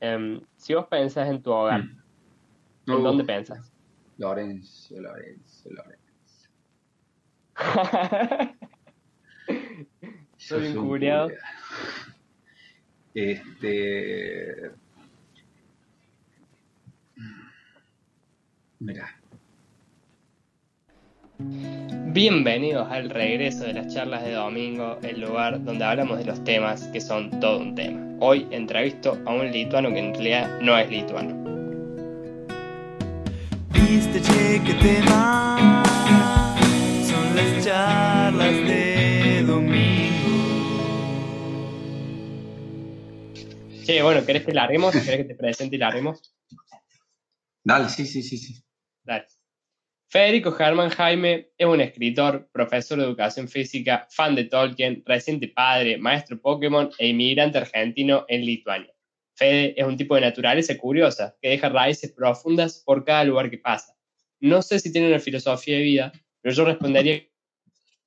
Em, si vos pensás en tu hogar, Mm. ¿en Uh, dónde pensás? Lorenzo, Lorenzo, Lorenzo. Soy un. Este. Mira, Bienvenidos al regreso de las charlas de domingo, el lugar donde hablamos de los temas que son todo un tema. Hoy entrevisto a un lituano que en realidad no es lituano. Viste, che, qué tema son las charlas de domingo. Che, bueno, ¿querés que larguemos? ¿Querés que te presente y larguemos? dale, sí, sí, sí, sí. Federico Germán Jaime es un escritor, profesor de educación física, fan de Tolkien, reciente padre, maestro Pokémon e inmigrante argentino en Lituania. Fede es un tipo de naturaleza curiosa que deja raíces profundas por cada lugar que pasa. No sé si tiene una filosofía de vida, pero yo respondería que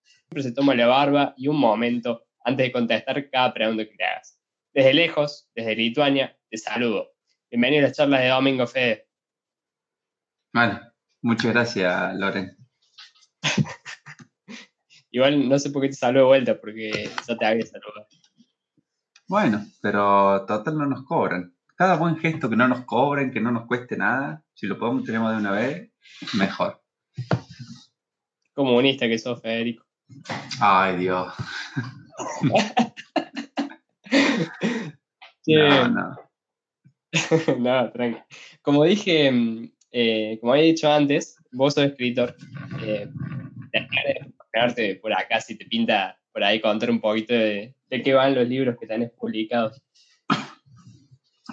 siempre se toma la barba y un momento antes de contestar cada pregunta que le hagas. Desde lejos, desde Lituania, te saludo. Bienvenido a las charlas de domingo, Fede. Vale, muchas gracias, Loren. Igual no sé por qué te saludo de vuelta, porque ya te había saludado. Bueno, pero total no nos cobran. Cada buen gesto que no nos cobren, que no nos cueste nada, si lo podemos tener de una vez, mejor. Comunista que sos, Federico. Ay, Dios. No, no. no, tranqui. Como dije, mm, eh, como había dicho antes, vos sos escritor. Eh, quedarte por acá si te pinta por ahí contar un poquito de, de qué van los libros que tenés publicados.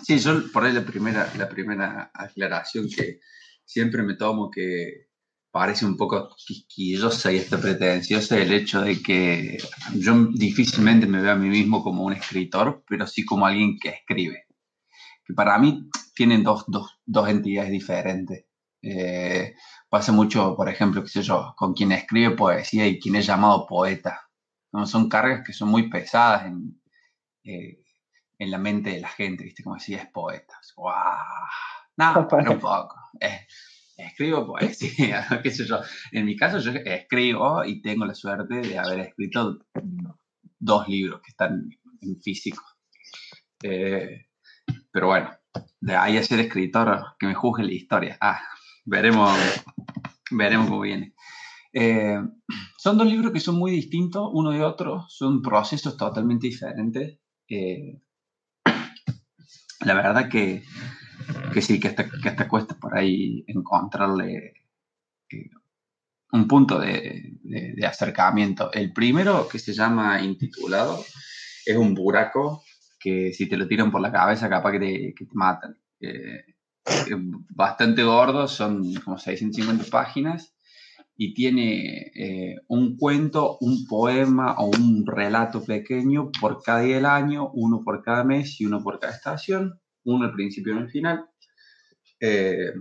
Sí, yo por ahí la primera, la primera aclaración que siempre me tomo que parece un poco quisquillosa y hasta pretenciosa el hecho de que yo difícilmente me veo a mí mismo como un escritor, pero sí como alguien que escribe. Que para mí tienen dos, dos, dos entidades diferentes. Eh, pasa mucho, por ejemplo, qué sé yo, con quien escribe poesía y quien es llamado poeta. ¿no? Son cargas que son muy pesadas en, eh, en la mente de la gente, ¿viste? Como si es poeta. ¡Guau! No, para un poco. Eh, escribo poesía, qué sé yo. En mi caso, yo escribo y tengo la suerte de haber escrito dos libros que están en físico. Eh, pero bueno, de ahí a ser escritor, que me juzgue la historia. Ah, veremos, veremos cómo viene. Eh, son dos libros que son muy distintos uno de otro, son procesos totalmente diferentes. Eh, la verdad que, que sí, que hasta, que hasta cuesta por ahí encontrarle eh, un punto de, de, de, acercamiento. El primero, que se llama Intitulado, es un buraco que si te lo tiran por la cabeza capaz que te, que te matan. Eh, bastante gordo, son como 650 páginas y tiene eh, un cuento, un poema o un relato pequeño por cada día del año, uno por cada mes y uno por cada estación, uno al principio y uno al final. Eh,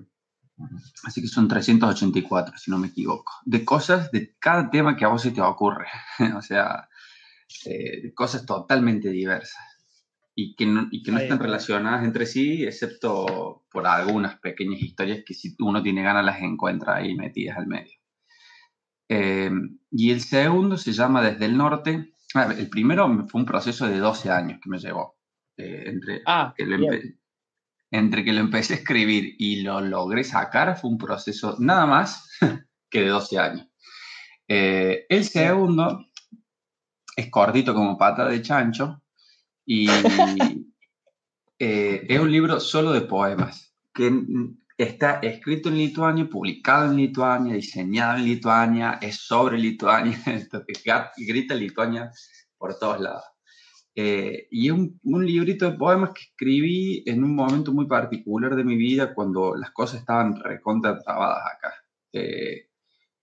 así que son 384, si no me equivoco, de cosas, de cada tema que a vos se te ocurre, o sea, eh, cosas totalmente diversas y que no, y que no están relacionadas entre sí, excepto por algunas pequeñas historias que si uno tiene ganas las encuentra ahí metidas al medio. Eh, y el segundo se llama Desde el Norte. Ah, el primero fue un proceso de 12 años que me llevó. Eh, entre, ah, que entre, que lo empecé a escribir y lo logré sacar fue un proceso nada más que de 12 años. Eh, el segundo es cortito como pata de chancho y eh, es un libro solo de poemas que está escrito en Lituania, publicado en Lituania, diseñado en Lituania, es sobre Lituania, grita Lituania por todos lados. Eh, y es un, un, librito de poemas que escribí en un momento muy particular de mi vida cuando las cosas estaban recontra trabadas acá. Eh,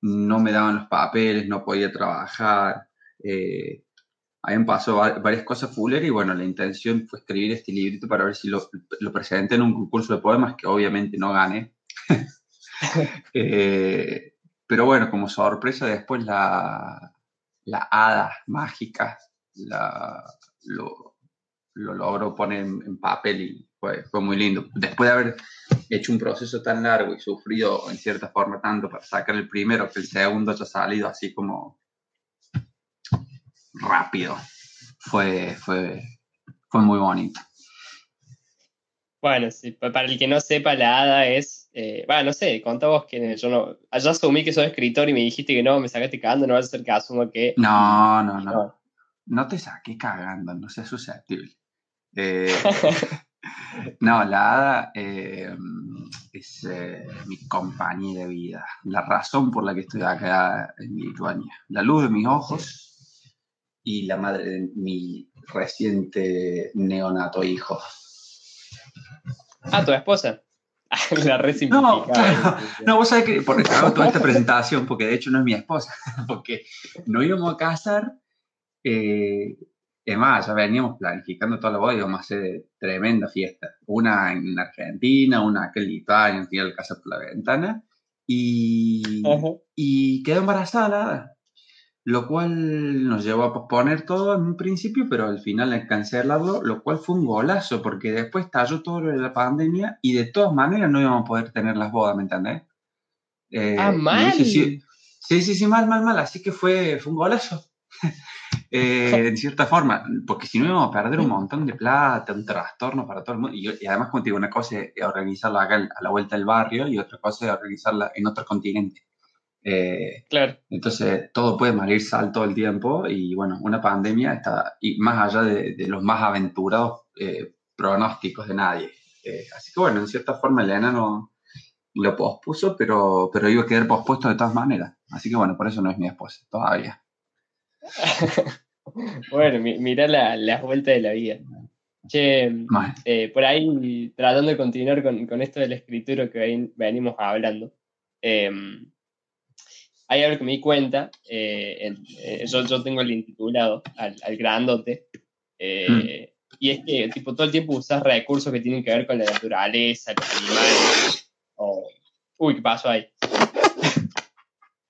no me daban los papeles, no podía trabajar. Eh, me pasó varias cosas fuller y bueno, la intención fue escribir este librito para ver si lo, lo presenté en un concurso de poemas que obviamente no gané. eh, pero bueno, como sorpresa después la, la hada mágica la, lo, lo logro poner en, en, papel y fue, fue muy lindo. Después de haber hecho un proceso tan largo y sufrido en cierta forma tanto para sacar el primero, que el segundo haya salido así como rápido, fue, fue, fue muy bonito. Bueno, sí, para el que no sepa, la hada es. Eh, bueno, no sé, contá vos que yo no. Yo asumí que sos escritor y me dijiste que no, me sacaste cagando, no vas a hacer caso, asumo que. No, no, no. No. No te saques cagando, no seas susceptible. Eh, no, la hada eh, es eh, mi compañía de vida, la razón por la que estoy acá en Lituania, la luz de mis ojos y la madre de mi reciente neonato hijo. Ah, tu esposa. la re No. No, vos sabés que por eso toda esta presentación, porque de hecho no es mi esposa, porque no íbamos a casar. Eh, es más, ya veníamos planificando toda la boda íbamos a hacer tremenda fiesta. Una en Argentina, una acá en Lituania, en la casa por la ventana. Y, Ajá. y quedó embarazada lo cual nos llevó a posponer todo en un principio, pero al final a cancelarlo, lo cual fue un golazo, porque después estalló todo lo de la pandemia y de todas maneras no íbamos a poder tener las bodas, ¿me entendés? Eh, Ah, mal. Sí, sí, sí, mal, mal, mal, así que fue, fue un golazo. Eh, en cierta forma, porque si no íbamos a perder un montón de plata, un trastorno para todo el mundo. Y, y además, digo, una cosa es organizarla acá a la vuelta del barrio y otra cosa es organizarla en otro continente. Eh, Claro. entonces, todo puede malir sal todo el tiempo y bueno, una pandemia está y más allá de, de los más aventurados eh, pronósticos de nadie. Eh, así que bueno, en cierta forma Elena no lo pospuso, pero, pero iba a quedar pospuesto de todas maneras. Así que bueno, por eso no es mi esposa todavía. Bueno, mi- mira la- las vueltas de la vida. Che, eh, por ahí, tratando de continuar con, con esto del escritura que ven- venimos hablando, eh, hay algo que me di cuenta, eh, eh, yo, yo tengo el intitulado al, al grandote, eh, y es que tipo, todo el tiempo usas recursos que tienen que ver con la naturaleza, los animales, o... Uy, ¿qué pasó ahí?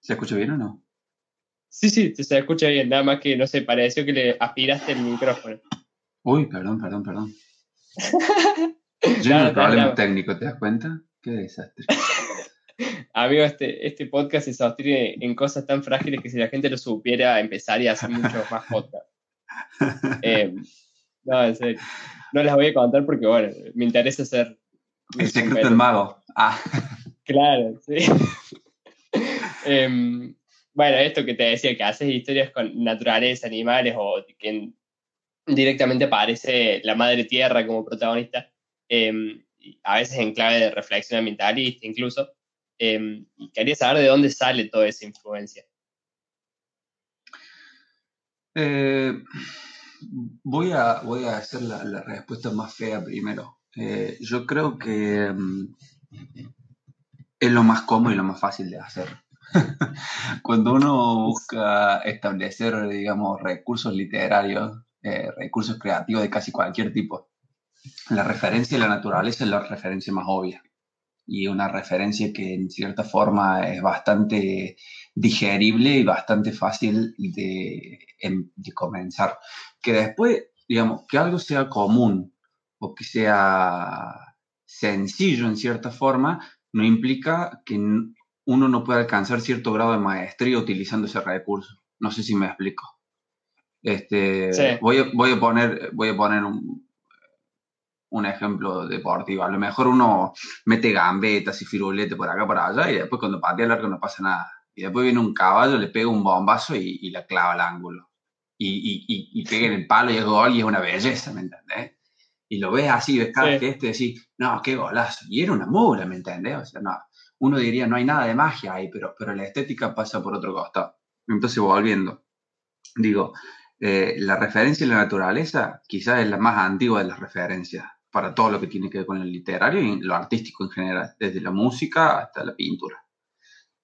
¿se escucha bien o no? Sí, sí, se, escucha bien, nada más que, no sé, pareció que le aspiraste el micrófono. Uy, perdón, perdón, perdón. Claro, Lleno de problemas claro. técnicos, ¿te das cuenta? Qué desastre. Amigo, este, este podcast se sostiene en cosas tan frágiles que si la gente lo supiera, empezaría a hacer muchos más podcasts. Eh, no, en serio. No las voy a contar porque, bueno, me interesa ser... El secreto del mago. Ah, Claro, sí. Em, bueno, esto que te decía, que haces historias con naturaleza, animales, o que directamente aparece la madre tierra como protagonista, em, a veces en clave de reflexión ambientalista incluso. Em, y quería saber de dónde sale toda esa influencia. Eh, voy, a, voy a hacer la, la respuesta más fea primero. Eh, yo creo que mm, es lo más cómodo y lo más fácil de hacer. Cuando uno busca establecer, digamos, recursos literarios, eh, recursos creativos de casi cualquier tipo, la referencia a la naturaleza es la referencia más obvia y una referencia que en cierta forma es bastante digerible y bastante fácil de, em- de comenzar. Que después, digamos, que algo sea común o que sea sencillo en cierta forma, no implica que uno no pueda alcanzar cierto grado de maestría utilizando ese recurso. No sé si me explico. Este, Sí. voy, a, voy a poner, voy a poner un, un ejemplo deportivo. A lo mejor uno mete gambetas y firulete por acá, por allá, y después cuando patea el arco no pasa nada. Y después viene un caballo, le pega un bombazo y, y la clava al ángulo. Y, y, y, y pega en el palo y es gol y es una belleza, ¿me entendés? Y lo ves así, ves cada Sí. que este decís, no, qué golazo. Y era una mula, ¿me entendés? O sea, no, uno diría, no hay nada de magia ahí, pero, pero la estética pasa por otro costado. Entonces, volviendo, digo, eh, la referencia a la naturaleza quizás es la más antigua de las referencias para todo lo que tiene que ver con el literario y lo artístico en general, desde la música hasta la pintura.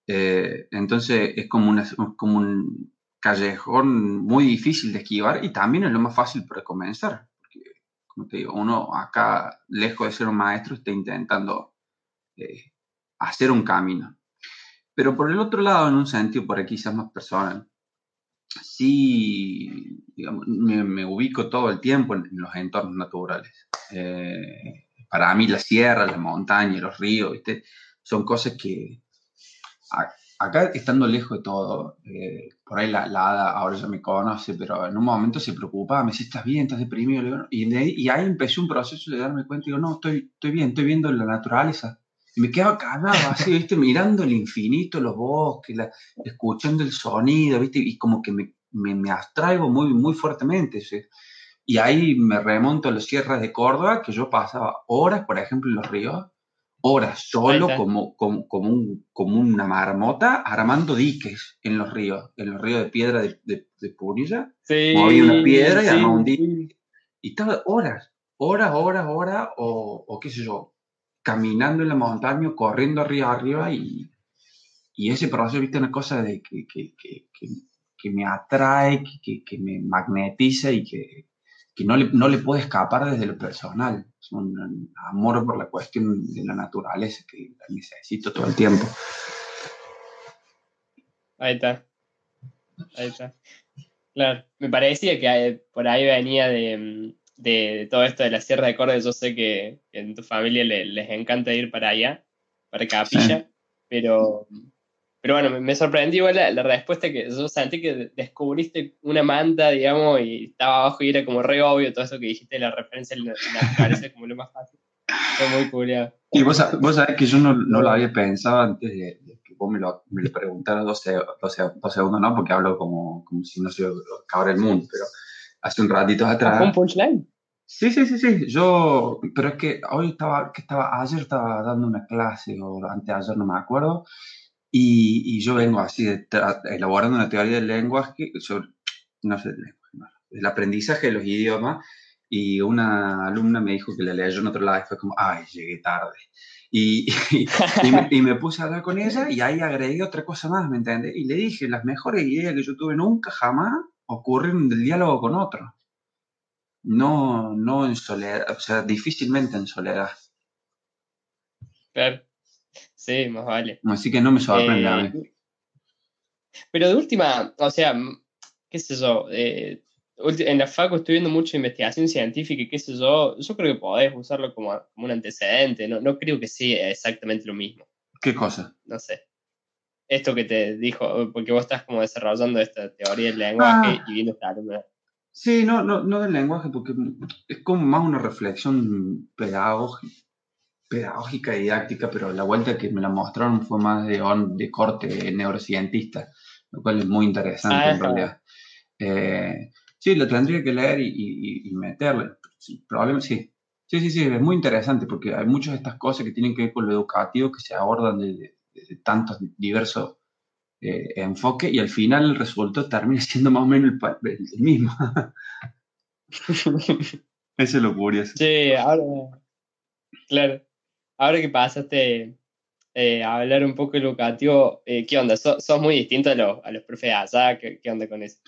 Eh, entonces es como, una, como un callejón muy difícil de esquivar y también es lo más fácil para comenzar. Porque, como te digo, uno acá, lejos de ser un maestro, está intentando eh, hacer un camino. Pero por el otro lado, en un sentido por aquí quizás más personal, sí, digamos, me, me ubico todo el tiempo en, en los entornos naturales. Eh, para mí la sierra, la montaña, los ríos, ¿viste? son cosas que a- acá estando lejos de todo, eh, por ahí la, la hada ahora ya me conoce, pero en un momento se preocupaba, me dice, ¿estás bien? ¿Estás deprimido? Digo, y, de ahí- y ahí empezó un proceso de darme cuenta, digo, no, estoy, estoy bien, estoy viendo la naturaleza. Y me quedaba callado, así, ¿viste? Mirando el infinito, los bosques, la- escuchando el sonido, ¿viste? Y como que me, me, me abstraigo muy, muy fuertemente. ¿sí? Y ahí me remonto a las sierras de Córdoba, que yo pasaba horas, por ejemplo, en los ríos, horas solo como, como, como, un- como una marmota armando diques en los ríos, en los ríos de piedra de, de, de Punilla. Sí, Movía una piedra y sí, armaba un dique. Y estaba horas, horas, horas, horas, o, o qué sé yo, caminando en la montaña, corriendo arriba, arriba, y, y ese proceso, viste, una cosa de que, que, que, que, me atrae, que me magnetiza y que, que no, le, no le puede escapar desde lo personal. Es un amor por la cuestión de la naturaleza que la necesito todo el tiempo. Ahí está. Ahí está. Claro, me parecía que eh, por ahí venía de, mm, de, de todo esto de la Sierra de Córdoba. Yo sé que, en tu familia le- les encanta ir para allá, para Capilla, pero, pero bueno, me, sorprendió la, la respuesta que yo sentí que descubriste una manta, digamos, y estaba abajo y era como re obvio todo eso que dijiste, la referencia a la naturaleza como lo más fácil. Fue muy curioso. Y vos, vos sabés que yo no, no lo había pensado antes de, de que vos me lo, me lo preguntaras dos, se- dos se- dos segundos, ¿no? Porque hablo como, como si no se acabara el mundo, pero hace un ratito ¿Fue un atrás. punchline? Sí, sí, sí, sí. Yo, pero es que hoy estaba, que estaba, ayer estaba dando una clase, o antes de ayer, no me acuerdo, y, y yo vengo así, elaborando una teoría del lenguaje, sobre, no sé, del lenguaje, del aprendizaje de los idiomas, y una alumna me dijo que la leyó en otro lado y fue como, ay, llegué tarde. Y, y, y me, y me puse a hablar con ella y ahí agregué otra cosa más, ¿me entiendes? Y le dije, las mejores ideas que yo tuve nunca, jamás, ocurren del diálogo con otro. No, no en soledad, o sea, difícilmente en soledad. Claro. Sí, más vale. Así que no me sorprende a mí. Eh, pero de última, o sea, qué sé yo, eh, en la facu estoy viendo mucha investigación científica y qué sé yo, yo creo que podés usarlo como, como un antecedente, no, no creo que sea exactamente lo mismo, ¿Qué cosa? no sé. Esto que te dijo, porque vos estás como desarrollando esta teoría del lenguaje Ah. y viendo esta alumna. Sí, no, no, no del lenguaje, porque es como más una reflexión pedagógica, pedagógica y didáctica, pero la vuelta que me la mostraron fue más de, on- de corte neurocientista, lo cual es muy interesante en Ajá. realidad. Eh, sí, lo tendría que leer y, y- y meterle. Sí, probablemente sí. Sí, sí, sí, es muy interesante porque hay muchas de estas cosas que tienen que ver con lo educativo que se abordan desde desde tantos diversos eh, enfoques y al final el resultado termina siendo más o menos el, el- mismo. Eso es lo curioso. Che, ahora, claro, ahora que pasaste eh, a hablar un poco educativo, eh, ¿qué onda? ¿Sos, sos muy distinto a los, a los profes de allá? ¿Qué, qué onda con eso?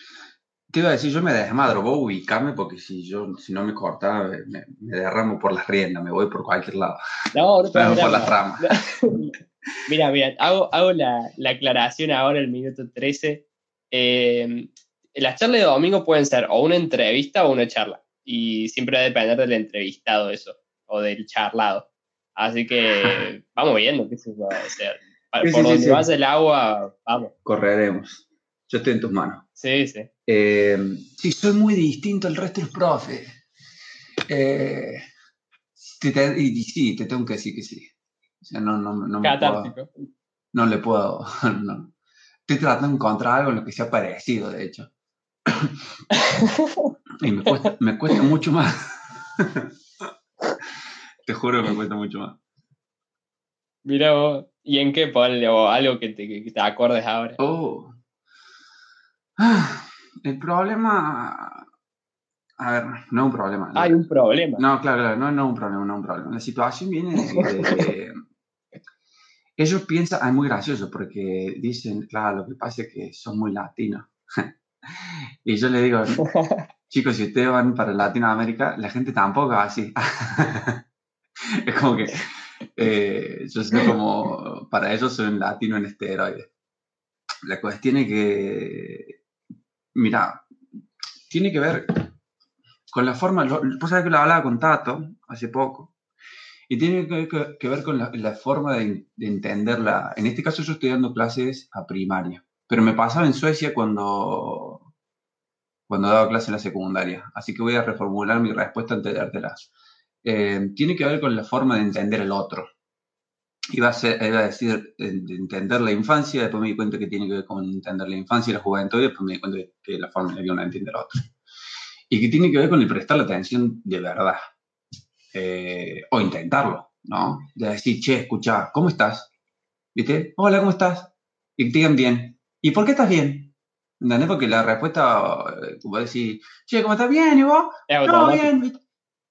Te iba a decir, yo me desmadro, vos ubicame porque si yo si no me cortaba me, me derramo por las riendas, me voy por cualquier lado. No, no te Me voy hagas por las ramas. Mira, mira, hago, hago la, la aclaración ahora, el minuto 13. Eh, las charlas de domingo pueden ser o una entrevista o una charla. Y siempre va a depender del entrevistado eso, o del charlado. Así que vamos viendo qué se puede hacer. Pa- Sí, Por sí, sí, donde sí. vaya el agua, vamos. Correremos. Yo estoy en tus manos. Sí, sí. Eh, sí, soy muy distinto al resto de los profes. Eh, te- te- y, y sí, te tengo que decir que sí. O sea, no, no, no, me puedo, Catártico. no le puedo. no. Estoy tratando de encontrar algo en lo que sea parecido, de hecho. Y me cuesta, me cuesta mucho más. Te juro que me cuesta mucho más. Mira vos, ¿y en qué ponle? O algo que te, que te acordes ahora. Oh. Ah, el problema. A ver, no es un problema. Hay un problema. No, claro, claro, no, no es un problema, no un problema. La situación viene de, ellos piensan, ah, es muy gracioso porque dicen, claro, lo que pasa es que son muy latinos. y yo le digo, chicos, si ustedes van para Latinoamérica, la gente tampoco es así. es como que eh, yo soy como, para ellos soy un latino en esteroides. La cuestión es que, mira, tiene que ver con la forma, vos sabés que lo hablaba con Tato hace poco, Y tiene que, que- ver con la, forma de, de entenderla. En este caso yo estoy dando clases a primaria, pero me pasaba en Suecia cuando, cuando daba clases en la secundaria. Así que voy a reformular mi respuesta antes de dártela. Eh, tiene que ver con la forma de entender el otro. Iba a, ser- iba a decir eh, de entender la infancia, después me di cuenta que tiene que ver con entender la infancia y la juventud, y después me di cuenta que la forma que uno entiende al otro. Y que tiene que ver con el prestar la atención de verdad. Eh, o intentarlo, ¿no? De decir, che, escucha, ¿cómo estás? ¿Viste? Hola, ¿cómo estás? Y que te digan bien. ¿Y por qué estás bien? ¿Entendés? Porque la respuesta, eh, puedes decir, che, ¿cómo estás bien? ¿Y vos? Es No, bien. ¿viste?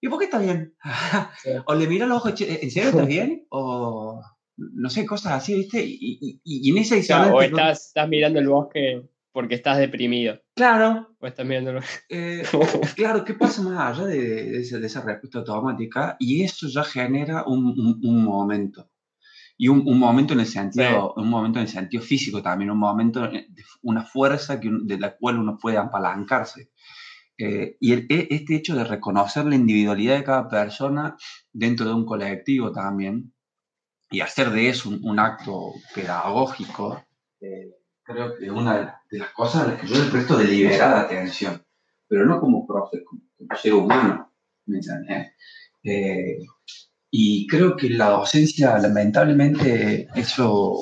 ¿Y por qué estás bien? Sí. O le mira los ojos, ¿en serio estás bien? O no sé, cosas así, ¿viste? Y, y- y- en esa O, sea, o estás, estás mirando el bosque porque estás deprimido. Claro, O estás mirando el bosque. eh, claro, ¿qué pasa más allá de, de esa, de esa respuesta automática? Y eso ya genera un, un- un momento. Y un, un momento en el sentido, un momento en el sentido físico también, un momento de una fuerza que, de la cual uno puede apalancarse. Eh, y el- e- este hecho de reconocer la individualidad de cada persona dentro de un colectivo también, y hacer de eso un, un acto pedagógico, eh, creo que es una de las- cosas a las que yo le presto deliberada atención, pero no como profe, como, como ser humano, ¿me entendés? Eh, y creo que la docencia, lamentablemente, eso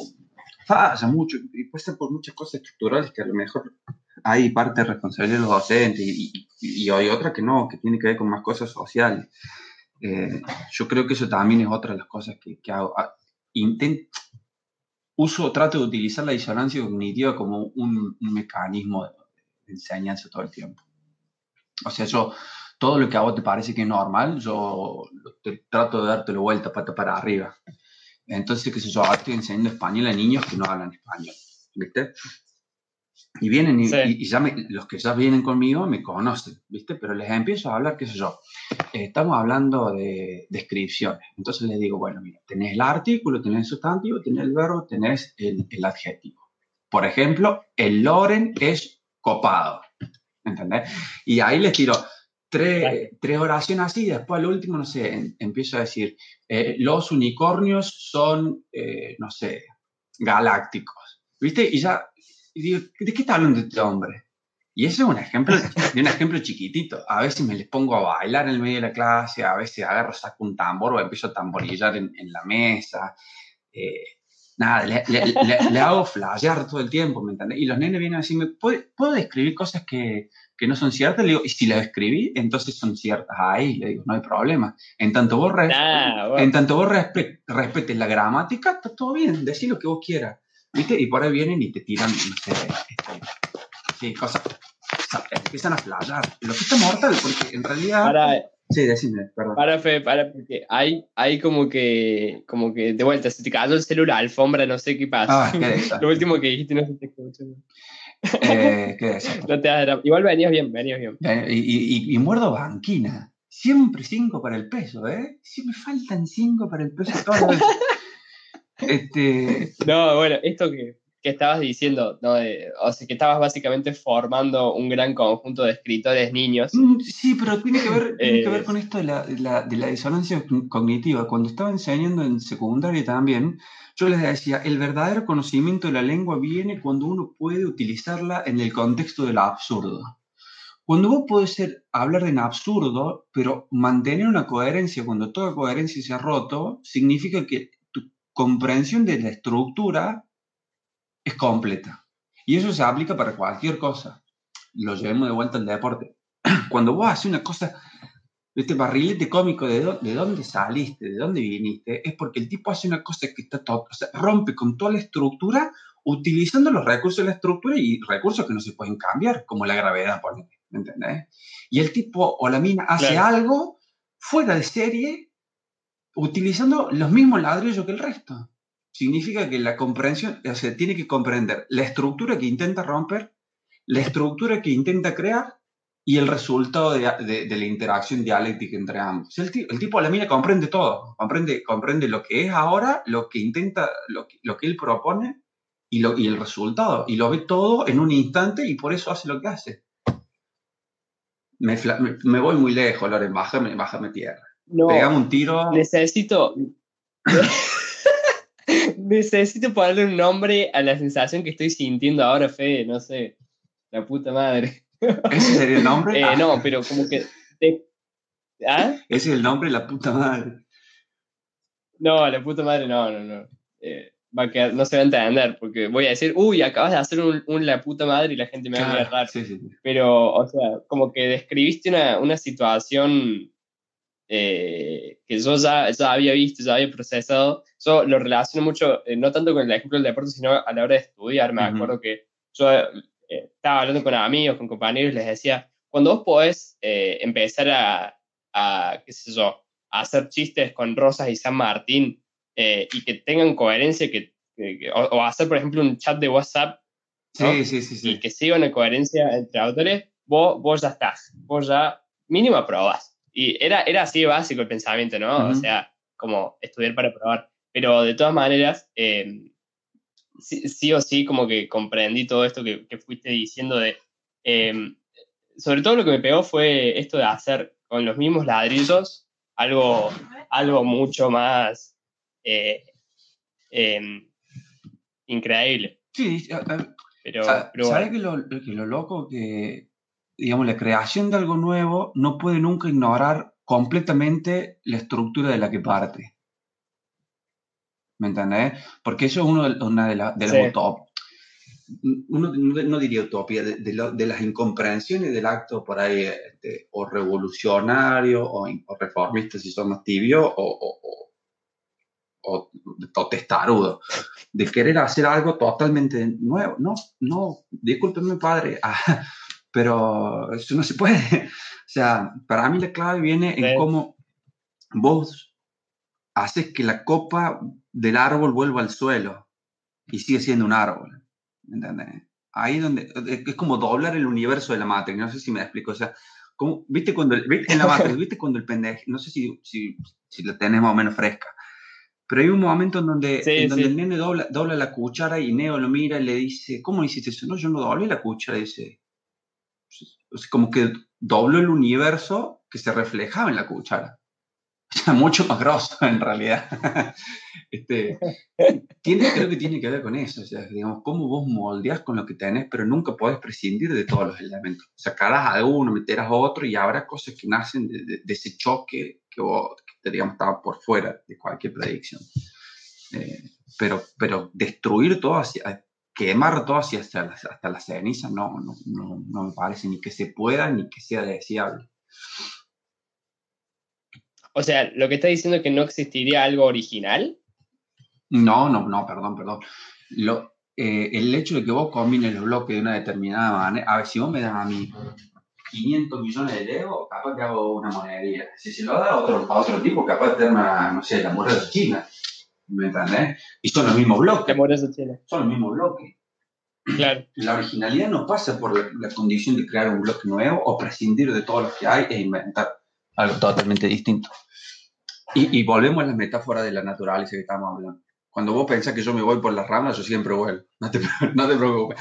falla mucho, y ser por muchas cosas estructurales que a lo mejor hay parte de responsabilidad de los docentes y, y- y hay otra que no, que tiene que ver con más cosas sociales. Eh, yo creo que eso también es otra de las cosas que, que hago. Ah, inten- uso, trato de utilizar la disonancia cognitiva como un, un mecanismo de, enseñanza todo el tiempo. O sea, yo, todo lo que a vos te parece que es normal, yo te- trato de dártelo vuelta, pata para arriba. Entonces, qué sé yo, estoy enseñando español a niños que no hablan español, ¿viste? Y vienen y, Sí. y- y ya me- los que ya vienen conmigo me conocen, ¿viste? Pero les empiezo a hablar, qué sé yo, eh, estamos hablando de descripciones. Entonces les digo, bueno, mira, tenés el artículo, tenés el sustantivo, tenés el verbo, tenés el, el adjetivo. Por ejemplo, el Loren es copado, ¿entendés? Y ahí les tiro tres, tres oraciones así y después al último, no sé, em- empiezo a decir, eh, los unicornios son, eh, no sé, galácticos, ¿viste? Y ya, y digo, ¿de qué está hablando este hombre? Y ese es un ejemplo, de un ejemplo chiquitito. A veces me les pongo a bailar en el medio de la clase, a veces agarro, saco un tambor o empiezo a tamborillar en, en la mesa. Eh, nada, le, le- le- le hago flashear todo el tiempo, ¿me entendés? Y los nenes vienen a decirme, ¿puedo, puedo describir cosas que, que no son ciertas? Le digo, y si las escribí, entonces son ciertas ahí. Le digo, no hay problema. En tanto vos, Nah, bueno. en tanto vos respe- respetes la gramática, está todo bien, decí lo que vos quieras. ¿Viste? Y por ahí vienen y te tiran, no sé, este, sí, cosas. o sea, empiezan a flayar. Lo que está mortal, porque en realidad. Para, Sí, decime, perdón. para, Fe, para, porque hay, hay como que, como que, de vuelta, se te cayó el celular, alfombra, no sé qué pasa. Ah, qué. Lo último que dijiste no se te escuchó. Eh, qué. No te dra- Igual venías bien, venías bien. Eh, Y, y- y- y muerdo banquina. Siempre cinco para el peso, ¿eh? Si me faltan cinco para el peso las veces. Este, No, bueno, esto que, que estabas diciendo, ¿no? De- o sea, que estabas básicamente formando un gran conjunto de escritores niños. Mm, Sí, pero tiene que ver, tiene que Eh, ver con esto de la, de la- de la disonancia cognitiva. Cuando estaba enseñando en secundaria también, yo les decía, el verdadero conocimiento de la lengua viene cuando uno puede utilizarla en el contexto del absurdo. Cuando vos podés ser, hablar en absurdo, pero mantener una coherencia cuando toda coherencia se ha roto, significa que comprensión de la estructura es completa. Y eso se aplica para cualquier cosa. Lo llevemos de vuelta al deporte. Cuando vos haces una cosa, este barrilete cómico de, dó- de dónde saliste, de dónde viniste, es porque el tipo hace una cosa que está todo, o sea, rompe con toda la estructura utilizando los recursos de la estructura y recursos que no se pueden cambiar, como la gravedad, por ¿me entendés? Y el tipo o la mina hace Claro. algo fuera de serie utilizando los mismos ladrillos que el resto. Significa que la comprensión, o sea, tiene que comprender la estructura que intenta romper, la estructura que intenta crear y el resultado de, de- de la interacción dialéctica entre ambos. El, el tipo a la mina comprende todo, comprende, comprende lo que es ahora, lo que intenta, lo que, lo que él propone y, lo, y el resultado, y lo ve todo en un instante y por eso hace lo que hace. Me, me, me voy muy lejos, Loren, bájame, bájame tierra. No, Pegame un tiro. necesito. necesito ponerle un nombre a la sensación que estoy sintiendo ahora, Fede, no sé. La puta madre. ¿Ese sería el nombre? Eh, Ah, no, pero como que. te- ¿Ah? Ese es el nombre, la puta madre. No, la puta madre, no, no, no. Eh, va a quedar- no se va a entender, porque voy a decir, uy, acabas de hacer un, un la puta madre y la gente me va a mirar sí, sí. Pero, o sea, como que describiste una, una situación eh, que yo ya, ya había visto, ya había procesado. Yo lo relaciono mucho, eh, no tanto con el ejemplo del deporte, sino a la hora de estudiar. Me Ujú. acuerdo que yo eh, estaba hablando con amigos, con compañeros, y les decía, cuando vos podés eh, empezar a, a, qué sé yo, a hacer chistes con Rosas y San Martín eh, y que tengan coherencia, que, que- o, o hacer, por ejemplo, un chat de WhatsApp ¿no? Sí, sí, sí, sí. y que siga una coherencia entre autores, vos, vos ya estás, vos ya mínimo aprobás. Y era, era así básico el pensamiento, ¿no? O sea, como estudiar para aprobar. Pero de todas maneras, eh, sí, sí o sí como que comprendí todo esto que, que fuiste diciendo de... eh, sobre todo lo que me pegó fue esto de hacer con los mismos ladrillos algo, algo mucho más eh, eh, increíble. Sí, Pero, pero ¿Sabes bueno. que lo, que lo loco que, digamos, la creación de algo nuevo no puede nunca ignorar completamente la estructura de la que parte? ¿Me entendés? Porque eso es uno una de, la- de las Sí. utop- uno no, no diría utopía, de, de lo- de las incomprensiones del acto por ahí, este, o revolucionario, o, o reformista si son más tibios, o, o, o- o- o testarudo, de querer hacer algo totalmente nuevo. No, no, discúlpeme padre, ah, pero eso no se puede. O sea, para mí la clave viene en cómo vos haces que la copa del árbol vuelva al suelo y sigue siendo un árbol. ¿me ¿Entendés? Ahí donde es como doblar el universo de la Matrix, no sé si me explico, o sea, como, ¿viste cuando el, en la Matrix, viste cuando el pendejo, no sé si, si, si la tenés más o menos fresca, pero hay un momento en donde, Sí, en donde sí. el nene dobla, dobla la cuchara y Neo lo mira y le dice, ¿cómo hiciste eso? No, yo no doblé la cuchara, dice, como que dobló el universo que se reflejaba en la cuchara. O sea, mucho más grosso en realidad. este, tiene, creo que tiene que ver con eso, o sea, digamos, cómo vos moldeás con lo que tenés, pero nunca podés prescindir de todos los elementos. Sacarás a uno, meterás a otro y habrá cosas que nacen de, de- de ese choque que vos, que digamos, estaba por fuera de cualquier predicción. Eh, pero, pero destruir todo, hacia, quemar todo hacia hasta la, hasta la ceniza, no, no, no, no me parece ni que se pueda ni que sea deseable. O sea, lo que está diciendo es que no existiría algo original. No, no, no, perdón, perdón. Lo, eh, el hecho de que vos combines los bloques de una determinada manera, a ver, si vos me das a mí 500 millones de Lego, capaz que hago una monería. Si se lo da a otro, a otro tipo, capaz de tener una, no sé, la muralla china. ¿Me entendés? Y son los mismos bloques, Amorosa Chile. son los mismos bloques. Claro. La originalidad no pasa por la, la condición de crear un bloque nuevo o prescindir de todos los que hay e inventar algo totalmente distinto. Y, y volvemos a la metáfora de la naturaleza que estamos hablando. Cuando vos pensás que yo me voy por las ramas, yo siempre vuelvo. No te, no te preocupes.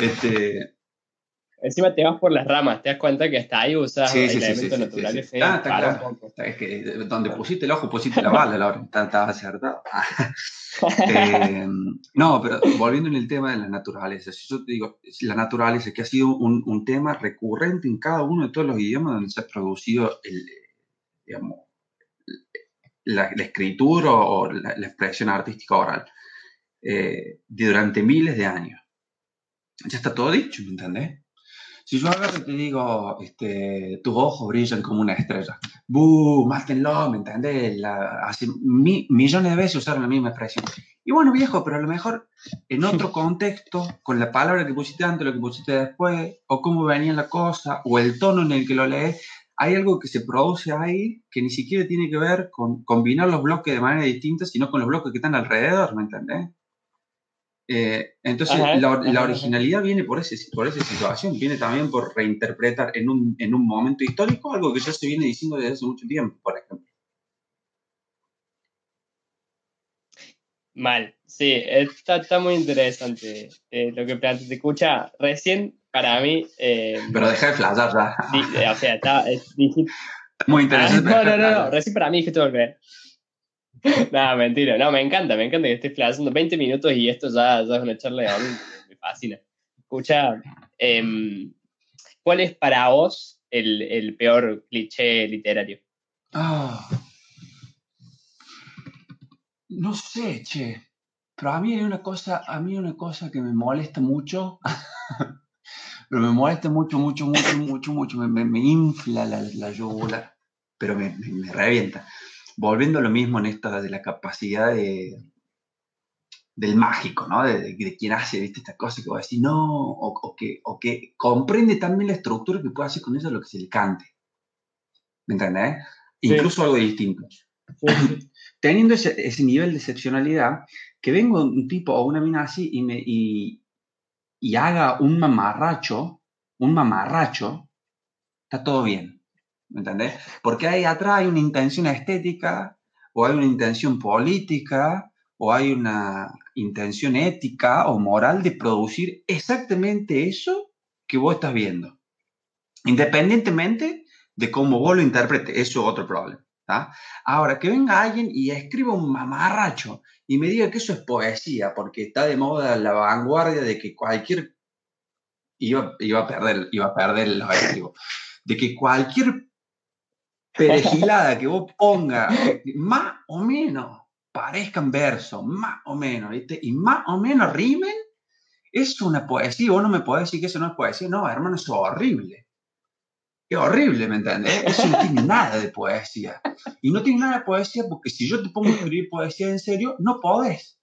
Este, Encima te vas por las ramas, te das cuenta que hasta ahí usas Sí, sí, elementos sí, naturales. está un claro. poco. es que donde pusiste el ojo, pusiste la bala, Laura. Está- Estaba acertado. Eh, no, pero volviendo en el tema de la naturaleza, yo te digo, la naturaleza que ha sido un, un tema recurrente en cada uno de todos los idiomas donde se ha producido el, digamos, la, la escritura o la, la expresión artística oral eh, durante miles de años. Ya está todo dicho, ¿me entendés? Si yo agarro y te digo, este, tus ojos brillan como una estrella, ¡buh! Mátenlo, ¿me entendés? La- hace mi- millones de veces usaron la misma expresión. Y bueno, viejo, pero a lo mejor en otro contexto, con la palabra que pusiste antes, lo que pusiste después, o cómo venía la cosa, o el tono en el que lo lees, hay algo que se produce ahí que ni siquiera tiene que ver con combinar los bloques de manera distinta, sino con los bloques que están alrededor, ¿me entendés? Eh, entonces, Ajá, la, ajá, la ajá. originalidad viene por, ese, por esa situación, viene también por reinterpretar en un, en un momento histórico algo que ya se viene diciendo desde hace mucho tiempo, por ejemplo. Mal. Sí, está, está muy interesante eh, lo que planteas. Te escucha, recién para mí, eh, Pero deja de flashear ya. o sea, está, es- dijiste, Muy Ah, interesante. no, no, no, no, recién para mí que tengo que ver. No, mentira, no, me encanta, me encanta que estés flasheando 20 minutos y esto ya, es una charla de me fascina. Escucha, em, ¿cuál es para vos el, peor cliché literario? Ah. no sé, che. Pero a mí hay una cosa, a mí hay una cosa que me molesta mucho. pero me molesta mucho, mucho, mucho, mucho, mucho. Me, infla la, la pero me, me- me revienta. Volviendo a lo mismo en esta de la capacidad de, del mágico, ¿no? De, de- de quien hace, ¿viste? Esta cosa que va a decir, no, o, o que, o que comprende también la estructura que puede hacer con ella lo que se le cante. ¿Me entendés? Sí. Incluso algo distinto teniendo ese, ese nivel de excepcionalidad, que venga un tipo o una mina así y, me, y, y haga un mamarracho, un mamarracho, está todo bien. ¿Me entendés? Porque ahí atrás hay una intención estética, o hay una intención política, o hay una intención ética o moral de producir exactamente eso que vos estás viendo. Independientemente de cómo vos lo interpretes, eso es otro problema. ¿tá? Ahora, que venga alguien y escriba un mamarracho y me diga que eso es poesía, porque está de moda la vanguardia de que cualquier... Iba, iba a perder, iba a perder los adjetivos. De que cualquier perejilada que vos ponga, más o menos, parezcan versos, más o menos, ¿viste? Y más o menos rimen, es una poesía. Vos no me podés decir que eso no es poesía. No, hermano, eso es horrible. Es horrible, ¿me entendés? Eso no tiene nada de poesía. Y no tiene nada de poesía porque si yo te pongo a escribir poesía en serio, no podés.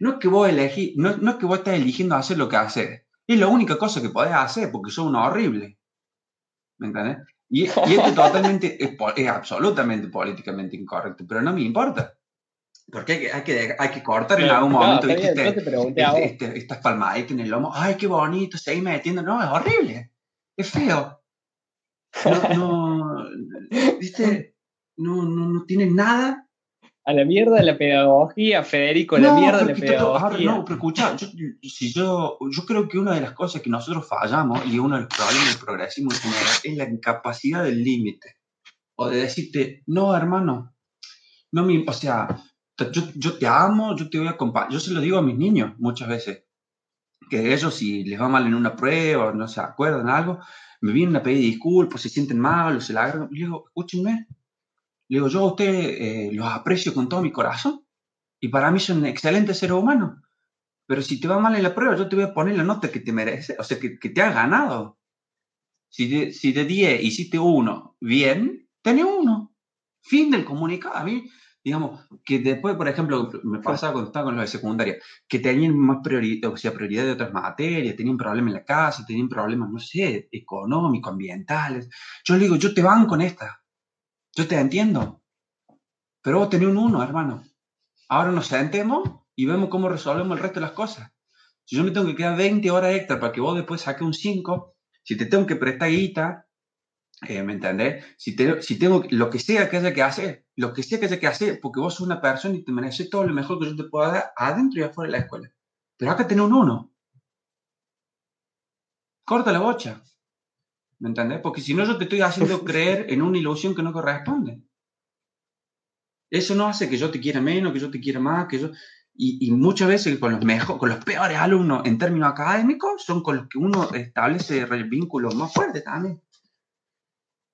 No es que vos elegí, no, no es que vos estás eligiendo hacer lo que haces. Es la única cosa que podés hacer porque sos una horrible. ¿Me entendés? Y, y esto totalmente, es, es absolutamente políticamente incorrecto, pero no me importa. Porque hay que, hay que, hay que cortar en algún No, momento, Este- este- este- estas palmaditas en el lomo, ay, qué bonito, seguí metiendo, no, es horrible, es feo. No, no, viste, no, no, no tiene nada. A la mierda de la pedagogía, Federico, a la no, mierda de la pedagogía. no, pero escucha, yo, si yo, yo creo que una de las cosas que nosotros fallamos y uno de los problemas del progresismo en general es la incapacidad del límite. O de decirte, no, hermano, no me, o sea, yo, yo te amo, yo te voy a acompañar. Yo se lo digo a mis niños muchas veces, que ellos si les va mal en una prueba no se acuerdan algo, me vienen a pedir disculpas, se sienten mal o se la agarran. Le digo, escúchenme, le digo, yo a ustedes eh, los aprecio con todo mi corazón y para mí son excelentes seres humanos. Pero si te va mal en la prueba, yo te voy a poner la nota que te merece, o sea, que, que te has ganado. Si de, si de 10 hiciste uno bien, tenés uno. Fin del comunicado. A mí, digamos, que después, por ejemplo, me pasaba cuando estaba con los de secundaria, que tenían más prioridad, o sea, prioridad de otras materias, tenían problemas en la casa, tenían problemas, no sé, económicos, ambientales. Yo le digo, yo te banco en esta. Yo te entiendo. Pero vos tenés un uno, hermano. Ahora nos sentemos y vemos cómo resolvemos el resto de las cosas. Si yo me tengo que quedar 20 horas extra para que vos después saques un 5, si te tengo que prestar guita, eh, ¿me entendés? Si, si tengo lo que sea que haya que hacer, lo que sea que haya que hacer, porque vos sos una persona y te mereces todo lo mejor que yo te pueda dar adentro y afuera de la escuela. Pero acá tenés un 1. Corta la bocha. ¿Me entendés? Porque si no, yo te estoy haciendo creer en una ilusión que no corresponde. Eso no hace que yo te quiera menos, que yo te quiera más, que yo... Y, y muchas veces con los mejor, con los peores alumnos en términos académicos son con los que uno establece vínculos más fuertes también.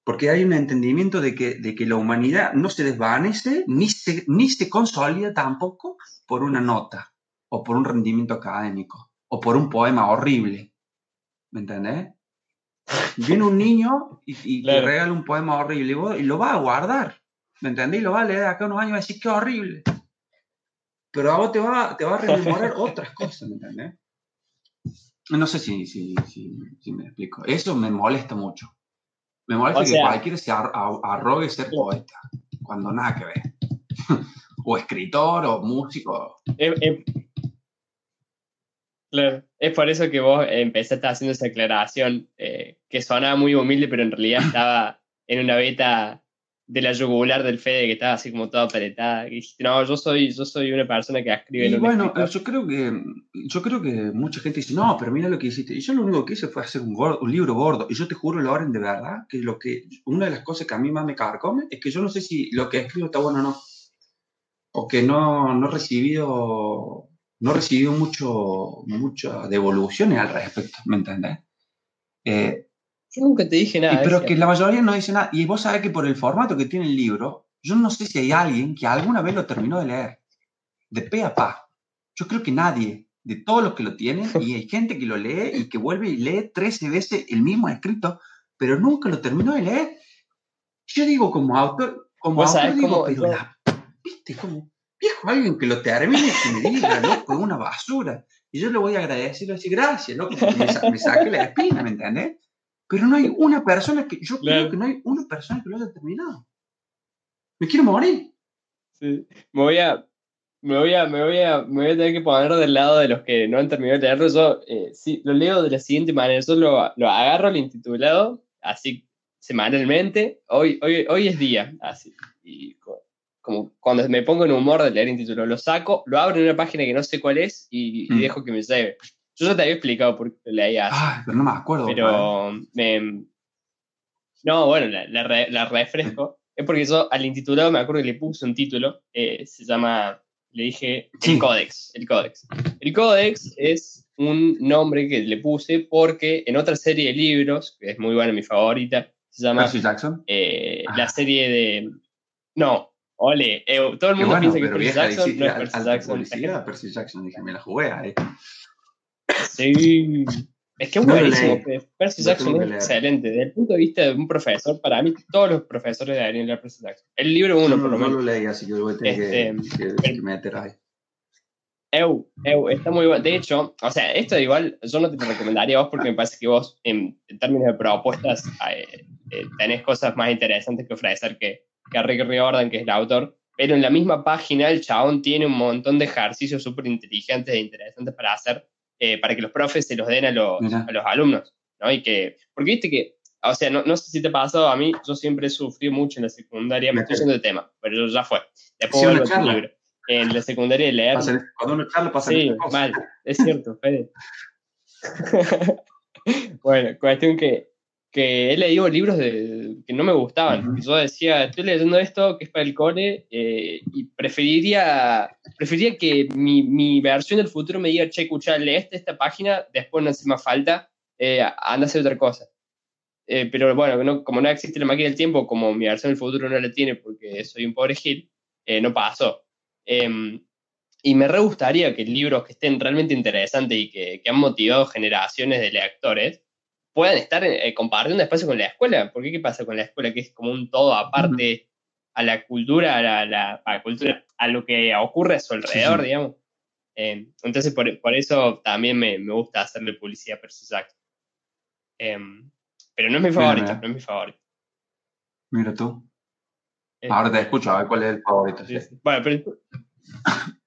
Porque hay un entendimiento de que, de que la humanidad no se desvanece ni se, ni se consolida tampoco por una nota o por un rendimiento académico o por un poema horrible. ¿Me entendés? Viene un niño y, y Claro. te regala un poema horrible y, vos- y lo va a guardar. ¿Me entendés? Y lo va a leer acá unos años y va a decir qué horrible. Pero a vos te va, te va a rememorar otras cosas, ¿me entendés? No sé si, si, si, si me explico. Eso me molesta mucho. Me molesta O que sea- cualquiera se ar- arrogue ser poeta, cuando nada que ver. o escritor, o músico. Es, es- claro, es por eso que vos empezaste haciendo esa aclaración, eh, que sonaba muy humilde, pero en realidad estaba en una beta de la yugular del Fede que estaba así como toda apretada. Y dijiste, no, yo soy, yo soy una persona que escribe Y en un bueno, escritor". yo creo que yo creo que mucha gente dice, no, pero mira lo que hiciste. Y yo lo único que hice fue hacer un, gordo- un libro gordo. Y yo te juro, Loren, de verdad, que lo que una de las cosas que a mí más me carcome es que yo no sé si lo que escribo está bueno o no. Porque no, no he recibido, no he recibido mucho, muchas devoluciones al respecto, ¿me entendés? Eh, Yo nunca te dije nada. pero decía. que la mayoría no dice nada. Y vos sabés que por el formato que tiene el libro, yo no sé si hay alguien que alguna vez lo terminó de leer, de pe a pa. Yo creo que nadie, de todos los que lo tienen, y hay gente que lo lee y que vuelve y lee 13 veces el mismo escrito, pero nunca lo terminó de leer. Yo digo, como autor, como autor sabés digo, pero yo- la, viste, como, viejo, alguien que lo termine y que me diga, loco, es una basura. Y yo le voy a agradecer y le voy a decir, gracias, loco, me, sa- me saqué la espina, ¿me entendés? Pero no hay una persona que, yo Claro. creo que no hay una persona que lo haya terminado. Me quiero morir. Sí. Me voy a. Me voy, a, me, voy a, me voy a tener que poner del lado de los que no han terminado de leerlo. Yo eh, sí, lo leo de la siguiente manera. Yo lo, lo agarro al intitulado, así semanalmente. Hoy, hoy, hoy es día, así. Y co- como cuando me pongo en humor de leer intitulado, lo saco, lo abro en una página que no sé cuál es y, y Mm. dejo que me lleve. Yo ya te había explicado por qué lo leía así. Ay, pero no me acuerdo. Pero me... No, bueno, la, la re- la refresco. Es porque yo al intitulado me acuerdo que le puse un título. eh, se llama, le dije, el Sí. Códex. El Códex. El Códex es un nombre que le puse porque en otra serie de libros, que es muy buena, mi favorita, se llama Percy Jackson. eh, Ah. la serie de... No, ole, eh, todo el mundo bueno, piensa que es Percy Jackson, no es Percy Jackson. Percy Jackson, dije, me la jugué ahí. Sí. Es que es lo buenísimo. Percy Lo Jackson que es excelente. Desde el punto de vista de un profesor, para mí todos los profesores deberían leer Percy Jackson. El libro uno, por lo no, no menos. lo leí, así que voy a tener que- Este, que, que meter ahí. Eu, eu, está muy bueno. De hecho, o sea, esto igual yo no te lo recomendaría a vos porque me parece que vos, en, en términos de propuestas, eh, eh, tenés cosas más interesantes que ofrecer que, que Rick Riordan, que es el autor. Pero en la misma página, el chabón tiene un montón de ejercicios súper inteligentes e interesantes para hacer, eh, para que los profes se los den a los, Mira. a los alumnos. ¿no? Y que, porque viste que, o sea, no, no sé si te ha pasado a mí, yo siempre he sufrido mucho en la secundaria, me estoy yendo de tema, pero ya fue. Después Sí, a tu charla. libro. En la secundaria de leer. Cuando uno charla, pasan Sí, mal, es cierto, Fede. bueno, cuestión que, que he leído libros de, que no me gustaban. Ujú. Y Yo decía, estoy leyendo esto que es para el cole eh, y preferiría, preferiría que mi, mi versión del futuro me diga, che, escucha, lee esta, esta página, después no hace más falta, eh, anda a hacer otra cosa. Eh, pero bueno, no- como no existe la máquina del tiempo, como mi versión del futuro no la tiene porque soy un pobre Gil, eh, no pasó. Em, y me re gustaría que libros que estén realmente interesantes y que, que han motivado generaciones de lectores puedan estar eh, compartiendo espacio con la escuela. Porque ¿qué pasa con la escuela? Que es como un todo aparte a la cultura, a la, la- a la cultura, a lo que ocurre a su alrededor, sí. digamos. Em, entonces, por, por eso también me, me gusta hacerle publicidad a Percy Jackson. Em, pero no es mi favorito, mira. no es mi favorito. Mira tú. Eh, Ahora te escucho, a ver cuál es el favorito. sí. Bueno, pero.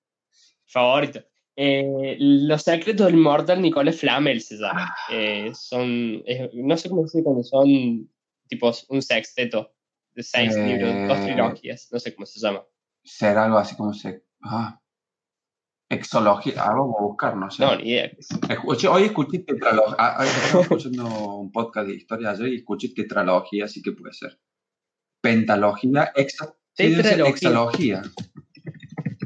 Favorito. Eh, Los secretos del mortal Nicolás Flamel se llama. Ah. Eh, son. es- no sé cómo se dice cuando son tipo un sexteto de seis Eh. libros, dos trilogías. No sé cómo se llama. Será algo así como se. Ah. Exología, algo voy a buscar, no sé. No, ni idea. Escuché- hoy escuché tetralogía. Ah, estaba escuchando un podcast de historia ayer y escuché tetralogía, así que puede ser. Pentalogía, sí, ser Tetralogía. hexalogía.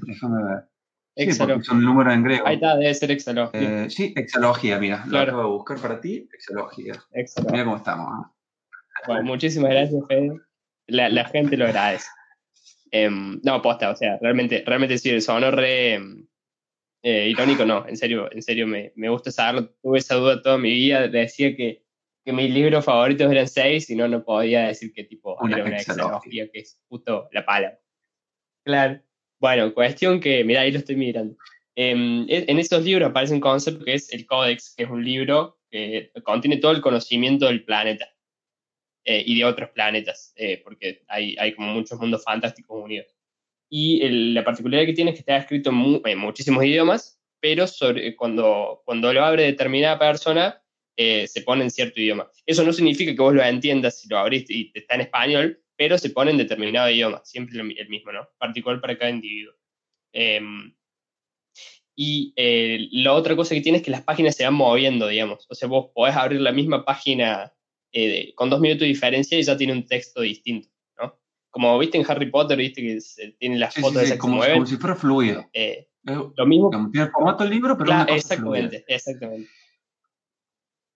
Déjame ver. Exalo. son números en griego. Ahí está, debe ser exalogía. Eh, sí, exalogía, mira. Lo Claro. acabo de buscar para ti. Exalogía. Exalogía. Mira cómo estamos. ah. Bueno, muchísimas gracias, Fede. La, la gente lo agradece. Em, no, posta, o sea, realmente, realmente sí, sonó re em, eh, irónico, no, en serio, en serio me, me gusta saberlo. Tuve esa duda toda mi vida, decía que, que mis libros favoritos eran seis y no, no podía decir que tipo Una era una exalogía. exalogía, que es justo la palabra. Claro. Bueno, cuestión que, mira, ahí lo estoy mirando. Em, e- en esos libros aparece un concepto que es el Códex, que es un libro que contiene todo el conocimiento del planeta eh, y de otros planetas, eh, porque hay, hay como muchos mundos fantásticos unidos. Y el- la particularidad que tiene es que está escrito en, mu- en muchísimos idiomas, pero sobre, cuando, cuando lo abre determinada persona, eh, se pone en cierto idioma. Eso no significa que vos lo entiendas si lo abriste y está en español, pero se pone en determinado idioma, siempre el mismo, ¿no? Particular para cada individuo. Em, y eh, la otra cosa que tiene es que las páginas se van moviendo, digamos. O sea, vos podés abrir la misma página eh, con dos minutos de diferencia y ya tiene un texto distinto, ¿no? Como viste en Harry Potter, viste que se- tiene las Sí, sí, fotos sí, esas que se como, como si fuera fluido. eh, lo mismo como tiene el formato del libro, pero Claro, una cosa exactamente, fluida. exactamente.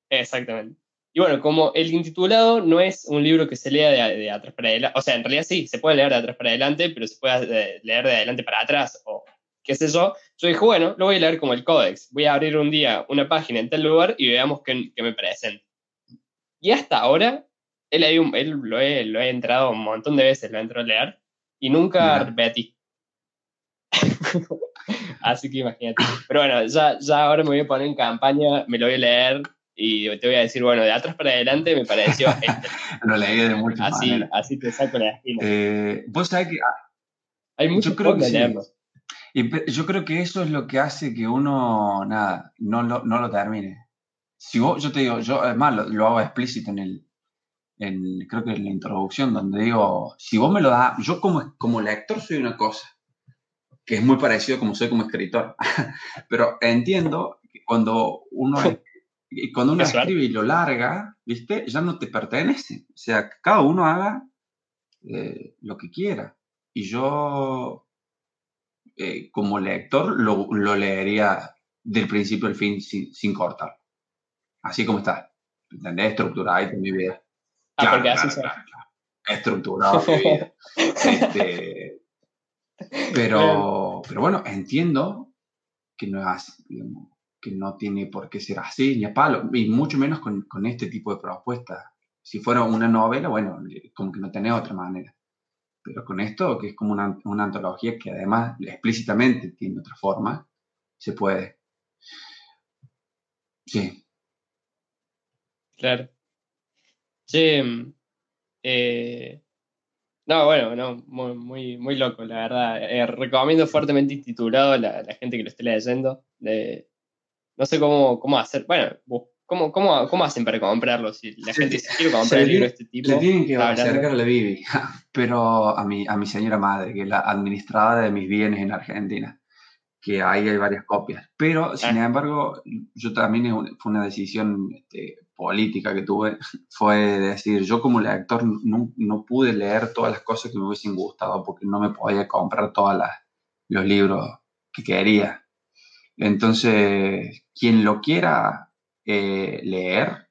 Exactamente. Y bueno, como el intitulado no es un libro que se lea de, de atrás para adelante, o sea, en realidad sí, se puede leer de atrás para adelante, pero se puede eh, leer de adelante para atrás, o qué sé yo. Yo dije, bueno, lo voy a leer como el códex. Voy a abrir un día una página en tal lugar y veamos qué, qué me presenta. Y hasta ahora, él, él lo, he, lo he entrado un montón de veces, lo he entrado a leer, y nunca Mira. repetí. Así que imagínate. Pero bueno, ya, ya ahora me voy a poner en campaña, me lo voy a leer y te voy a decir, bueno, de atrás para adelante me pareció este. Lo leí de muchas así, maneras. así te saco la esquina. Eh, Vos sabés que Hay muchos yo creo que sí. Y yo creo que eso es lo que hace que uno, nada, no lo, no lo termine. Si vos, yo te digo, yo además lo, lo hago explícito en el, en, creo que en la introducción, donde digo, si vos me lo das, yo como, como lector soy una cosa, que es muy parecido como soy como escritor, pero entiendo que cuando uno, y cuando uno suerte. escribe y lo larga, ¿viste? Ya no te pertenece. O sea, cada uno haga eh, lo que quiera. Y yo, eh, como lector, lo, lo leería del principio al fin sin, sin cortar. Así como está. ¿Entendés? Estructuradito mi vida. Ah, Claro, porque así claro, claro. Estructurado mi vida. Este, pero, pero bueno, entiendo que no es así, digamos, que no tiene por qué ser así, ni a palo, y mucho menos con, con este tipo de propuestas. Si fuera una novela, bueno, como que no tenés otra manera. Pero con esto, que es como una, una antología que además explícitamente tiene otra forma, se puede. Sí. Claro. Che, mm, eh, no, bueno, no, muy, muy, muy loco, la verdad. Eh, recomiendo fuertemente intitulado a la, la gente que lo esté leyendo. De, no sé cómo, cómo hacer, bueno, bu- ¿cómo, cómo, cómo hacen para comprarlo? Si la gente dice, quiero comprar el libro de este tipo. Le tienen que acercar a la Bibi, pero a mi, a mi señora madre, que es la administradora de mis bienes en Argentina, que ahí hay varias copias. Pero, sin Ah. embargo, yo también fue una decisión este, política que tuve, fue decir, yo como lector no, no pude leer todas las cosas que me hubiesen gustado porque no me podía comprar todos los libros que quería. Entonces, quien lo quiera eh, leer,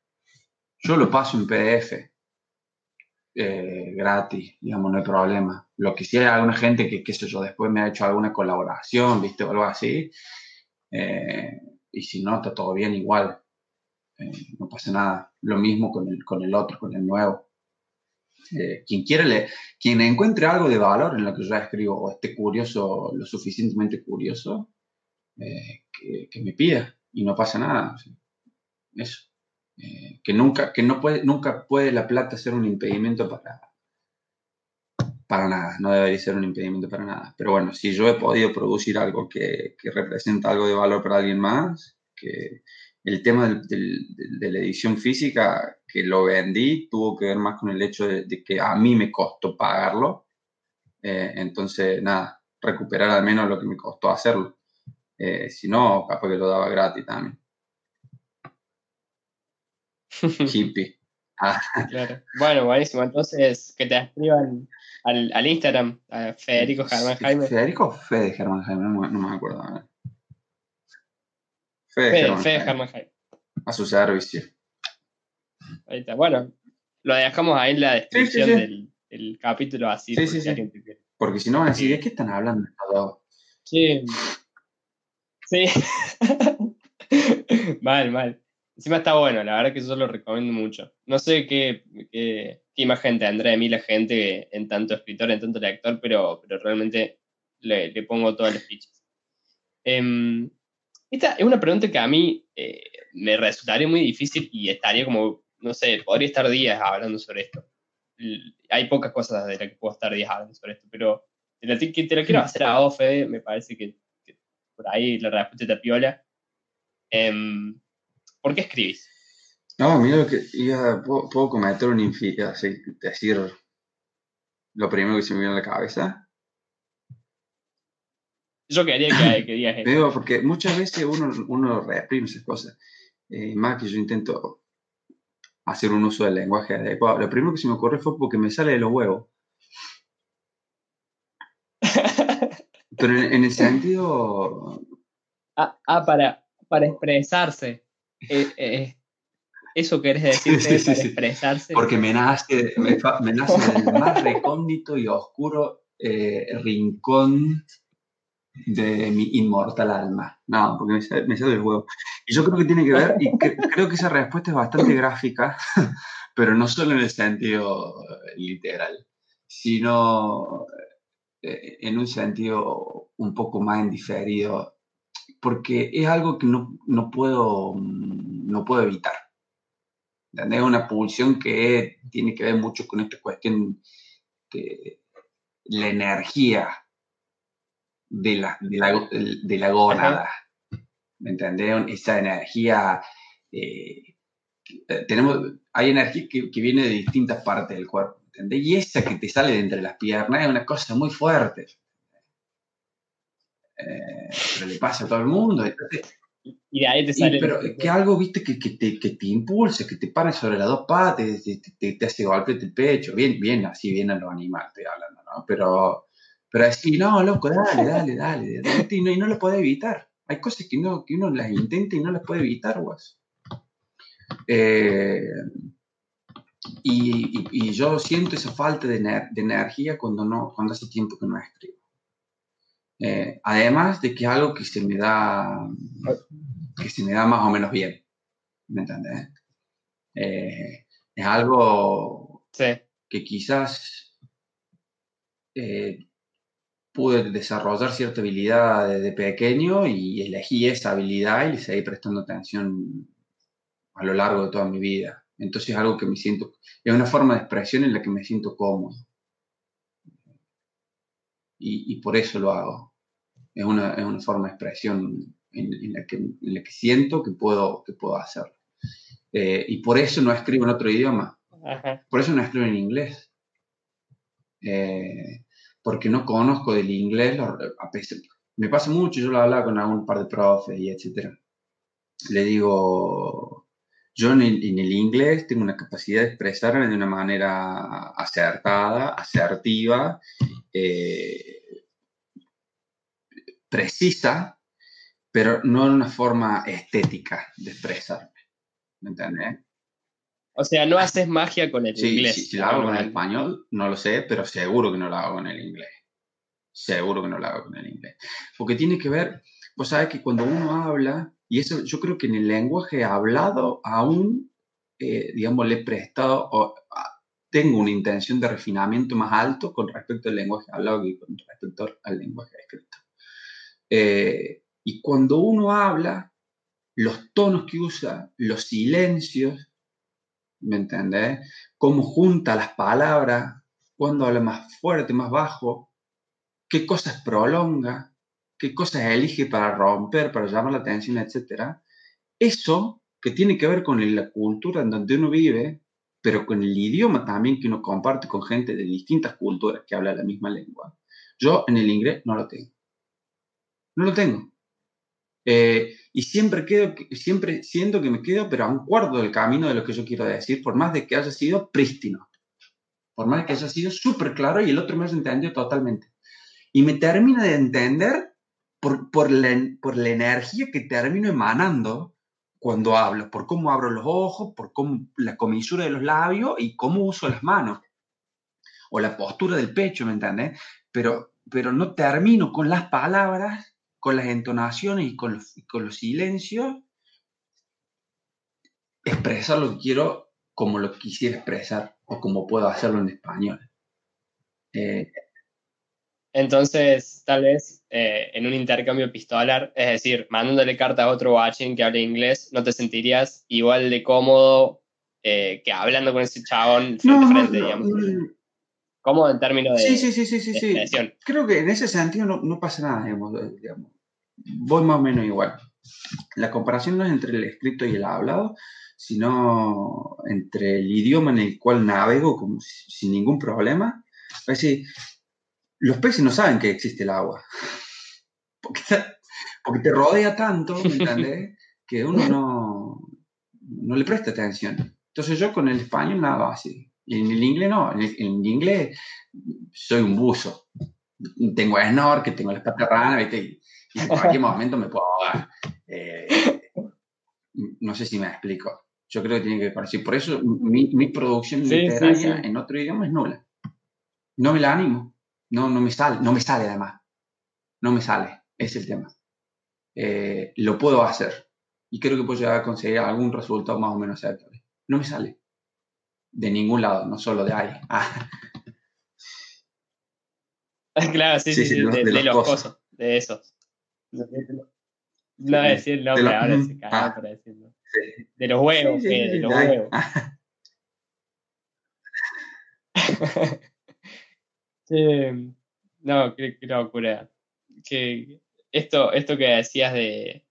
yo lo paso en PDF eh, gratis, digamos, no hay problema. Lo hay alguna gente que, qué sé yo, después me ha hecho alguna colaboración, ¿viste? O algo así. eh, y si no, está todo bien igual. No pasa nada. Lo mismo con el, con el otro, con el nuevo. Quien quiera leer, quien encuentre algo de valor en lo que yo escribo o esté curioso, lo suficientemente curioso, eh, que, me pida y no pasa nada. Eso. Eh, que nunca, que no puede, nunca puede la plata ser un impedimento para, para nada, no debería ser un impedimento para nada. Pero bueno, si yo he podido producir algo que, que representa algo de valor para alguien más, que el tema de la edición física, que lo vendí, tuvo que ver más con el hecho de, de que a mí me costó pagarlo. Eh, entonces, nada, recuperar al menos lo que me costó hacerlo. Eh, si no, capaz que lo daba gratis también. Hippie. Ah, Claro. Bueno, buenísimo. Entonces, que te escriban al, al Instagram, a Federico Germán Jaime. ¿Federico o Fede Germán Jaime? No, me- no me acuerdo. Fede, Fede, Germán Fede Jaime. Germán Jaime. A su servicio. Ahí está. Bueno, lo dejamos ahí en la descripción sí. Del, del capítulo así. Sí, por sí, si sí. alguien te quiere. Porque si no van a decir, ¿de qué están hablando estos dos? Sí. Sí. mal, mal. Encima está bueno, la verdad que yo lo recomiendo mucho. No sé qué, qué, qué imagen tendrá de mí la gente en tanto escritor, en tanto lector, pero, pero realmente le, le pongo todas las fichas. Em, esta es una pregunta que a mí eh, me resultaría muy difícil y estaría como, no sé, podría estar días hablando sobre esto. Hay pocas cosas de las que puedo estar días hablando sobre esto, pero te la, te la quiero hacer a vos, Fede, me parece que por ahí la respuesta te piola. Em, ¿Por qué escribís? No, mira lo que iba, puedo, puedo cometer un infiel, así, decir lo primero que se me viene a la cabeza. Yo quería que, que digas eso. Digo, porque muchas veces uno, uno reprime esas cosas. Eh, más que yo intento hacer un uso del lenguaje adecuado. Lo primero que se me ocurre fue porque me sale de los huevos. Pero en, el sentido. Ah, ah, para, para expresarse. Eh, eh, ¿Eso querés decir Sí, sí, para sí. expresarse? Porque me nace, me, me nace del más recóndito y oscuro eh, rincón de mi inmortal alma. No, porque me sale, me sale del huevo. Y yo creo que tiene que ver, y cre- creo que esa respuesta es bastante gráfica, pero no solo en el sentido literal, sino en un sentido un poco más en diferido, porque es algo que no, no puedo, mm, no puedo evitar. ¿Entendés? Una pulsión que tiene que ver mucho con esta cuestión de la energía de la, de la, de la gónada. ¿Me entendés? Esa energía. eh, eh, tenemos, hay energía que, que viene de distintas partes del cuerpo. ¿Entendés? Y esa que te sale de entre las piernas es una cosa muy fuerte. Eh, pero le pasa a todo el mundo. Entonces, Y de ahí te y, sale. pero que algo, viste, que, que te, que te impulse, que te pare sobre las dos patas, te, te, te- te hace golpe el pecho, bien, bien, así bien a los animales, estoy hablando, ¿no? Pero, pero así, no, loco, dale, dale, dale, dale, y no, y no lo puede evitar. Hay cosas que, no, que uno las intenta y no las puede evitar, guas. Eh, y, y- y yo siento esa falta de, ener- de energía cuando, no, cuando hace tiempo que no escribo. Eh, además de que es algo que se me da que se me da más o menos bien. ¿Me entendés? Eh, es algo Sí. que quizás eh, pude desarrollar cierta habilidad desde pequeño y elegí esa habilidad y le seguí prestando atención a lo largo de toda mi vida. Entonces es algo que me siento, es una forma de expresión en la que me siento cómodo. Y, y por eso lo hago. Es una, es una forma de expresión en, en la que, en la que siento que puedo, que puedo hacerlo. Eh, y por eso no escribo en otro idioma. Ajá. Por eso no escribo en inglés. Eh, porque no conozco del inglés. a pesar- me pasa mucho, yo lo hablaba con algún par de profes y etcétera. Le digo, yo en el, en el inglés tengo una capacidad de expresarme de una manera acertada, asertiva, eh, precisa, pero no en una forma estética de expresarme. ¿Me entiendes? O sea, no haces magia con el Sí, inglés. sí, si lo hago con el español, no lo sé, pero seguro que no lo hago con el inglés. Seguro que no lo hago con el inglés. Porque tiene que ver, vos sabés que cuando uno habla, y eso yo creo que en el lenguaje hablado aún, eh, digamos, le he prestado, o, a- tengo una intención de refinamiento más alto con respecto al lenguaje hablado que con respecto al lenguaje escrito. Eh, y cuando uno habla, los tonos que usa, los silencios, ¿me entendés? Cómo junta las palabras, cuándo habla más fuerte, más bajo, qué cosas prolonga, qué cosas elige para romper, para llamar la atención, etc. Eso que tiene que ver con la cultura en donde uno vive, pero con el idioma también que uno comparte con gente de distintas culturas que habla la misma lengua. Yo en el inglés no lo tengo. No lo tengo. Eh, y siempre quedo, siempre siento que me quedo, pero a un cuarto del camino de lo que yo quiero decir, por más de que haya sido prístino, por más de que haya sido súper claro y el otro me haya entendido totalmente. Y me termina de entender por, por, la, por la energía que termino emanando cuando hablo, por cómo abro los ojos, por cómo, la comisura de los labios y cómo uso las manos, o la postura del pecho, ¿me entiendes? Pero, pero no termino con las palabras con las entonaciones y con los, con los silencios, expresar lo que quiero como lo quisiera expresar o como puedo hacerlo en español. Eh, Entonces, tal vez eh, en un intercambio epistolar, es decir, mandándole carta a otro guachín que hable inglés, no te sentirías igual de cómodo eh, que hablando con ese chabón frente a frente, digamos. Cómodo en términos de, sí, sí, sí, sí, sí, sí. Creo que en ese sentido no, no pasa nada, digamos, digamos. Voy más o menos igual. La comparación no es entre el escrito y el hablado, sino entre el idioma en el cual navego como si- sin ningún problema Es decir, los peces no saben que existe el agua. Porque te, porque te rodea tanto, ¿me entiendes? que uno no, no le presta atención. Entonces yo con el español nada así. Y en el inglés no. En el, en el inglés soy un buzo. Tengo que tengo las patas ranas, ¿viste? Y, en cualquier momento me puedo ahogar. Eh, no sé si me explico. Yo creo que tiene que parecer. Por eso mi, mi producción Sí, sí, literaria sí. en otro idioma es nula. No me la animo. No, no me sale. No me sale además. No me sale. Es el tema. Eh, lo puedo hacer. Y creo que puedo llegar a conseguir algún resultado más o menos aceptable. No me sale. De ningún lado, no solo de ahí. Ah, claro, sí, Sí, sí, de los- de, de de los cosos. cosos, de esos. No decir el nombre, de los- ahora ah. por decirlo. De los huevos, Fede, sí, de los huevos. Ah, Sí, no, qué, qué locura. Que esto, esto que decías de,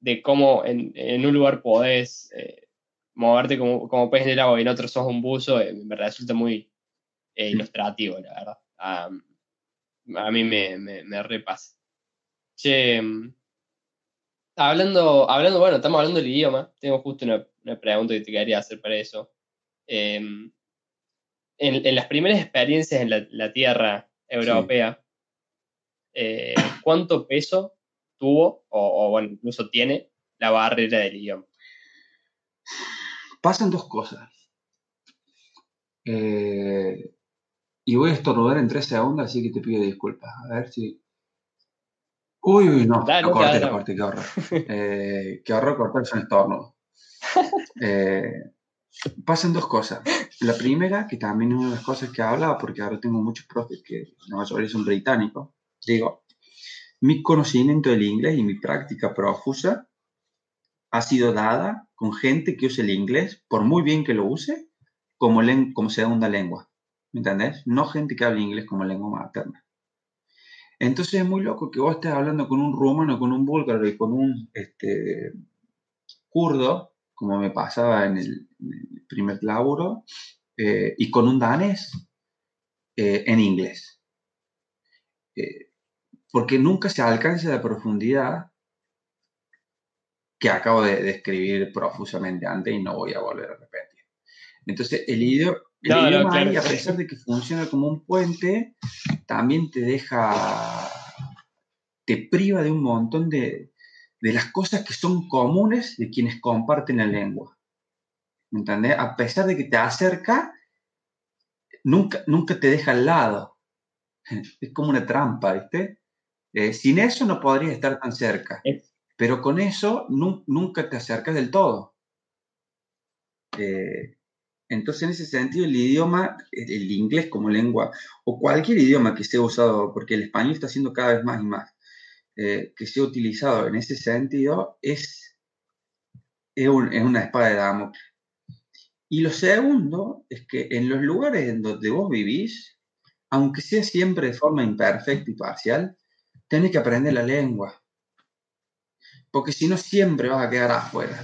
de cómo en, en un lugar podés eh, moverte como, como pez en el agua y en otro sos un buzo, eh, me resulta muy eh, ilustrativo, la verdad. Ah, a mí me, me, me repasa. Che, mm, hablando, hablando, bueno, estamos hablando del idioma. Tengo justo una, una pregunta que te quería hacer para eso. Em, en, en las primeras experiencias en la, la tierra europea, eh, ¿cuánto peso tuvo, o, o, bueno, incluso tiene, la barrera del idioma? Pasan dos cosas. Eh, y voy a estornudar en tres segundos, así que te pido disculpas. A ver si. Uy, uy, no, Dale, lo corté, lo corté, qué horror. Eh, qué horror cortarse un estornudo. Eh, pasan dos cosas. La primera, que también es una de las cosas que hablaba, porque ahora tengo muchos profes que la mayoría son británicos, digo, mi conocimiento del inglés y mi práctica profusa ha sido dada con gente que usa el inglés, por muy bien que lo use, como, como segunda lengua. ¿Me entendés? No gente que hable inglés como lengua materna. Entonces es muy loco que vos estés hablando con un rumano, con un búlgaro y con un este, kurdo, como me pasaba en el, primer laburo, eh, y con un danés eh, en inglés. Eh, porque nunca se alcanza la profundidad que acabo de describir profusamente antes y no voy a volver a repetir. Entonces, el, idio- el No, no, idioma claro. ahí, a pesar de que funciona como un puente, también te deja, te priva de un montón de, de las cosas que son comunes de quienes comparten la lengua. ¿Me entendés? A pesar de que te acerca, nunca, nunca te deja al lado. Es como una trampa, ¿viste? Eh, sin eso no podrías estar tan cerca. Pero con eso nu- nunca te acercas del todo. Eh, entonces, en ese sentido, el idioma, el, el inglés como lengua, o cualquier idioma que sea usado, porque el español está siendo cada vez más y más, eh, que sea utilizado en ese sentido, es, es, un- es una espada de Damocles. Y lo segundo es que en los lugares en donde vos vivís, aunque sea siempre de forma imperfecta y parcial, tenés que aprender la lengua. Porque si no, siempre vas a quedar afuera.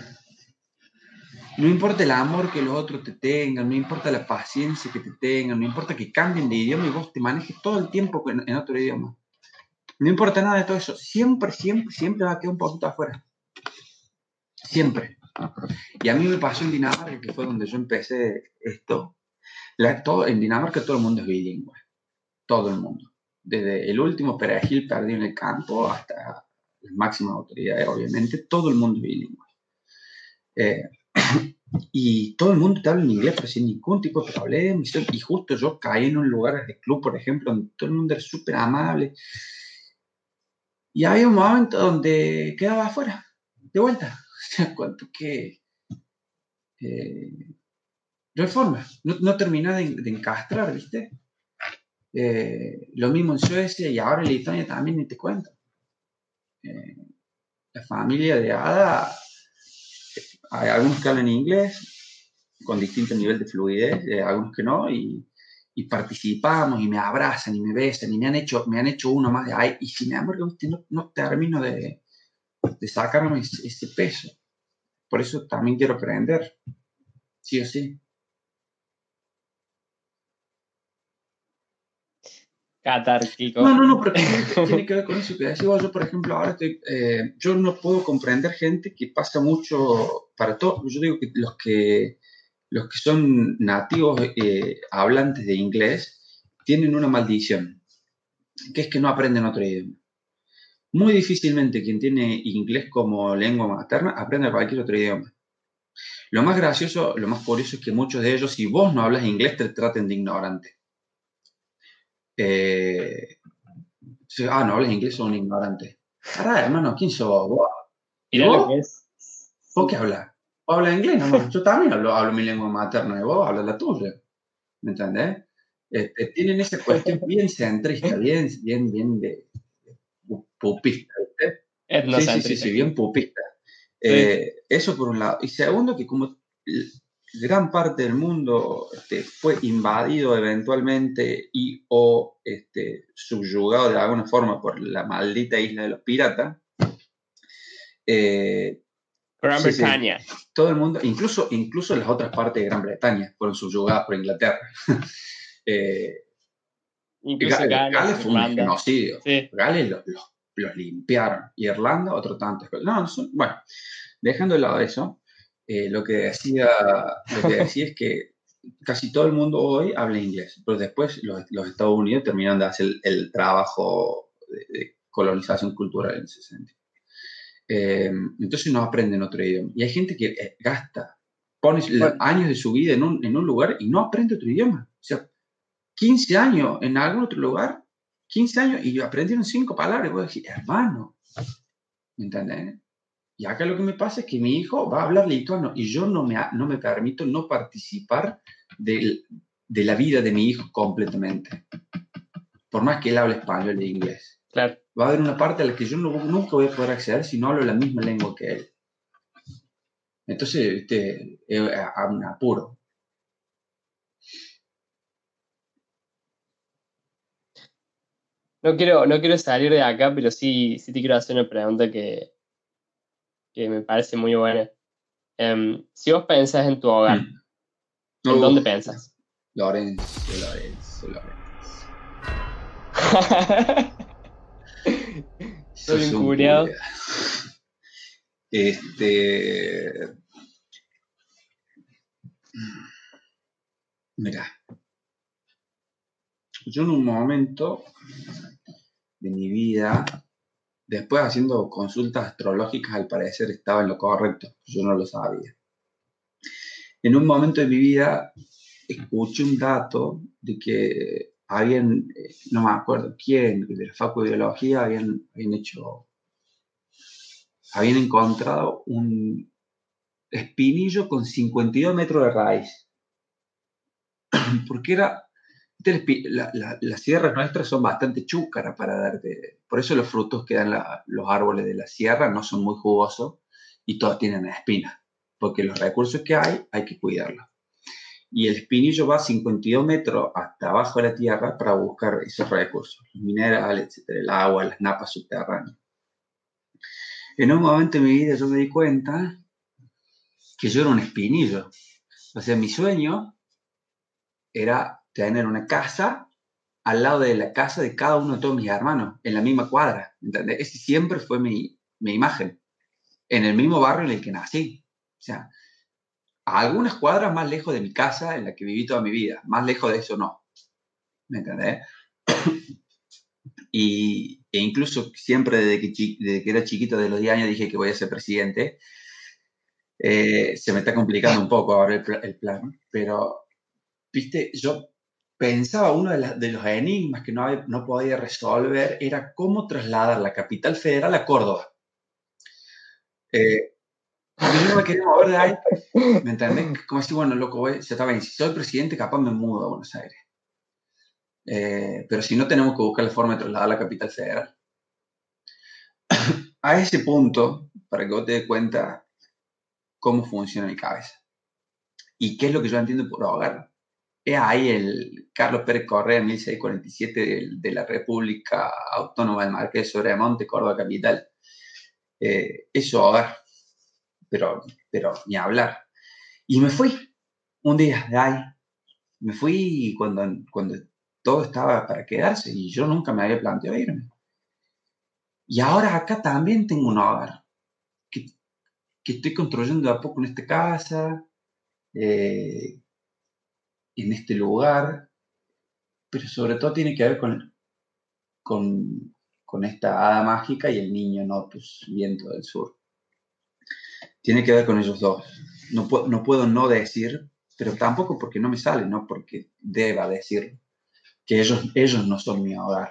No importa el amor que los otros te tengan, no importa la paciencia que te tengan, no importa que cambien de idioma y vos te manejes todo el tiempo en otro idioma. No importa nada de todo eso. Siempre, siempre, siempre vas a quedar un poquito afuera. Siempre. Y a mí me pasó en Dinamarca, que fue donde yo empecé esto. La- en Dinamarca todo el mundo es bilingüe. Todo el mundo. Desde el último perejil perdido en el campo hasta las máximas autoridades, obviamente, todo el mundo es bilingüe. Eh, y todo el mundo te habla en inglés, pero sin ningún tipo de problema. Y justo yo caí en un lugar de club, por ejemplo, donde todo el mundo era súper amable. Y había un momento donde quedaba afuera, de vuelta. O sea, cuanto que. Eh, no hay forma. No, no de, de encastrar, ¿viste? Eh, lo mismo en Suecia y ahora en Lituania también, ni te cuento. Eh, la familia de Ada, hay algunos que hablan inglés con distinto nivel de fluidez, eh, algunos que no, y, y participamos y me abrazan y me besan y me han hecho, me han hecho uno más de ay, y sin embargo ¿viste? no, no termino de, de sacarme ese, ese peso. Por eso también quiero aprender, sí o sí. catárquico. No, no, no, pero tiene, tiene que ver con eso que decís vos. Yo, por ejemplo, ahora estoy, eh, yo no puedo comprender gente que pasa mucho para todo. Yo digo que los que, los que son nativos eh, hablantes de inglés tienen una maldición, que es que no aprenden otro idioma. Muy difícilmente quien tiene inglés como lengua materna aprende cualquier otro idioma. Lo más gracioso, lo más curioso es que muchos de ellos, si vos no hablas inglés, te traten de ignorante. Eh, ah, no hablas inglés, sos un ignorante. Ahora, hermano, ¿quién sos vos? Mirá ¿Y lo vos? que es. ¿Vos qué hablas? ¿Vos hablas inglés? No, yo también hablo, hablo mi lengua materna y vos hablas la tuya. ¿Me entendés? Este, tienen esa cuestión bien centrista, bien, bien, bien de, pupista, ¿viste? Sí, sí, sí, sí, bien pupista. Eh, eso por un lado. Y segundo, que como gran parte del mundo este, fue invadido eventualmente y o este, subyugado de alguna forma por la maldita isla de los piratas, eh, Gran Sí, sí. Bretaña. todo el mundo, incluso, incluso las otras partes de Gran Bretaña, fueron subyugadas por Inglaterra. Eh, Incluso Ga- Gales, Gales fue un genocidio. Sí. Gales los los- los limpiaron. Y Irlanda, otro tanto. No, no son- bueno, dejando de lado eso, eh, lo, que decía, lo que decía es que casi todo el mundo hoy habla inglés, pero después los, los Estados Unidos terminaron de hacer el, el trabajo de, de colonización cultural en ese sentido. Eh, entonces no aprenden otro idioma. Y hay gente que eh, gasta, pone Bueno. años de su vida en un, en un lugar y no aprende otro idioma. O sea, 15 años en algún otro lugar, 15 años y aprendieron cinco palabras. Y vos decís, hermano, ¿me entendés? Y acá lo que me pasa es que mi hijo va a hablar lituano y yo no me, no me permito no participar del- de la vida de mi hijo completamente. Por más que él hable español e inglés. Claro. Va a haber una parte a la que yo no- nunca voy a poder acceder si no hablo la misma lengua que él. Entonces, este, es a- un apuro. No quiero, no quiero salir de acá, pero sí, sí te quiero hacer una pregunta que, que me parece muy buena. Em, si vos pensás en tu hogar, Mm. ¿en Uf, dónde pensás? Lorenzo, Lorenzo, Lorenzo. Soy un culiao. Este. Mira. Yo en un momento de mi vida, después haciendo consultas astrológicas, al parecer estaba en lo correcto. Yo no lo sabía. En un momento de mi vida escuché un dato de que habían, eh, no me acuerdo quién, de la Facu de Biología, habían, habían hecho, habían encontrado un espinillo con 52 metros de raíz. Porque era, espi- la- la- las sierras nuestras son bastante chúcaras para darte, por eso los frutos que dan los árboles de la sierra no son muy jugosos y todos tienen espinas, porque los recursos que hay hay que cuidarlos y el espinillo va 52 metros hasta abajo de la tierra para buscar esos recursos, los minerales, etcétera, el agua, las napas subterráneas. En un momento de mi vida yo me di cuenta que yo era un espinillo. O sea, mi sueño era tener una casa al lado de la casa de cada uno de todos mis hermanos, en la misma cuadra. ¿entendés? Ese siempre fue mi, mi imagen, en el mismo barrio en el que nací. O sea, a algunas cuadras más lejos de mi casa en la que viví toda mi vida. Más lejos de eso no. ¿Me entendés? Y, e incluso siempre desde que, desde que era chiquito, de los 10 años, dije que voy a ser presidente. Eh, se me está complicando un poco ahora el, el plan, pero, viste, yo pensaba uno de, la- de los enigmas que no, había- no podía resolver era cómo trasladar la capital federal a Córdoba. Eh, yo no me quería mover de ahí ¿Me entendés? Como así, bueno, loco, ya está bien, si soy presidente, capaz me mudo a Buenos Aires. Eh, pero si no, tenemos que buscar la forma de trasladar a la capital federal. a ese punto, para que vos te des cuenta cómo funciona mi cabeza y qué es lo que yo entiendo por hogar. Es ahí el Carlos Pérez Correa, 1647, de, de la República Autónoma del Marqués de Sobremonte, Córdoba Capital. Eh, eso hogar, pero, pero ni hablar. Y me fui un día de. Me fui cuando, cuando todo estaba para quedarse y yo nunca me había planteado irme. Y ahora acá también tengo un hogar que, que estoy construyendo de a poco en esta casa, eh, en este lugar, pero sobre todo tiene que ver con, con, con esta hada mágica y el niño Notus, viento del sur. Tiene que ver con ellos dos. No, no puedo no decir, pero tampoco porque no me sale, no porque deba decir que ellos, ellos no son mi hogar,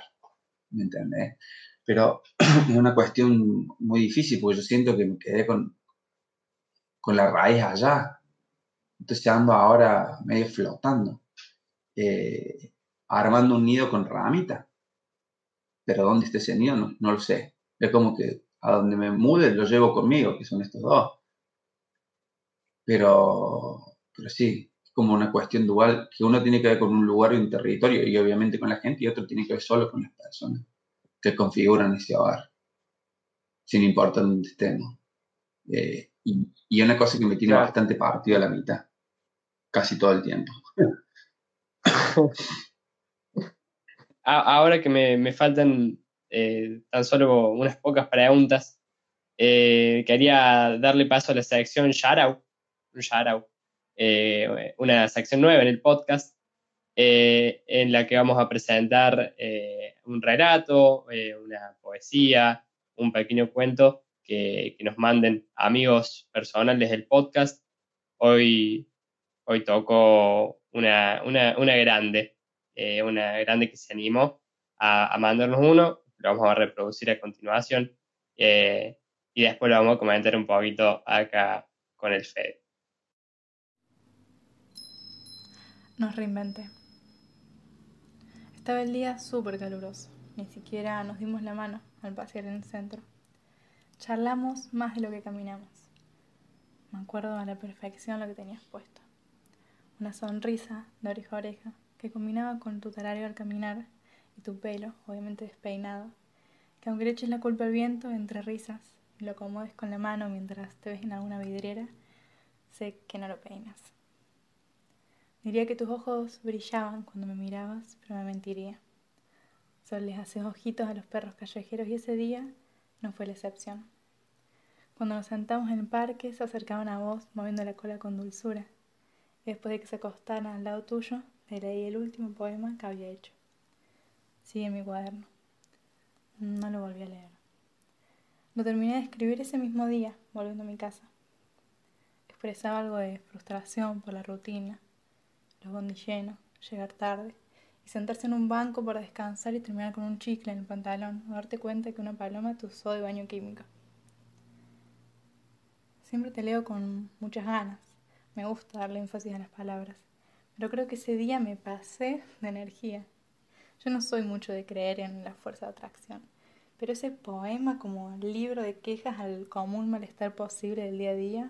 ¿me entendés? Pero es una cuestión muy difícil porque yo siento que me quedé con, con la raíz allá. Entonces ando ahora medio flotando, eh, armando un nido con ramita pero dónde está ese nido no, no lo sé. Es como que a donde me mude lo llevo conmigo, que son estos dos. Pero, pero sí, es como una cuestión dual, que uno tiene que ver con un lugar y un territorio, y obviamente con la gente, y otro tiene que ver solo con las personas que configuran ese hogar, sin importar dónde estemos. Eh, y, y, una cosa que me tiene bastante partido a la mitad, casi todo el tiempo. ahora que me, faltan eh, tan solo unas pocas preguntas, eh, quería darle paso a la sección Shoutout, un eh, una sección nueva en el podcast, en la que vamos a presentar un relato, una poesía, un pequeño cuento que, nos manden amigos personales del podcast. Hoy, hoy toco una, una grande, eh, una grande que se animó a, mandarnos uno, lo vamos a reproducir a continuación eh, y después lo vamos a comentar un poquito acá con el Fed. Nos reinventé. Estaba el día súper caluroso, ni siquiera nos dimos la mano al pasear en el centro. Charlamos más de lo que caminamos. Me acuerdo a la perfección lo que tenías puesto. Una sonrisa de oreja a oreja que combinaba con tu talario al caminar y tu pelo, obviamente despeinado, que aunque le eches la culpa al viento entre risas y lo acomodes con la mano mientras te ves en alguna vidriera, sé que no lo peinas. Diría que tus ojos brillaban cuando me mirabas, pero me mentiría. Solo les haces ojitos a los perros callejeros y ese día no fue la excepción. Cuando nos sentamos en el parque se acercaban a vos moviendo la cola con dulzura. Y después de que se acostaran al lado tuyo, leí el último poema que había hecho. Sigue mi cuaderno. No lo volví a leer. Lo terminé de escribir ese mismo día, volviendo a mi casa. Expresaba algo de frustración por la rutina, los bondis llenos, llegar tarde y sentarse en un banco para descansar y terminar con un chicle en el pantalón o darte cuenta que una paloma te usó de baño químico. Siempre te leo con muchas ganas. Me gusta darle énfasis a las palabras pero creo que ese día me pasé de energía. Yo no soy mucho de creer en la fuerza de atracción, pero ese poema como libro de quejas al común malestar posible del día a día,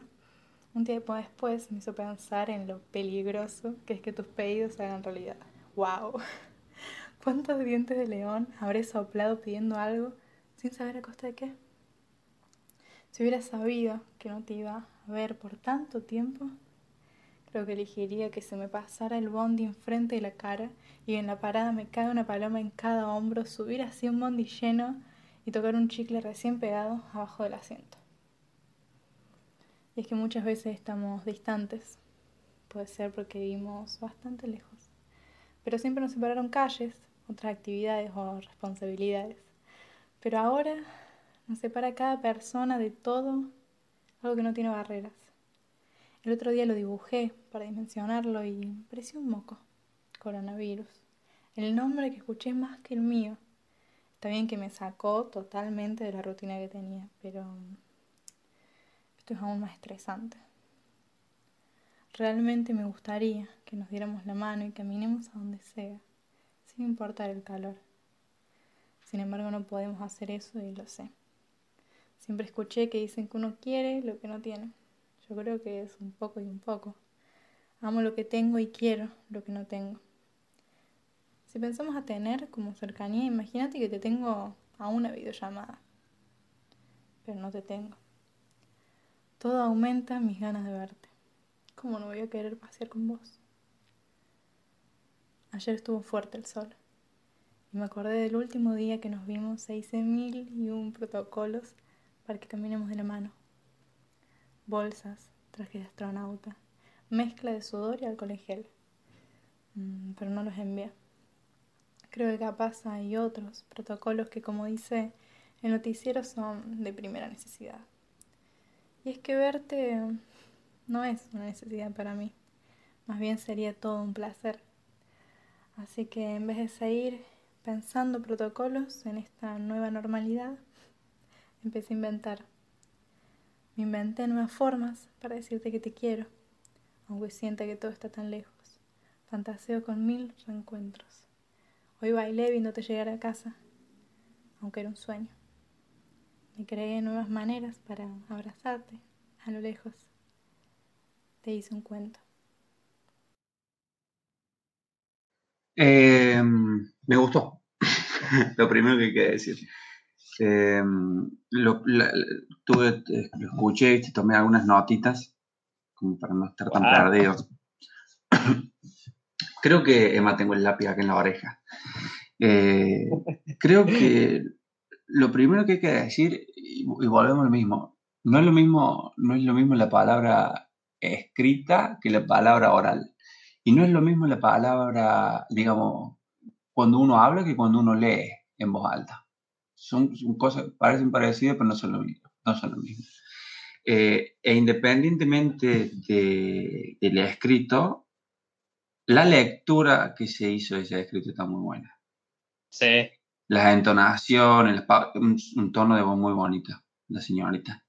un tiempo después me hizo pensar en lo peligroso que es que tus pedidos se hagan realidad. ¡Wow! ¿Cuántos dientes de león habré soplado pidiendo algo sin saber a costa de qué? Si hubiera sabido que no te iba a ver por tanto tiempo, Creo que elegiría que se me pasara el bondi enfrente de la cara y en la parada me cae una paloma en cada hombro, subir así un bondi lleno y tocar un chicle recién pegado abajo del asiento. Es que muchas veces estamos distantes, puede ser porque vivimos bastante lejos, pero siempre nos separaron calles, otras actividades o responsabilidades. Pero ahora nos separa cada persona de todo algo que no tiene barreras. El otro día lo dibujé para dimensionarlo y pareció un moco. Coronavirus. El nombre que escuché más que el mío. Está bien que me sacó totalmente de la rutina que tenía, pero es aún más estresante. Realmente me gustaría que nos diéramos la mano y caminemos a donde sea, sin importar el calor. Sin embargo, no podemos hacer eso y lo sé. Siempre escuché que dicen que uno quiere lo que no tiene. Yo creo que es un poco y un poco. Amo lo que tengo y quiero lo que no tengo. Si pensamos a tener como cercanía, imagínate que te tengo a una videollamada, pero no te tengo. Todo aumenta mis ganas de verte. ¿Cómo no voy a querer pasear con vos? Ayer estuvo fuerte el sol. Y me acordé del último día que nos vimos e hice mil y un protocolos para que caminemos de la mano. Bolsas, traje de astronauta, mezcla de sudor y alcohol en gel. Mm, pero no los envié. Creo que capaz hay otros protocolos que, como dice el noticiero, son de primera necesidad. Y es que verte no es una necesidad para mí, más bien sería todo un placer. Así que en vez de seguir pensando protocolos en esta nueva normalidad, empecé a inventar. Me inventé nuevas formas para decirte que te quiero, aunque sienta que todo está tan lejos. Fantaseo con mil reencuentros. Hoy bailé viéndote llegar a casa, aunque era un sueño. Me creé nuevas maneras para abrazarte a lo lejos. Te hice un cuento. Eh, me gustó. lo primero que hay que decir. Eh, lo, la- tuve, eh, lo escuché y tomé algunas notitas, como para no estar tan Wow. perdido. Creo que Emma tengo el lápiz acá en la oreja. Eh, creo que lo primero que hay que decir, y, volvemos al mismo, no es lo mismo, no es lo mismo la palabra escrita que la palabra oral. Y no es lo mismo la palabra, digamos, cuando uno habla que cuando uno lee en voz alta. Son, son cosas, parecen parecidas, pero no son lo mismo. No son lo mismo. Eh, e independientemente de- del escrito, la lectura que se hizo de ese escrito está muy buena. Sí, Las entonaciones, un tono de voz muy bonito, la señorita.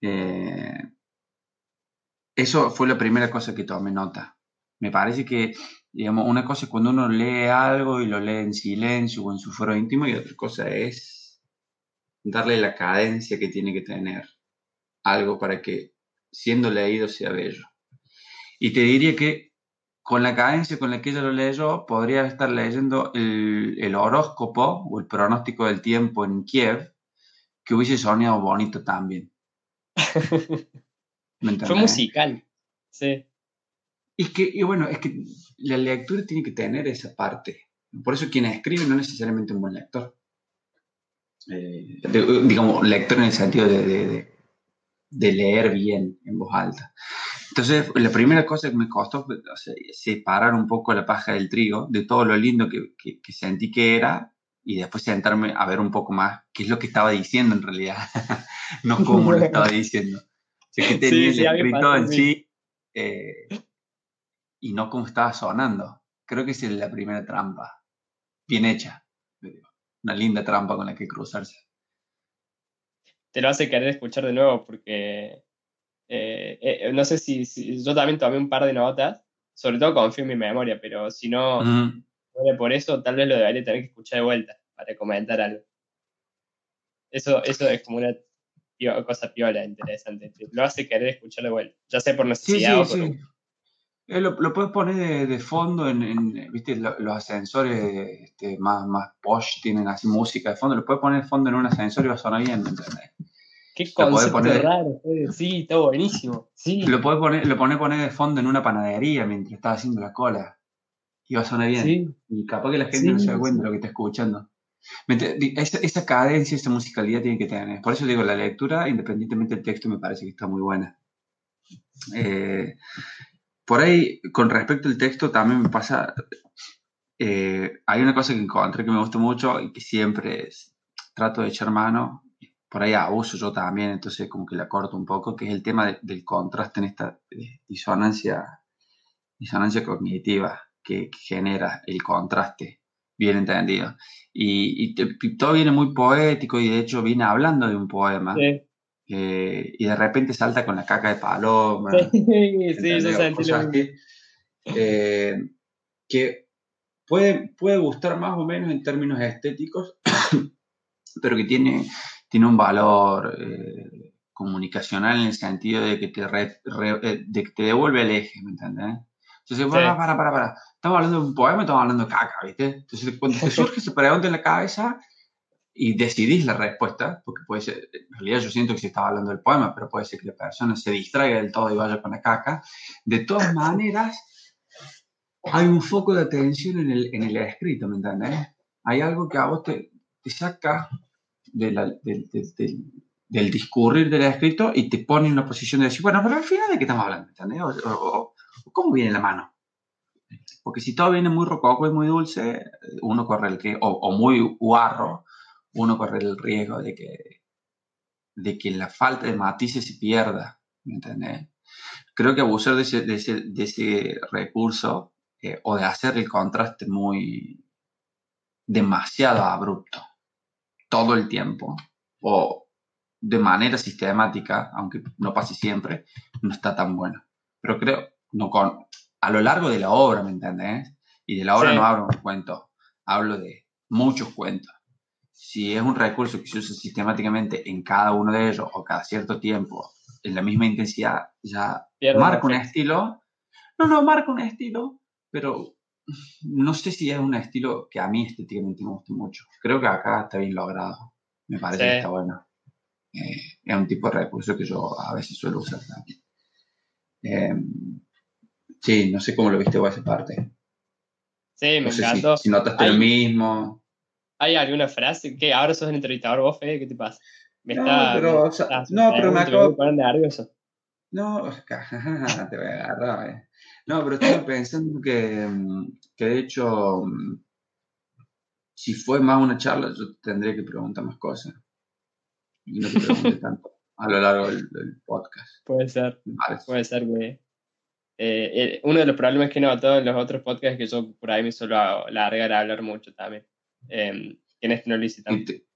Eh, eso fue la primera cosa que tomé nota. Me parece que, digamos, una cosa es cuando uno lee algo y lo lee en silencio o en su foro íntimo y otra cosa es darle la cadencia que tiene que tener algo para que siendo leído sea bello. Y te diría que con la cadencia con la que ella lo leyó, podría estar leyendo el, el horóscopo o el pronóstico del tiempo en Kiev, que hubiese soñado bonito también. ¿Me fue musical. Sí, Y que, y bueno, es que la lectura tiene que tener esa parte. Por eso quien escribe no es necesariamente un buen lector. Eh, de- digamos, lector en el sentido de- de leer bien en voz alta. Entonces, la primera cosa que me costó fue o sea, separar un poco la paja del trigo, de todo lo lindo que, que- que sentí que era, y después sentarme a ver un poco más qué es lo que estaba diciendo en realidad, no cómo lo estaba diciendo. O sea, qué tenía Sí, sí, el escrito pasó en lo sí, eh, y no cómo estaba sonando. Creo que es la primera trampa, bien hecha. Una linda trampa con la que cruzarse. te lo hace querer escuchar de nuevo porque eh, eh, no sé si, si- yo también tomé un par de notas, sobre todo confío en mi memoria, pero si no por eso, tal vez lo debería tener que escuchar de vuelta para comentar algo. Eso, eso es como una pio- cosa piola interesante, te lo hace querer escuchar de vuelta, ya sea por Sí, necesidad sí, o por... sí. Eh, lo, lo puedes poner de, de fondo en, en, viste, Lo- los ascensores este, más, más posh tienen así música de fondo, lo puedes poner de fondo en un ascensor y va a sonar bien, ¿me entendés? Qué podés concepto poner- raro, sí, está buenísimo, sí. Lo puedes poner, lo podés poner de fondo en una panadería mientras estás haciendo la cola y va a sonar bien. Sí, Y capaz que la gente Sí, no se da cuenta de lo que está escuchando. ¿Me ent- di- Esa, esa cadencia, esa musicalidad tiene que tener. Por eso digo, la lectura, independientemente del texto, me parece que está muy buena. Eh, por ahí, con respecto al texto, también me pasa, eh, hay una cosa que encontré que me gusta mucho y que siempre es- trato de echar mano, por ahí abuso yo también, entonces como que la corto un poco, que es el tema de- del contraste en esta disonancia, disonancia cognitiva que, que genera el contraste, bien entendido. Y, y te- y todo viene muy poético y de hecho viene hablando de un poema sí, eh, y de repente salta con la caca de paloma. sí, sí, yo sentí lo así, eh, que puede, puede gustar más o menos en términos estéticos, pero que tiene, tiene un valor eh, comunicacional en el sentido de que te, re- re- eh, de que te devuelve el eje, ¿me entiendes? Entonces, para, para, para, para. Estamos hablando de un poema, estamos hablando de caca, ¿viste? Entonces, cuando te surge esa pregunta en la cabeza y decidís la respuesta, porque puede ser, en realidad yo siento que se estaba hablando del poema, pero puede ser que la persona se distraiga del todo y vaya con la caca. De todas maneras, hay un foco de atención en el, en el escrito, ¿me entiendes? Hay algo que a vos te, te saca del, del- del- discurrir del escrito y te pone en una posición de decir, bueno, pero al final de qué estamos hablando, ¿entendés? ¿Cómo viene la mano? Porque si todo viene muy rococo y muy dulce, uno corre el riesgo, o, muy guarro, uno corre el riesgo de que, de que la falta de matices se pierda, ¿me entendés? Creo que abusar de ese, de ese, de ese recurso eh, o de hacer el contraste muy demasiado abrupto todo el tiempo o de manera sistemática, aunque no pase siempre, no está tan bueno. Pero creo, no con, a lo largo de la obra, ¿me entendés? Y de la obra Sí. no hablo de un cuento, hablo de muchos cuentos. Si es un recurso que se usa sistemáticamente en cada uno de ellos o cada cierto tiempo, en la misma intensidad, ya Pierde marca un estilo. No, no, marca un estilo, pero no sé si es un estilo que a mí estéticamente me guste mucho. Creo que acá está bien logrado. Me parece Sí. que está bueno. Eh, es un tipo de recurso que yo a veces suelo usar también. Eh, sí, no sé cómo lo viste vos esa parte. Sí, me No sé si, encantó. si notaste lo mismo. ¿Hay alguna frase? que ¿Ahora sos el entrevistador vos, Fede? ¿Qué te pasa? Me No, está, pero, me o sea, estás no, pero me acabo- nervioso. No, te voy a agarrar. eh. No, pero estaba pensando que, mm, que de hecho, mm, si fue más una charla, yo tendría que preguntar más cosas. Y no te pregunté tanto a lo largo del, del podcast. Puede ser, puede ser que... eh, eh, uno de los problemas que he notado en los otros podcasts es que yo por ahí me suelo largar a hablar mucho también. Eh, que en este no lo hice Y tanto. te,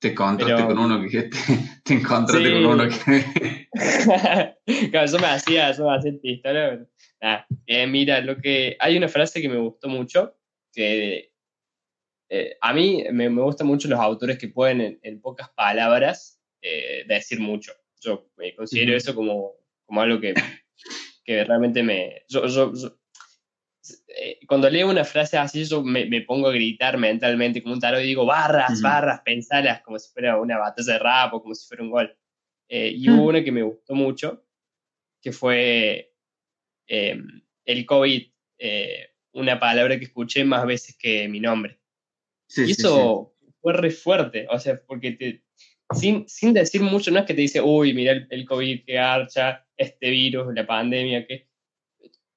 te encontraste Pero- con uno que te, te encontraste Sí. con uno que claro, eso me hacía, eso me hacía historia. nada. Eh, mira, lo que hay una frase que me gustó mucho, que eh, a mí me, me gustan mucho los autores que pueden en, en pocas palabras eh, decir mucho. Yo eh, considero eso como, como algo que, que realmente me... Yo, yo- yo- eh, cuando leo una frase así, yo me, me pongo a gritar mentalmente como un tarot y digo barras, Ujú. barras, pensalas como si fuera una batalla de rap o como si fuera un gol. Eh, y hubo una que me gustó mucho, que fue eh, el COVID, eh, una palabra que escuché más veces que mi nombre. Sí, y sí, sí. eso fue re fuerte, o sea, porque te, sin, sin decir mucho, no es que te dice, uy, mira el, el COVID, que archa, este virus, la pandemia, que...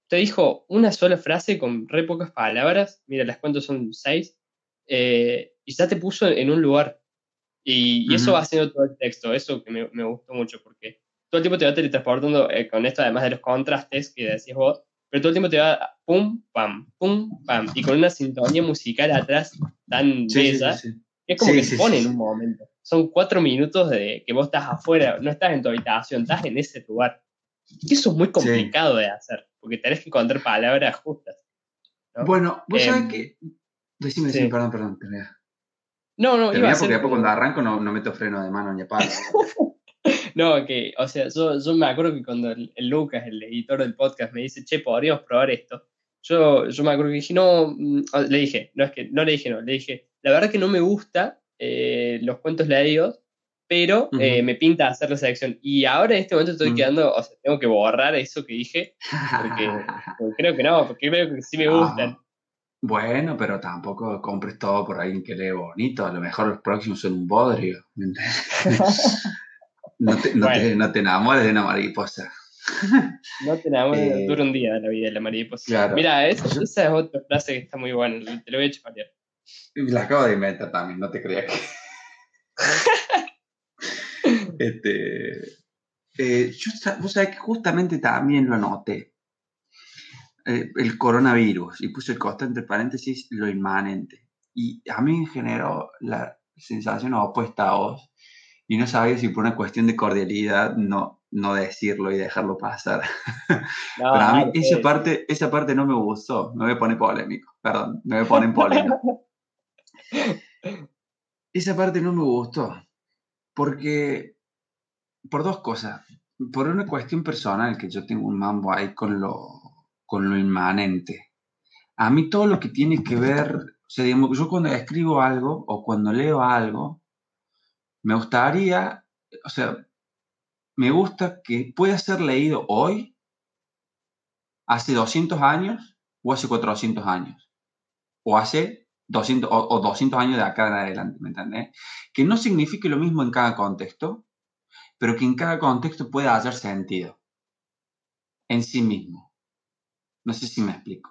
Te dijo una sola frase con re pocas palabras, mira, las cuentas son seis, eh, y ya te puso en un lugar. Y, y eso Ujú. va haciendo todo el texto, eso que me, me gustó mucho, porque todo el tiempo te va teletransportando eh, con esto, además de los contrastes que decías vos, pero todo el tiempo te va pum, pam, pum, pam, y con una sintonía musical atrás tan Sí, bella, sí, sí. es como que sí, te pone en un momento. Son cuatro minutos de que vos estás afuera, no estás en tu habitación, estás en ese lugar. Eso es muy complicado de hacer, porque tenés que encontrar palabras justas. ¿no? Bueno, vos Em, sabés que... Decime, sí. decime, perdón, perdón. Termina, No, no, iba Termina a porque ser después cuando arranco no, no meto freno de mano ni a palo. No, que, o sea, yo, yo me acuerdo que cuando el, el Lucas, el editor del podcast, me dice, che, podríamos probar esto. Yo, yo me acuerdo que dije, no, mm, le dije, no es que, no le dije, no, le dije, la verdad que no me gusta eh, los cuentos leídos, pero eh, me pinta hacer la selección. Y ahora en este momento estoy Ujú. quedando, o sea, tengo que borrar eso que dije, porque, porque creo que no, porque creo que sí me Ah. gustan. Bueno, pero tampoco compres todo por alguien que lee bonito. A lo mejor los próximos son un bodrio. No te, no, te, Bueno. no te enamores de una mariposa. No te enamores, Eh, dura un día la vida de la mariposa. claro. Mira, es- esa es otra frase que está muy buena, te lo voy a chapatear. La acabo de inventar también, no te creas que. Este, eh, yo, vos sabés que justamente también lo noté. Eh, el coronavirus, y puse el costo entre paréntesis lo inmanente. Y a mí me generó la sensación opuesta a vos. Y no sabía si por una cuestión de cordialidad no, no decirlo y dejarlo pasar. No, Pero a mí dale, esa parte, esa parte no me gustó. Me voy a poner polémico, perdón, me voy a poner polémico. esa parte no me gustó. Porque, por dos cosas. Por una cuestión personal, que yo tengo un mambo ahí con lo, con lo inmanente. A mí todo lo que tiene que ver, o sea, yo cuando escribo algo o cuando leo algo, me gustaría, o sea, me gusta que pueda ser leído hoy, hace 200 años, o hace 400 años, o hace 200, o, o 200 años de acá en adelante, ¿me entendés? Que no signifique lo mismo en cada contexto, pero que en cada contexto pueda hacer sentido en sí mismo. No sé si me explico,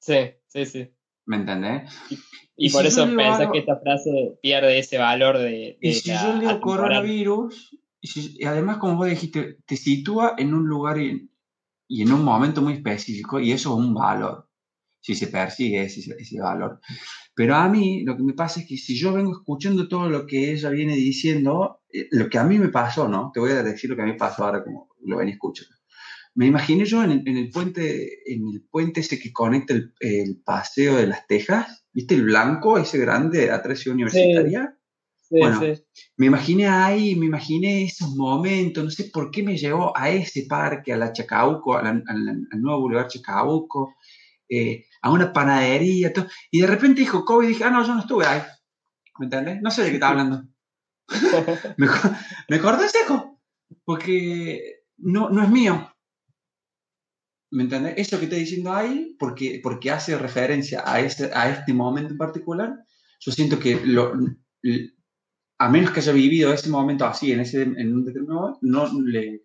Sí, sí, sí. ¿me entendés? Y, Y por si eso pensás algo- que esta frase pierde ese valor de, Y de si la yo leo coronavirus, y, si- y además, como vos dijiste, te sitúa en un lugar y, y en un momento muy específico, y eso es un valor, si se persigue ese, ese valor. Pero a mí lo que me pasa es que si yo vengo escuchando todo lo que ella viene diciendo, eh, lo que a mí me pasó, ¿no? Te voy a decir lo que a mí pasó ahora como lo venía escuchando. Me imaginé yo en el, en el puente, en el puente ese que conecta el, el paseo de las Tejas, ¿viste el blanco, ese grande, Ciudad Universitaria? Sí, Bueno, sí. Me imaginé ahí, me imaginé esos momentos, no sé por qué me llevó a ese parque, a la Chacabuco, a la- a la- al nuevo Boulevard Chacabuco, eh, a una panadería, todo. y de repente dijo COVID y dije, ah, no, yo no estuve ahí. ¿Me entendés? No sé de qué estaba hablando. Me, me corté seco, porque no, no es mío. ¿Me entendés? Eso que estoy diciendo ahí, porque, porque hace referencia a, ese, a este momento en particular, yo siento que lo, a menos que haya vivido ese momento así, en, ese, en un determinado, no le,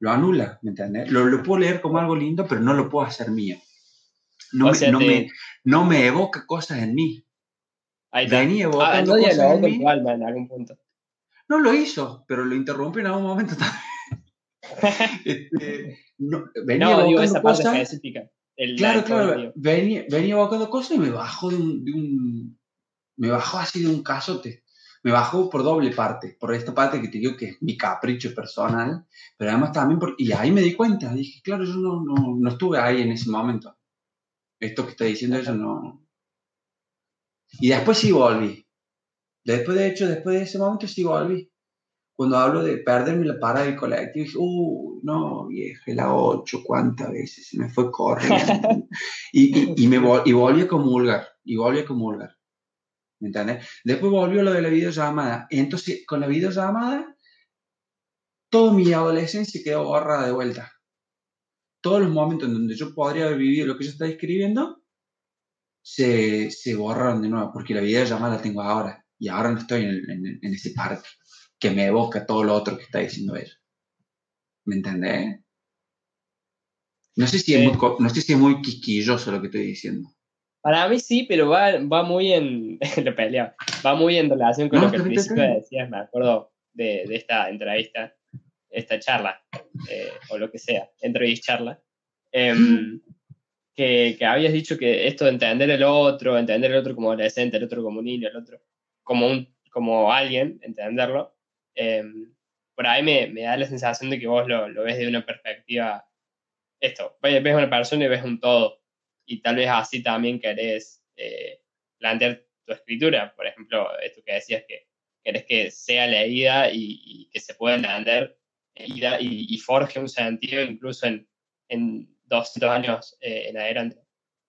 lo anula, ¿me entiendes? Lo, lo puedo leer como algo lindo, pero no lo puedo hacer mío. No, O me, no, te- me, no me evoca cosas en mí. Ahí está. Venía Ah, evocando no cosas dialogó en con mí. tu alma en algún punto. No lo hizo, pero lo interrumpió en algún momento también. Este, no, venía No, digo evocando esa parte cosas. específica. El, Claro, claro, venía, venía evocando cosas y me bajó de un, de un- me bajó así de un casote. Me bajó por doble parte, por esta parte que te digo que es mi capricho personal, pero además también por, y ahí me di cuenta, dije, claro, yo no, no, no estuve ahí en ese momento. Esto que está diciendo ella no. Y después sí volví. Después, de hecho, después de ese momento sí volví. Cuando hablo de perderme la parada del colectivo, dije, uh, no, vieja, la 8, ¿cuántas veces se me fue corriendo? y, y, y me vol- y volví a comulgar, y volví a comulgar. ¿Me entiendes? Después volvió lo de la videollamada. Entonces, con la videollamada, toda mi adolescencia quedó borrada de vuelta. Todos los momentos en donde yo podría haber vivido lo que yo estaba escribiendo, se, se borraron de nuevo, porque la videollamada la tengo ahora. Y ahora no estoy en, en en ese parque que me evoca todo lo otro que está diciendo ella. ¿Me entendés? No sé si, es, muy, no sé si es muy quisquilloso lo que estoy diciendo. Para mí sí, pero va, va muy en. lo peleaba. Va muy en relación con No, lo que al está está principio decías, me acuerdo de, de esta entrevista, esta charla, eh, o lo que sea, entrevista charla. em, que, que habías dicho que esto de entender el otro, entender el otro como adolescente, el otro como niño, el otro como un como alguien, entenderlo, em, por ahí me, me da la sensación de que vos lo, lo ves de una perspectiva, esto, ves una persona y ves un todo, y tal vez así también querés eh, plantear tu escritura, por ejemplo, esto que decías que querés que sea leída y, y que se pueda entender leída y, y forje un sentido incluso en, en 200 años eh, en adelante.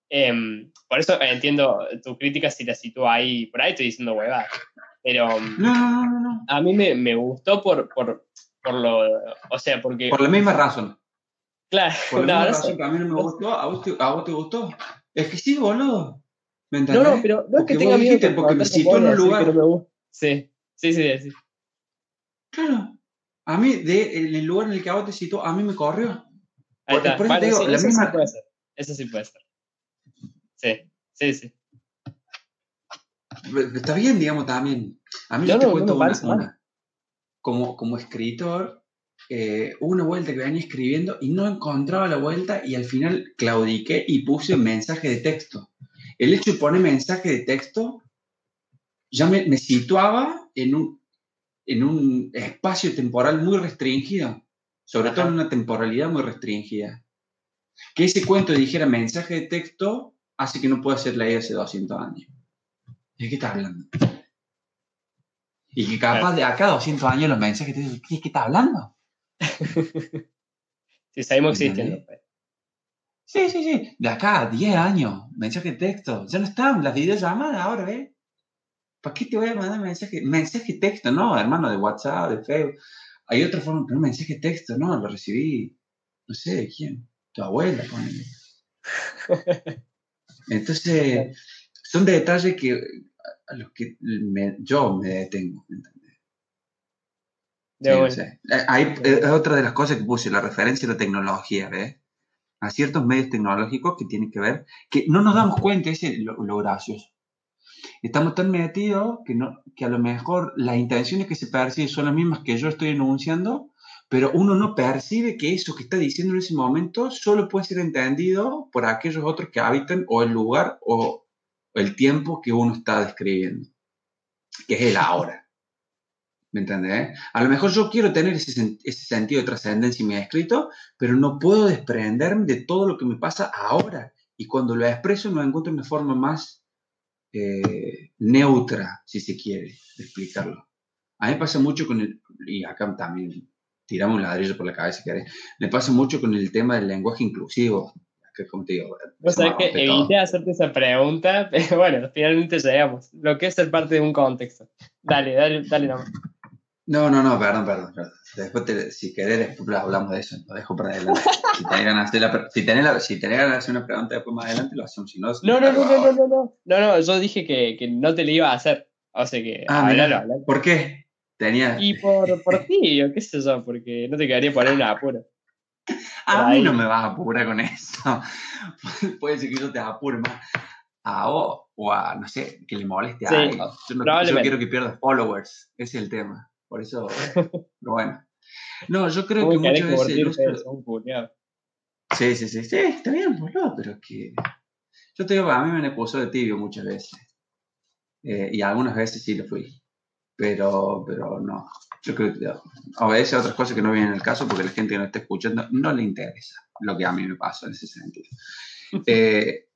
Em, por eso entiendo tu crítica si la sitúo ahí, por ahí estoy diciendo huevadas, pero em, No, no, no, a mí me, me gustó por, por, por lo, o sea, porque, Por la misma razón. claro, Por la misma razón que a mí no me gustó, a vos te, a vos te gustó. Es que sí, boludo. ¿Me No, entendés? no, pero no es que tenga miedo dijiste, porque me con en un y lugar. Sí, sí, sí, sí. Claro. A mí, de, en el lugar en el que a vos te citó, a mí me corrió. Ahí Por- está. por eso Bueno, te digo, sí, la eso misma- sí puede ser. Eso sí puede ser. Sí, sí, sí. Está bien, digamos, también. A mí No, yo te no, cuento no una. Como, como escritor, eh, hubo una vuelta que venía escribiendo y no encontraba la vuelta y al final claudiqué y puse mensaje de texto. El hecho de poner mensaje de texto ya me, me situaba en un, en un espacio temporal muy restringido, sobre todo en una temporalidad muy restringida. Que ese cuento dijera mensaje de texto hace que no pueda ser leído hace 200 años. ¿De qué estás hablando? Y que capaz de acá a 200 años los mensajes te dicen, ¿de qué estás hablando? Sí, seguimos existiendo. Sí, sí, sí. De acá a 10 años, mensaje de texto. Ya no están las videollamadas ahora, ¿ves? ¿Para qué te voy a mandar mensaje? Mensaje texto, no, hermano, de WhatsApp, de Facebook. Hay otra forma, pero mensaje texto, no, lo recibí, no sé de quién, tu abuela, ponele. Entonces, son detalles que a los que me- yo me detengo. ¿me entendés? Sí, una. o sea, hay- es otra de las cosas que puse, la referencia a la tecnología, ¿ves? A ciertos medios tecnológicos que tienen que ver, que no nos damos cuenta, ese es lo, lo gracioso. Estamos tan metidos que, no, que a lo mejor las intenciones que se perciben son las mismas que yo estoy enunciando, pero uno no percibe que eso que está diciendo en ese momento solo puede ser entendido por aquellos otros que habitan o el lugar o el tiempo que uno está describiendo, que es el ahora. ¿Me entendés? A lo mejor yo quiero tener ese, ese sentido de trascendencia en mi escrito, pero no puedo desprenderme de todo lo que me pasa ahora. Y cuando lo expreso no encuentro una forma más eh, neutra, si se quiere, de explicarlo. A mí me pasa mucho con el, y acá también tiramos un ladrillo por la cabeza, si querés. me pasa mucho con el tema del lenguaje inclusivo, que como te digo, Vos se me sabés que evité hacerte esa pregunta, pero bueno, finalmente llegamos. Lo que es ser parte de un contexto. Dale, dale, dale nomás. No, no, no, perdón, perdón. perdón. Después, te- si querés, después hablamos de eso. Lo dejo para adelante. Si tenés ganas de la si tenés la- si tenés ganas de hacer una pregunta después más adelante, lo hacemos. Si no, No, no, no, no, no, no, no. No, no, yo dije que, que no te lo iba a hacer. O sea que, Ah, hablalo, hablalo. ¿Por qué? Tenía. Y por, por ti, o qué sé yo, porque no te quedaría poner un apuro. A mí no me vas a apurar con eso. Puede ser que yo te apure más a vos o a, no sé, que le moleste a Sí, alguien. Yo, no, yo quiero que pierdas followers. Ese es el tema. Por eso, pero bueno. No, yo creo que ¿Cómo querés muchas veces el uso- un? Sí, sí, sí, sí, está bien, boludo, pero es que. Yo te digo, a mí me han acusado de tibio muchas veces. Eh, y algunas veces sí lo fui. Pero, pero no. Yo creo que obedece a otras cosas que no vienen al caso porque la gente que no está escuchando no le interesa lo que a mí me pasa en ese sentido. Eh,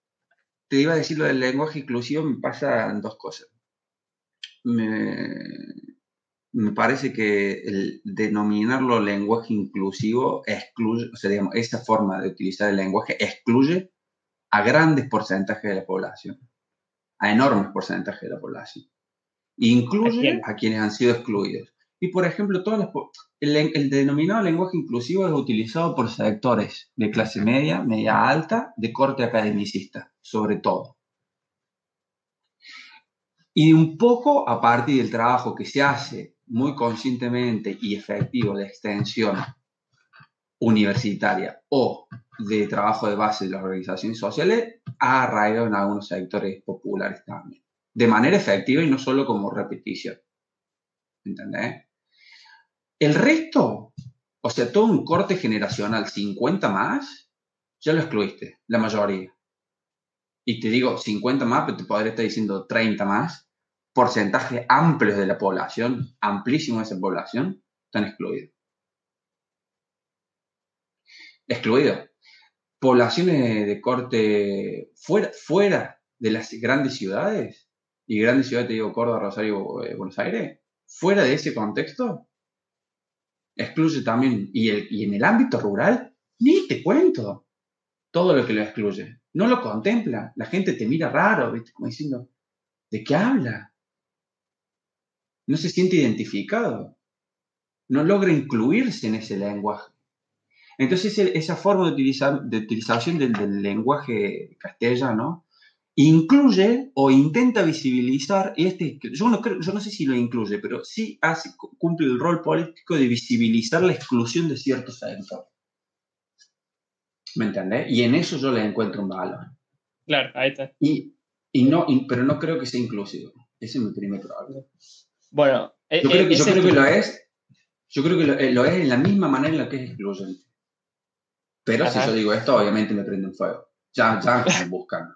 te iba a decir lo del lenguaje inclusivo, me pasan dos cosas. Me, me parece que el denominarlo lenguaje inclusivo excluye, o sea, digamos, esa forma de utilizar el lenguaje excluye a grandes porcentajes de la población, a enormes porcentajes de la población. Incluye ¿A quienes han sido excluidos. Y, por ejemplo, todas las el, el denominado lenguaje inclusivo es utilizado por sectores de clase media, media alta, de corte academicista, sobre todo. Y un poco a partir del trabajo que se hace muy conscientemente y efectivo de extensión universitaria o de trabajo de base de las organizaciones sociales, ha arraigado en algunos sectores populares también. De manera efectiva y no solo como repetición. ¿Entendés? El resto, o sea, todo un corte generacional, 50 más, ya lo excluiste, la mayoría. Y te digo 50 más, pero te podría estar diciendo 30 más, porcentajes amplios de la población, amplísimo de esa población, están excluidos. Excluidos. Poblaciones de corte fuera, fuera de las grandes ciudades, y grandes ciudades, te digo, Córdoba, Rosario, eh, Buenos Aires, fuera de ese contexto, excluye también, y en el ámbito rural, ni te cuento todo lo que lo excluye. No lo contempla. La gente te mira raro, ¿viste? Como diciendo, ¿de qué habla? No se siente identificado. No logra incluirse en ese lenguaje. Entonces, ese- esa forma de, utilizar, de utilización del, del lenguaje castellano incluye o intenta visibilizar, y este, yo no, creo, yo no sé si lo incluye, pero sí hace, cumple el rol político de visibilizar la exclusión de ciertos sectores. ¿Me entendés? Y en eso yo le encuentro un valor. Claro, ahí está. Y, y no, y- pero no creo que sea inclusivo. Ese es mi primer problema. Bueno, e- Yo creo e- que, yo ese creo que lo es. Yo creo que lo, eh, lo es en la misma manera en la que es excluyente. Pero si Ajá. yo digo esto, obviamente me prenden fuego. Ya, ya me buscando.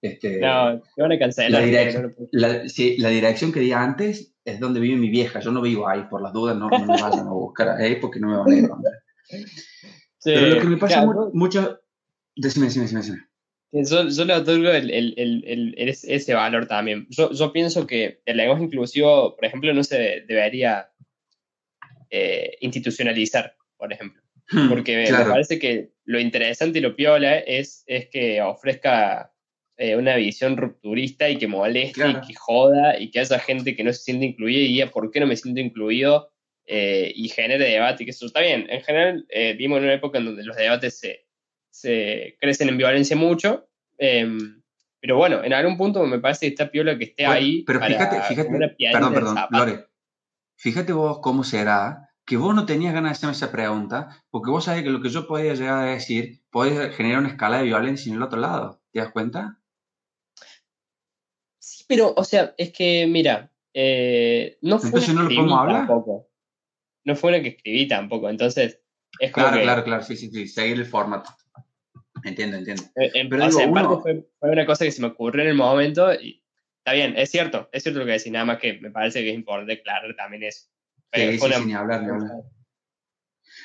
Este, No, te van a cancelar. la, direc- no la- sí, la dirección que di antes es donde vive mi vieja. Yo no vivo ahí, por las dudas, no, no me vayan a buscar ahí porque no me van a encontrar. Sí, Pero lo que me pasa claro, mu- mucho. Decime, decime, decime, decime. Yo, yo le otorgo el, el- el- el- el- ese valor también. Yo, yo pienso que el lenguaje inclusivo, por ejemplo, no se debería eh, institucionalizar, por ejemplo. Porque me- parece que lo interesante y lo piola es, es que ofrezca eh, una visión rupturista y que moleste Claro. y que joda y que haya gente que no se siente incluida y diga por qué no me siento incluido eh, y genere debate. Que eso está bien. En general, vivimos en una época en donde los debates se, se crecen en violencia mucho. em, pero bueno, en algún punto me parece que está piola que esté Bueno, ahí. pero para fíjate, fíjate, perdón, perdón. Lore, fíjate vos cómo será que vos no tenías ganas de hacerme esa pregunta, porque vos sabés que lo que yo podía llegar a decir puede generar una escala de violencia en el otro lado. ¿Te das cuenta? Sí, pero, o sea, es que, mira, eh, no fue Entonces, una ¿no que lo podemos hablar? tampoco. No fue una que escribí tampoco. Entonces, es como Claro, que. claro, claro, sí, sí, sí, seguir el formato. Entiendo, entiendo. eh, en- Pero digo, sea, en parte uno- fue, fue una cosa que se me ocurrió en el momento y está bien, es cierto, es cierto lo que decís, nada más que me parece que es importante aclarar también eso. Pero Sí, sí, una- ni hablar, ni hablar.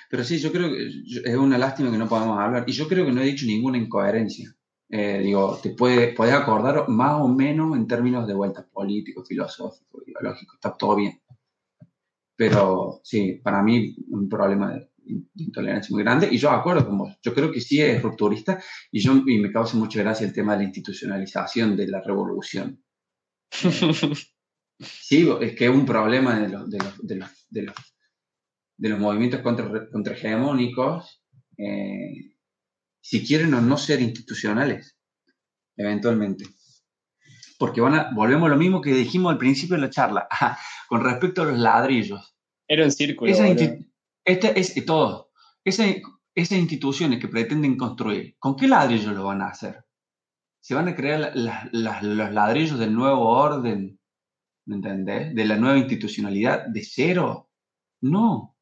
Pero sí, yo creo que es una lástima que no podamos hablar. Y yo creo que no he dicho ninguna incoherencia. Eh, digo, te puede, podés acordar más o menos en términos de vueltas políticos, filosóficos, ideológicos, está todo bien. Pero sí, para mí un problema de intolerancia muy grande. Y yo acuerdo con vos. Yo creo que sí es rupturista y, yo, y me causa mucha gracia el tema de la institucionalización de la revolución. Sí, es que es un problema de los, de los, de los, de los, de los movimientos contra, contrahegemónicos, eh, si quieren o no ser institucionales, eventualmente. Porque van a, volvemos a lo mismo que dijimos al principio de la charla, con respecto a los ladrillos. Era un círculo. Esa boludo. Este es todo. Esa- esas instituciones que pretenden construir, ¿con qué ladrillos lo van a hacer? ¿Se van a crear la- la- la- los ladrillos del nuevo orden? ¿Me entendés? ¿De la nueva institucionalidad de cero? No.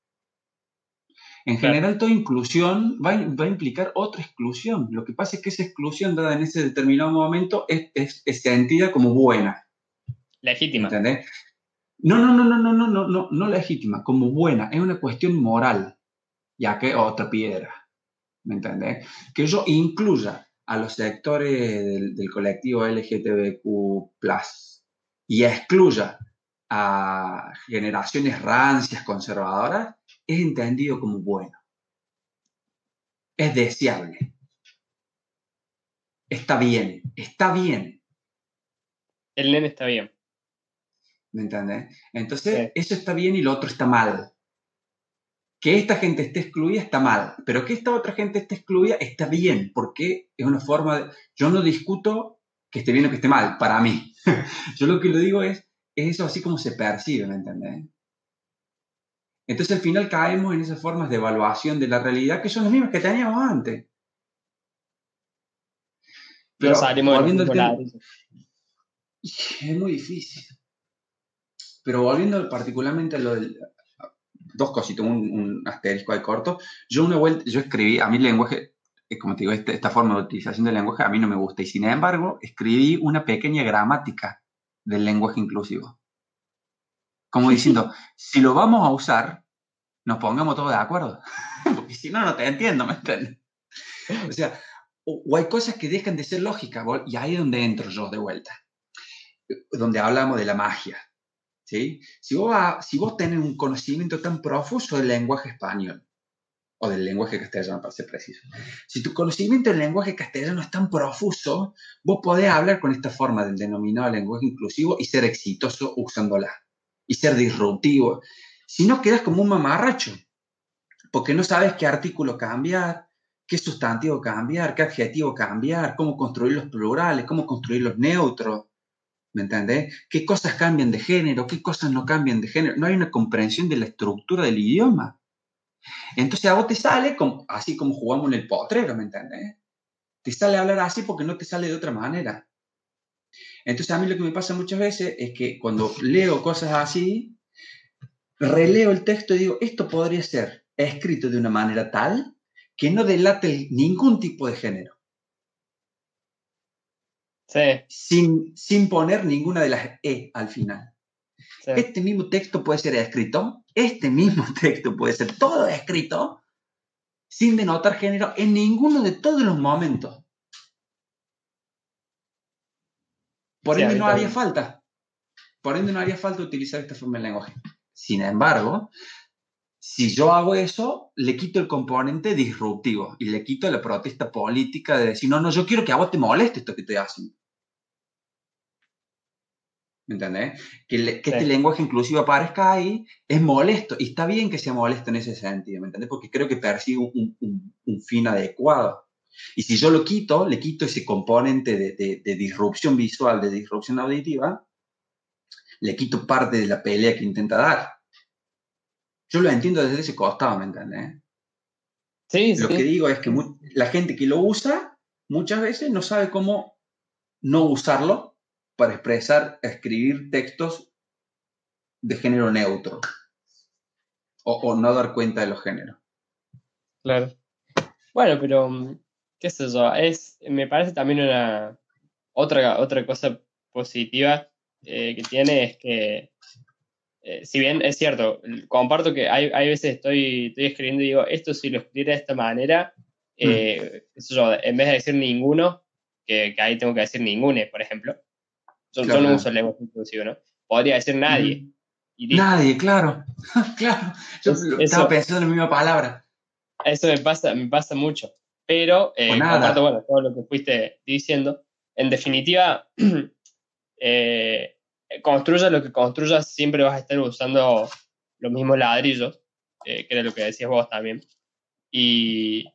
En Claro. general, toda inclusión va, a- va a implicar otra exclusión. Lo que pasa es que esa exclusión dada en ese determinado momento es, es, es sentida como buena. Legítima. ¿Entendés? No, no, no, no, no, no, no, no, no legítima, como buena, es una cuestión moral, ya que otra piedra, ¿me entendés? Que yo incluya a los sectores del, del colectivo LGTBQ+, y excluya a generaciones rancias, conservadoras, es entendido como bueno. Es deseable. Está bien, está bien. El nene está bien. ¿Me entendés? Entonces, Sí. eso está bien y lo otro está mal. Que esta gente esté excluida está mal, pero que esta otra gente esté excluida está bien, porque es una forma de... Yo no discuto que esté bien o que esté mal, para mí. Yo lo que le digo es, es eso así como se percibe, ¿me entendés? Entonces al final caemos en esas formas de evaluación de la realidad que son las mismas que teníamos antes. no salimos volviendo al tema- es muy difícil. Pero volviendo particularmente a lo del... Dos cositas, un, un asterisco ahí corto. Yo una vuelta, yo escribí, a mí el lenguaje, como te digo, este- esta forma de utilización del lenguaje a mí no me gusta. Y sin embargo, escribí una pequeña gramática del lenguaje inclusivo. Como diciendo, si lo vamos a usar, nos pongamos todos de acuerdo. Porque si no, no te entiendo, ¿me entiendes? O sea, o, o hay cosas que dejan de ser lógicas, y ahí es donde entro yo de vuelta donde hablamos de la magia. Si, vos, si vos tenés un conocimiento tan profuso del lenguaje español, o del lenguaje castellano, para ser preciso, si tu conocimiento del lenguaje castellano es tan profuso, vos podés hablar con esta forma del denominado lenguaje inclusivo y ser exitoso usándola, y ser disruptivo. Si no, quedas como un mamarracho, porque no sabes qué artículo cambiar, qué sustantivo cambiar, qué adjetivo cambiar, cómo construir los plurales, cómo construir los neutros. ¿Me entendés? ¿Qué cosas cambian de género? ¿Qué cosas no cambian de género? No hay una comprensión de la estructura del idioma. Entonces a vos te sale como, así como jugamos en el potrero, ¿me entendés? Te sale hablar así porque no te sale de otra manera. Entonces a mí lo que me pasa muchas veces es que cuando leo cosas así, releo el texto y digo, esto podría ser escrito de una manera tal que no delate ningún tipo de género Sí, sin, sin poner ninguna de las E al final. sí. Este mismo texto puede ser escrito, este mismo texto puede ser todo escrito, sin denotar género en ninguno de todos los momentos. Por Sí, ende no haría falta. Por ende no haría falta utilizar esta forma de lenguaje. Sin embargo, si yo hago eso, le quito el componente disruptivo y le quito la protesta política de decir, no, no, yo quiero que a vos te moleste esto que te hacen. ¿Me entendés? Que, le- que Sí. este lenguaje inclusivo aparezca ahí es molesto y está bien que sea molesto en ese sentido, ¿me entendés? Porque creo que persigue un, un- un fin adecuado. Y si yo lo quito, le quito ese componente de, de- de disrupción visual, de disrupción auditiva, le quito parte de la pelea que intenta dar. Yo lo entiendo desde ese costado, ¿me entendés? Sí, Lo sí. que digo es que la gente que lo usa muchas veces no sabe cómo no usarlo para expresar, escribir textos de género neutro o, o no dar cuenta de los géneros. Claro. Bueno, pero mm, qué sé yo, es, me parece también una otra, otra cosa positiva eh, que tiene es que eh, si bien es cierto, comparto que hay, hay veces estoy, estoy escribiendo y digo, esto si lo escribiera de esta manera, eh, qué sé yo, en vez de decir ninguno, que, que ahí tengo que decir ningune, por ejemplo. Yo, yo Claro. no uso el lenguaje inclusivo, ¿no? Podría decir nadie. y listo. Nadie, claro, claro. Yo Es- estaba pensando en la misma palabra. Eso me pasa, me pasa mucho. Pero, eh, comparto, bueno, todo lo que fuiste diciendo. En definitiva, eh, construyas lo que construyas, siempre vas a estar usando los mismos ladrillos, eh, que era lo que decías vos también. Y,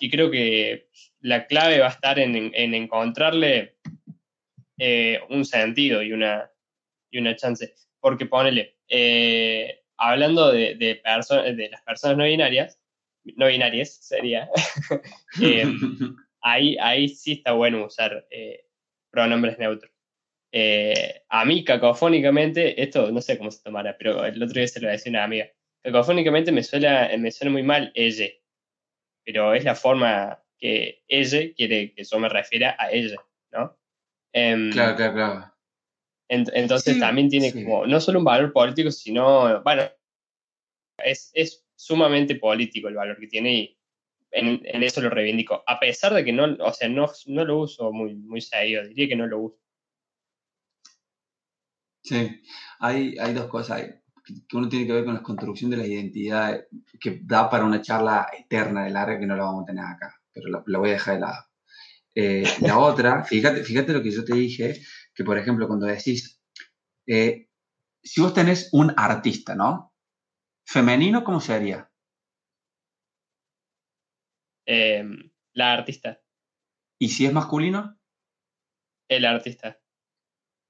y creo que la clave va a estar en, en- en encontrarle eh, un sentido y una, y una chance. Porque ponele, eh, hablando de, de, perso- de las personas no binarias, no binarias sería, eh, ahí, ahí sí está bueno usar eh, pronombres neutros. Eh, a mí, cacofónicamente, esto no sé cómo se tomará, pero el otro día se lo decía una amiga. Cacofónicamente me suena, me suena muy mal ella, pero es la forma que ella quiere que yo me refiera a ella, ¿no? Em, claro, claro, claro. ent- entonces Sí, también tiene sí. como no solo un valor político, sino, bueno, es, es sumamente político el valor que tiene y en, en eso lo reivindico. A pesar de que no, o sea, no, no lo uso muy, muy seguido, diría que no lo uso. Sí, hay, hay dos cosas que uno tiene que ver con la construcción de las identidades, que da para una charla eterna de larga que no la vamos a tener acá, pero la, la voy a dejar de lado. Eh, la otra, fíjate, fíjate lo que yo te dije, que por ejemplo cuando decís, eh, si vos tenés un artista, ¿no? Femenino, ¿cómo sería? Em, la artista, Y si es masculino, el artista.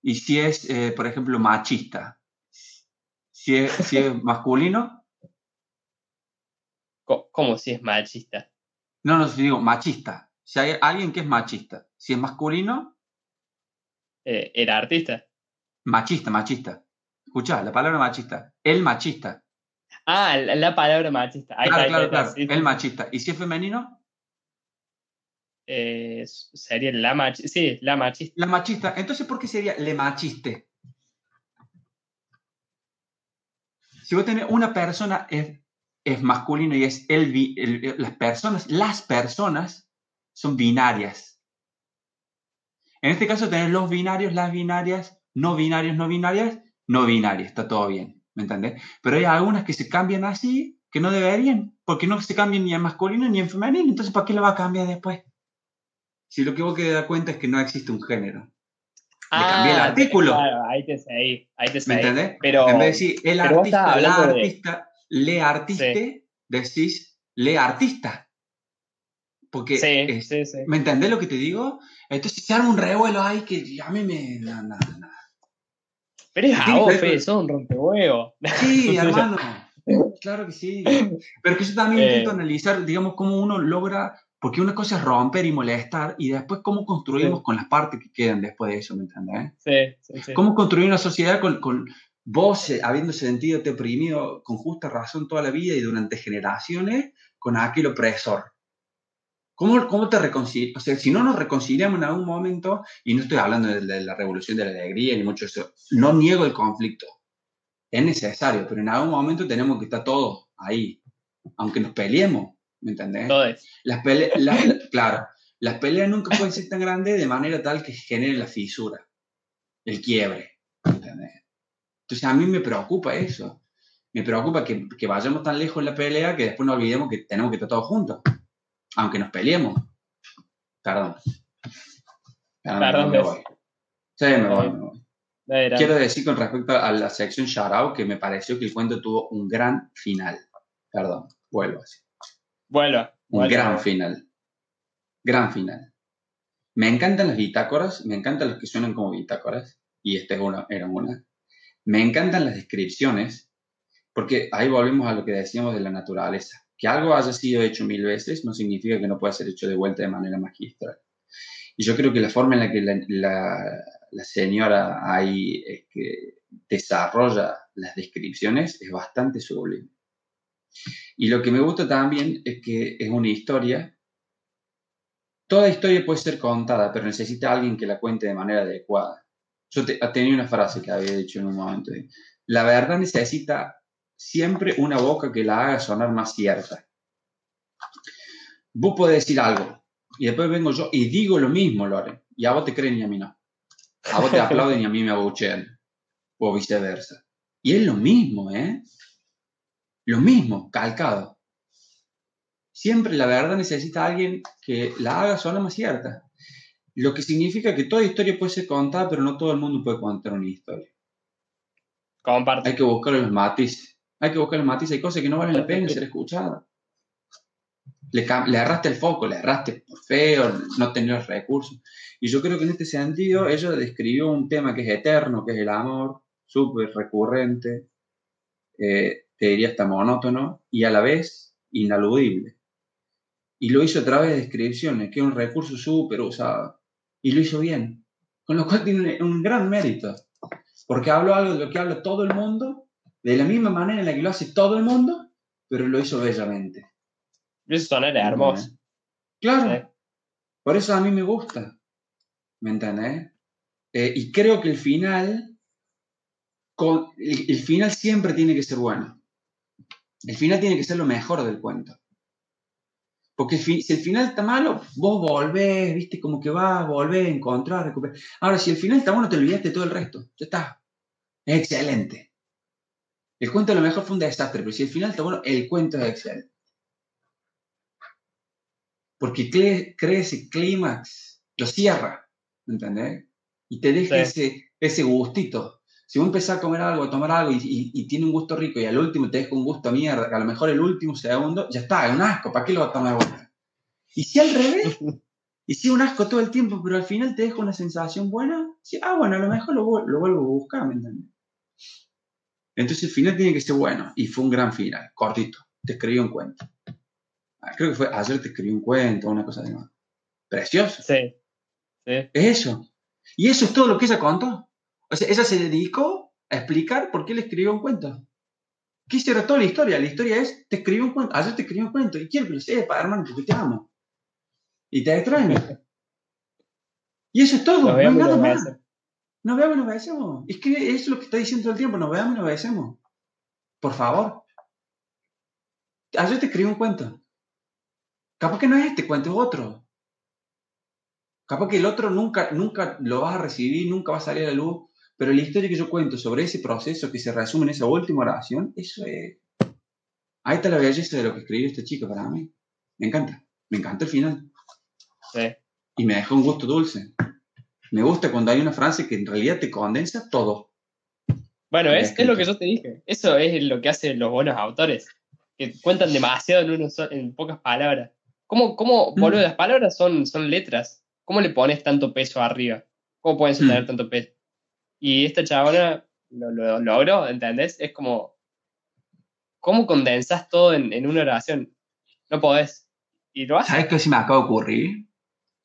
y si es, eh, por ejemplo, machista. Si es, si es masculino, Co- ¿Cómo si es machista? No, no, si digo machista. Si hay alguien que es machista, si es masculino, Eh, el artista. machista, machista. Escucha, la palabra machista. El machista. Ah, la, la palabra machista. Ahí claro, está, claro, está, claro. sí, El machista. ¿Y si es femenino? Eh, sería la machista. Sí, la machista. La machista. Entonces, ¿por qué sería le machiste? Si vos tenés una persona es, es masculino y es el- el- las personas, las personas son binarias. En este caso tenés los binarios, las binarias, no binarios, no binarias, no binarias, está todo bien, ¿me entendés? Pero hay algunas que se cambian así, que no deberían, porque no se cambian ni en masculino ni en femenino, entonces ¿para qué lo va a cambiar después? Si lo que vos querés dar cuenta es que no existe un género. cambié el artículo. Claro, ahí te seguí. Ahí te ¿Me seguí. entendés? Pero, en vez de decir el artista, la de- artista, le artiste, decís le artista. Porque, sí, es- sí, sí. ¿me entendés lo que te digo? Entonces se arma un revuelo ahí que a mí me... No, no, no. Pero es a que vos, Fede, sos un rompehuevo. Sí, hermano. Claro que sí. Pero que yo también Eh. intento analizar, digamos, cómo uno logra, porque una cosa es romper y molestar, y después cómo construimos con las partes que quedan después de eso, ¿me entendés? Sí, sí. ¿Cómo construir una sociedad con, con vos eh, habiendo sentido oprimido con justa razón toda la vida y durante generaciones con aquel opresor? ¿Cómo, cómo te reconcilias? O sea, si no nos reconciliamos en algún momento, y no estoy hablando de, de la revolución de la alegría ni mucho de eso, no niego el conflicto. Es necesario, pero en algún momento tenemos que estar todos ahí, aunque nos peleemos, ¿me entendés? Las pele- la- la- claro, las peleas nunca pueden ser tan grandes de manera tal que generen la fisura, el quiebre. ¿entendés? Entonces a mí me preocupa eso. Me preocupa que, que vayamos tan lejos en la pelea que después nos olvidemos que tenemos que estar todos juntos, aunque nos peleemos. Perdón. Perdón, Perdón, me voy. Sí, me voy, me voy. Quiero decir con respecto a la sección Shoutout que me pareció que el cuento tuvo un gran final. Perdón, vuelvo así. Vuelva. Un gran final. Gran final. Me encantan las bitácoras, me encantan los que suenan como bitácoras, y esta es una, era una. Me encantan las descripciones, porque ahí volvemos a lo que decíamos de la naturaleza. Que algo haya sido hecho mil veces no significa que no pueda ser hecho de vuelta de manera magistral. Y yo creo que la forma en la que la, señora ahí que desarrolla las descripciones es bastante sublime. Y lo que me gusta también es que es una historia. Toda historia puede ser contada, pero necesita alguien que la cuente de manera adecuada. Yo te- tenía una frase que había dicho en un momento. La verdad necesita siempre una boca que la haga sonar más cierta. Vos podés decir algo y después vengo yo y digo lo mismo, Lore, y a vos te creen y a mí no. A vos te aplauden y a mí me abuchean. O viceversa. Y es lo mismo, ¿eh? Lo mismo, calcado. Siempre la verdad necesita a alguien que la haga sonar más cierta. Lo que significa que toda historia puede ser contada, pero no todo el mundo puede contar una historia. Comparto. Hay que buscar los matices. Hay que buscar los matices. Hay cosas que no valen la pena ser escuchadas. Le, le erraste el foco, le erraste por feo, no tener los recursos. Y yo creo que en este sentido ella describió un tema que es eterno, que es el amor, súper recurrente, eh, te diría hasta monótono, y a la vez inaludible. Y lo hizo a través de descripciones, que es un recurso súper usado. Y lo hizo bien. Con lo cual tiene un gran mérito. Porque habló algo de lo que habla todo el mundo, de la misma manera en la que lo hace todo el mundo, pero lo hizo bellamente. Eso sonar hermoso. Claro. Sí. Por eso a mí me gusta. ¿Me entendés? Eh, y creo que el final, con, el, el final siempre tiene que ser bueno. El final tiene que ser lo mejor del cuento. Porque si el final está malo, vos volvés, viste, como que vas, volvés, encontrar, recuperar. Ahora, si el final está bueno, te olvidaste de todo el resto. Ya está. Es excelente. El cuento a lo mejor fue un desastre, pero si el final está bueno, el cuento es excelente. Porque cre- crea ese clímax, lo cierra, ¿me entendés? Y te deja Sí. ese, ese gustito. Si vos empezás a comer algo, a tomar algo y, y- y tiene un gusto rico y al último te deja un gusto a mierda, que a lo mejor el último segundo, ya está, es un asco, ¿para qué lo vas a tomar vuelta? Y si al revés, y si es un asco todo el tiempo, pero al final te deja una sensación buena, sí, ah, bueno, a lo mejor lo, lo vuelvo a buscar, ¿me entendés? Entonces el final tiene que ser bueno, y fue un gran final, cortito, te escribí un cuento. Ah, Creo que fue ayer te escribí un cuento, una cosa de más. Precioso. Sí. Sí. Es eso. Y eso es todo lo que ella contó. O sea, ella se dedicó a explicar por qué le escribió un cuento. ¿Qué hicieron toda la historia? La historia es, te escribí un cuento, ayer te escribí un cuento, y quiero que lo sepas, hermano, porque te amo. Y te extraño. Y eso es todo, no hay nada más. Nos vemos y nos besemos. Es que eso es lo que está diciendo todo el tiempo, nos vemos y nos besemos. Por favor. Ayer te escribí un cuento. Capaz que no es este cuento, es otro. Capaz que el otro nunca, nunca lo vas a recibir, nunca va a salir a la luz, pero la historia que yo cuento sobre ese proceso que se resume en esa última oración, eso es... Ahí está la belleza de lo que escribió esta chica para mí. Me encanta, me encanta el final. Sí. Y me dejó un gusto dulce. Me gusta cuando hay una frase que en realidad te condensa todo. Bueno, es, lo que yo te dije. Eso es lo que hacen los buenos autores. Que cuentan demasiado en, uno en pocas palabras. ¿Cómo, cómo Mm. boludo, las palabras son, son letras? ¿Cómo le pones tanto peso arriba? ¿Cómo pueden Mm. tanto peso? Y esta chabona lo, lo logró, ¿entendés? Es como, ¿cómo condensas todo en, en una oración? No podés. Y lo haces. ¿Sabes qué se me acaba de ocurrir?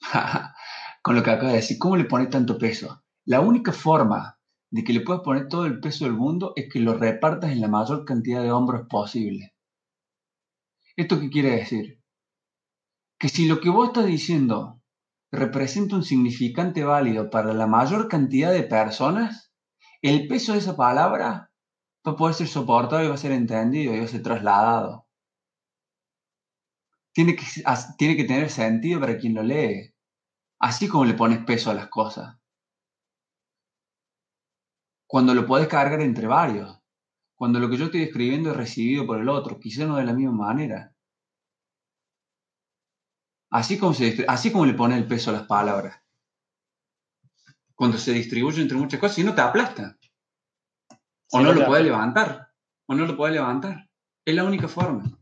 Con lo que acabo de decir, ¿cómo le pones tanto peso? La única forma de que le puedas poner todo el peso del mundo es que lo repartas en la mayor cantidad de hombros posible. ¿Esto qué quiere decir? Que si lo que vos estás diciendo representa un significante válido para la mayor cantidad de personas, el peso de esa palabra va a poder ser soportado y va a ser entendido y va a ser trasladado tiene que, tiene que tener sentido para quien lo lee. Así como le pones peso a las cosas. Cuando lo podés cargar entre varios. Cuando lo que yo estoy escribiendo es recibido por el otro, quizá no de la misma manera. Así como, se, así como le pones el peso a las palabras. Cuando se distribuye entre muchas cosas y no te aplasta. O Sí, no lo puedes levantar. O no lo puedes levantar. Es la única forma.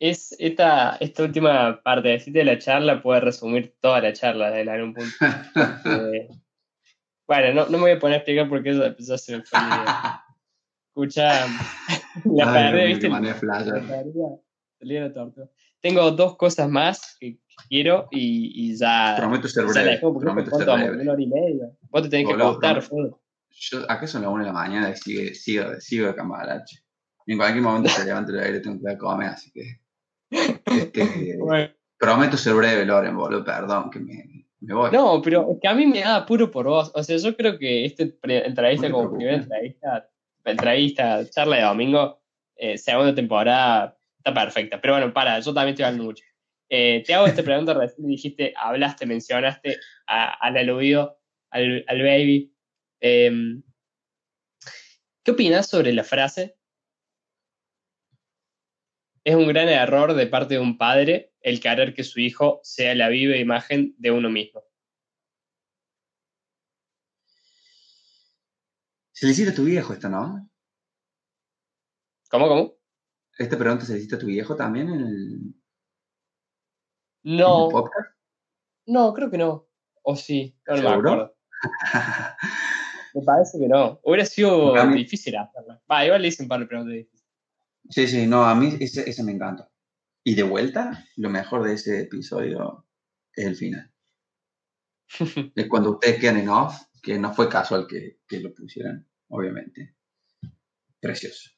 Es esta, esta última parte de la charla puede resumir toda la charla en algún punto. Eh, bueno, no, no me voy a poner a explicar por qué eso ya se me fue. Escucha, la perdí, ¿viste? La perdí, tortuga. Tengo dos cosas más que quiero y, y ya, Prometo ser breve. dejo porque Prometo ¿cuánto ser breve. Una hora y media. Vos te tenés que paustar, prometo. Fede. Yo, acá son las 1 de la mañana y sigue, sigo, sigo de cambalache. En cualquier momento se levanta el aire, tengo que comer, así que. Este, Bueno. prometo ser breve, Loren, boludo, perdón, que me, me voy. No, pero es que a mí me da apuro por vos. O sea, yo creo que esta entrevista como preocupes. primera entrevista, entrevista, charla de domingo, eh, segunda temporada, está perfecta. Pero bueno, para, yo también estoy hablando mucho. Eh, te hago esta pregunta, recién dijiste, hablaste, mencionaste a- al aludido, al, al baby. Em, ¿Qué opinas sobre la frase? Es un gran error de parte de un padre el querer que su hijo sea la viva imagen de uno mismo. Se le hiciste a tu viejo esta, ¿no? ¿Cómo, cómo? Esta pregunta se le hiciste a tu viejo también en el, en el No, podcast. no, creo que no. O sí, no, no me acuerdo. Me parece que no. Hubiera sido difícil hacerla. Va, igual le hice un par de preguntas difíciles. Sí, sí, no, a mí ese, ese me encanta. Y de vuelta, lo mejor de ese episodio es el final. es cuando ustedes quedan en off, que no fue casual que, que lo pusieran, obviamente. Precioso.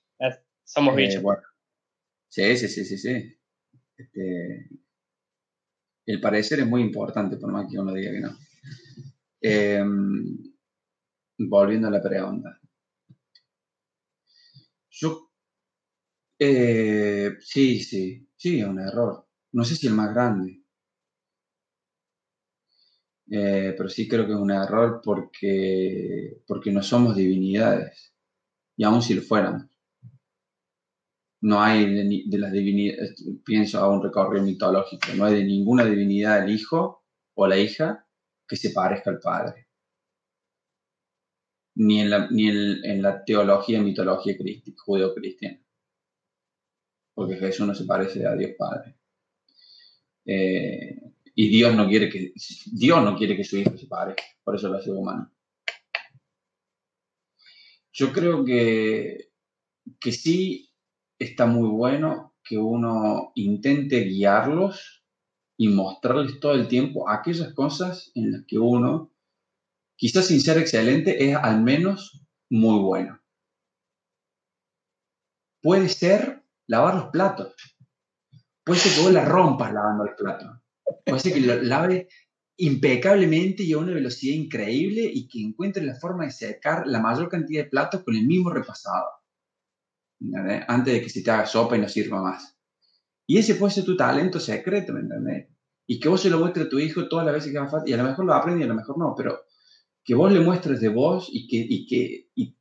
Somos Eh, bichos. bueno. Sí, sí, sí, sí, sí. Este, el parecer es muy importante, por más que uno diga que no. Em, volviendo a la pregunta. Yo, eh, sí, sí, sí, es un error. No sé si el más grande. Eh, pero sí creo que es un error porque, porque no somos divinidades. Y aun si lo fuéramos no hay de, de las divinidades, pienso a un recorrido mitológico, no hay de ninguna divinidad el hijo o la hija que se parezca al padre. Ni en la, ni en, en la teología mitología cristi- judeo-cristiana. Porque Jesús no se parece a Dios Padre. Eh, y Dios no quiere que Dios no quiere que su hijo se parezca, por eso lo hace humano. Yo creo que, que sí está muy bueno que uno intente guiarlos y mostrarles todo el tiempo aquellas cosas en las que uno, quizás sin ser excelente, es al menos muy bueno. Puede ser lavar los platos. Puede ser que vos la rompas lavando los platos. Puede ser que lo lave impecablemente y a una velocidad increíble y que encuentre la forma de secar la mayor cantidad de platos con el mismo repasado. Antes de que se te haga sopa y no sirva más. Y ese puede ser tu talento secreto, ¿me entendés? Y que vos se lo muestres a tu hijo todas las veces que haga falta, y a lo mejor lo aprende y a lo mejor no, pero que vos le muestres de vos y que, y que,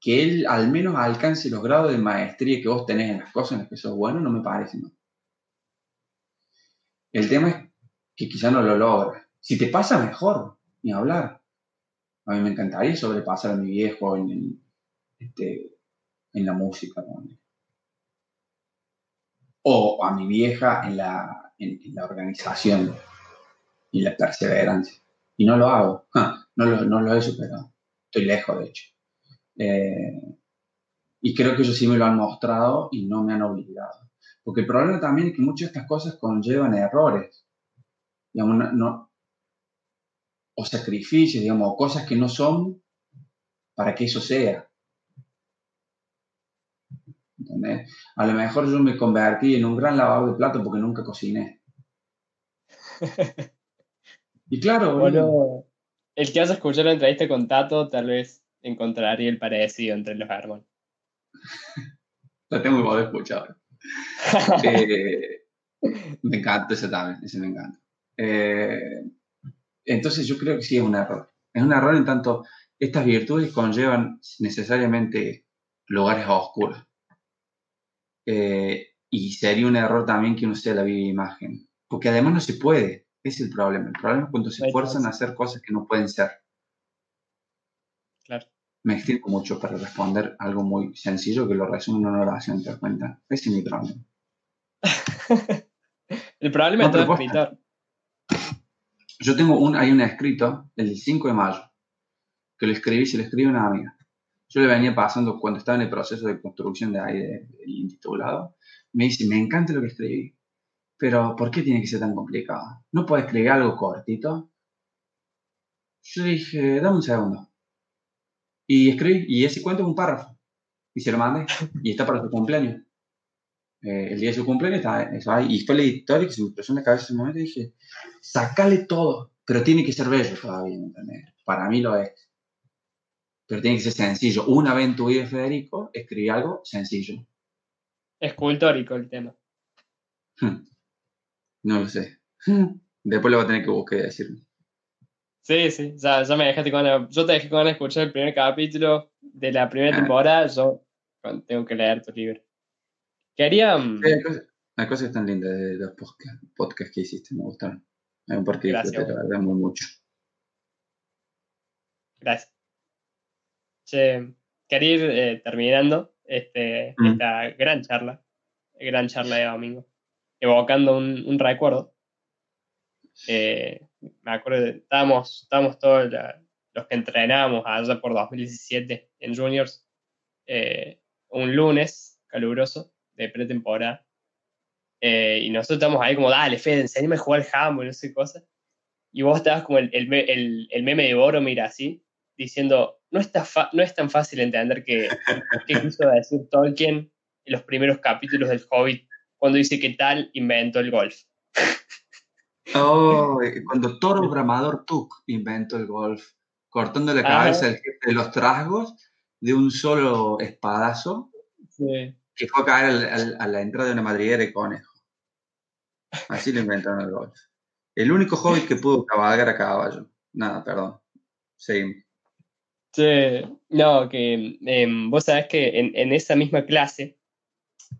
que él al menos alcance los grados de maestría que vos tenés en las cosas en las que sos bueno, no me parece, ¿no? El tema es que quizá no lo logra. Si te pasa, mejor, ni hablar. A mí me encantaría sobrepasar a mi viejo en, este, en la música. O a mi vieja en la, en, la organización y la perseverancia. Y no lo hago. No lo, no lo he superado. Estoy lejos, de hecho. Eh, y creo que ellos sí me lo han mostrado y no me han obligado. Porque el problema también es que muchas de estas cosas conllevan errores. Digamos, no, no- o sacrificios, digamos, o cosas que no son para que eso sea. ¿Entendés? A lo mejor yo me convertí en un gran lavador de platos porque nunca cociné. Y claro, Bueno, el que haya escuchado la entrevista con Tato, tal vez encontraría el parecido entre los hermanos. la tengo a escuchar. Eh, me encanta ese también, ese me encanta. Eh, entonces yo creo que sí es un error. Es un error en tanto estas virtudes conllevan necesariamente lugares oscuros. Eh, y sería un error también que uno sea la viva imagen. Porque además no se puede. Es el problema. El problema es cuando se esfuerzan a hacer cosas que no pueden ser. Me extiendo mucho para responder algo muy sencillo que lo resumo en una oración, ¿te das cuenta? Ese es mi problema. El problema No, posta. escritor. Yo tengo un, hay un escrito, el del 5 de mayo, que lo escribí, se lo escribí a una amiga. Yo le venía pasando cuando estaba en el proceso de construcción de ahí de- del intitulado. Me dice, me encanta lo que escribí, pero ¿por qué tiene que ser tan complicado? ¿No puedes escribir algo cortito? Yo dije, dame un segundo. Y escribí, y ese cuento es un párrafo. Y se lo mandé, y está para su cumpleaños. Eh, el día de su cumpleaños está eso ahí. Y fue la historia que se me puso en la cabeza en ese momento y dije, sacale todo, pero tiene que ser bello todavía, ¿me entendés? Para mí lo es. Pero tiene que ser sencillo. Una vez en tu vida, Federico, escribí algo sencillo. Escultórico el tema. Hmm. No lo sé. Hmm. Después lo voy a tener que buscar y decirme. Sí, sí, ya, ya me dejaste con ganas- Yo te dejé con ganas de escuchar el primer capítulo de la primera Ah. temporada. Yo tengo que leer tu libro. Quería. mm, Sí, hay cosas, que están lindas de los podcasts podcast que hiciste, me gustaron. Hay un par que Gracias. disfruté, la verdad, muy mucho. Gracias. Che, quería ir eh, terminando este, Mm. esta gran charla, gran charla de domingo, evocando un, un recuerdo. Eh, me acuerdo, estábamos, estábamos todos la- los que entrenábamos allá por 2017 en Juniors, eh, un lunes caluroso de pretemporada. Eh, y nosotros estábamos ahí como, dale, Fede, enséñame a jugar al handball, no sé qué cosa. Y vos estabas como el, el, el- el meme de Boromir así, diciendo, no, está no es tan fácil entender que, qué quiso decir Tolkien en los primeros capítulos del Hobbit, cuando dice que tal inventó el golf. Oh, cuando Toro Bramador Tuk inventó el golf, cortando la Ajá. cabeza de los trasgos de un solo espadazo Sí. que fue a caer al- al- a la entrada de una madriguera de conejo. Así lo inventaron el golf. El único hobby que pudo cabalgar a caballo. Nada, perdón. Seguimos. Sí, no, que em, vos sabés que en, en esa misma clase,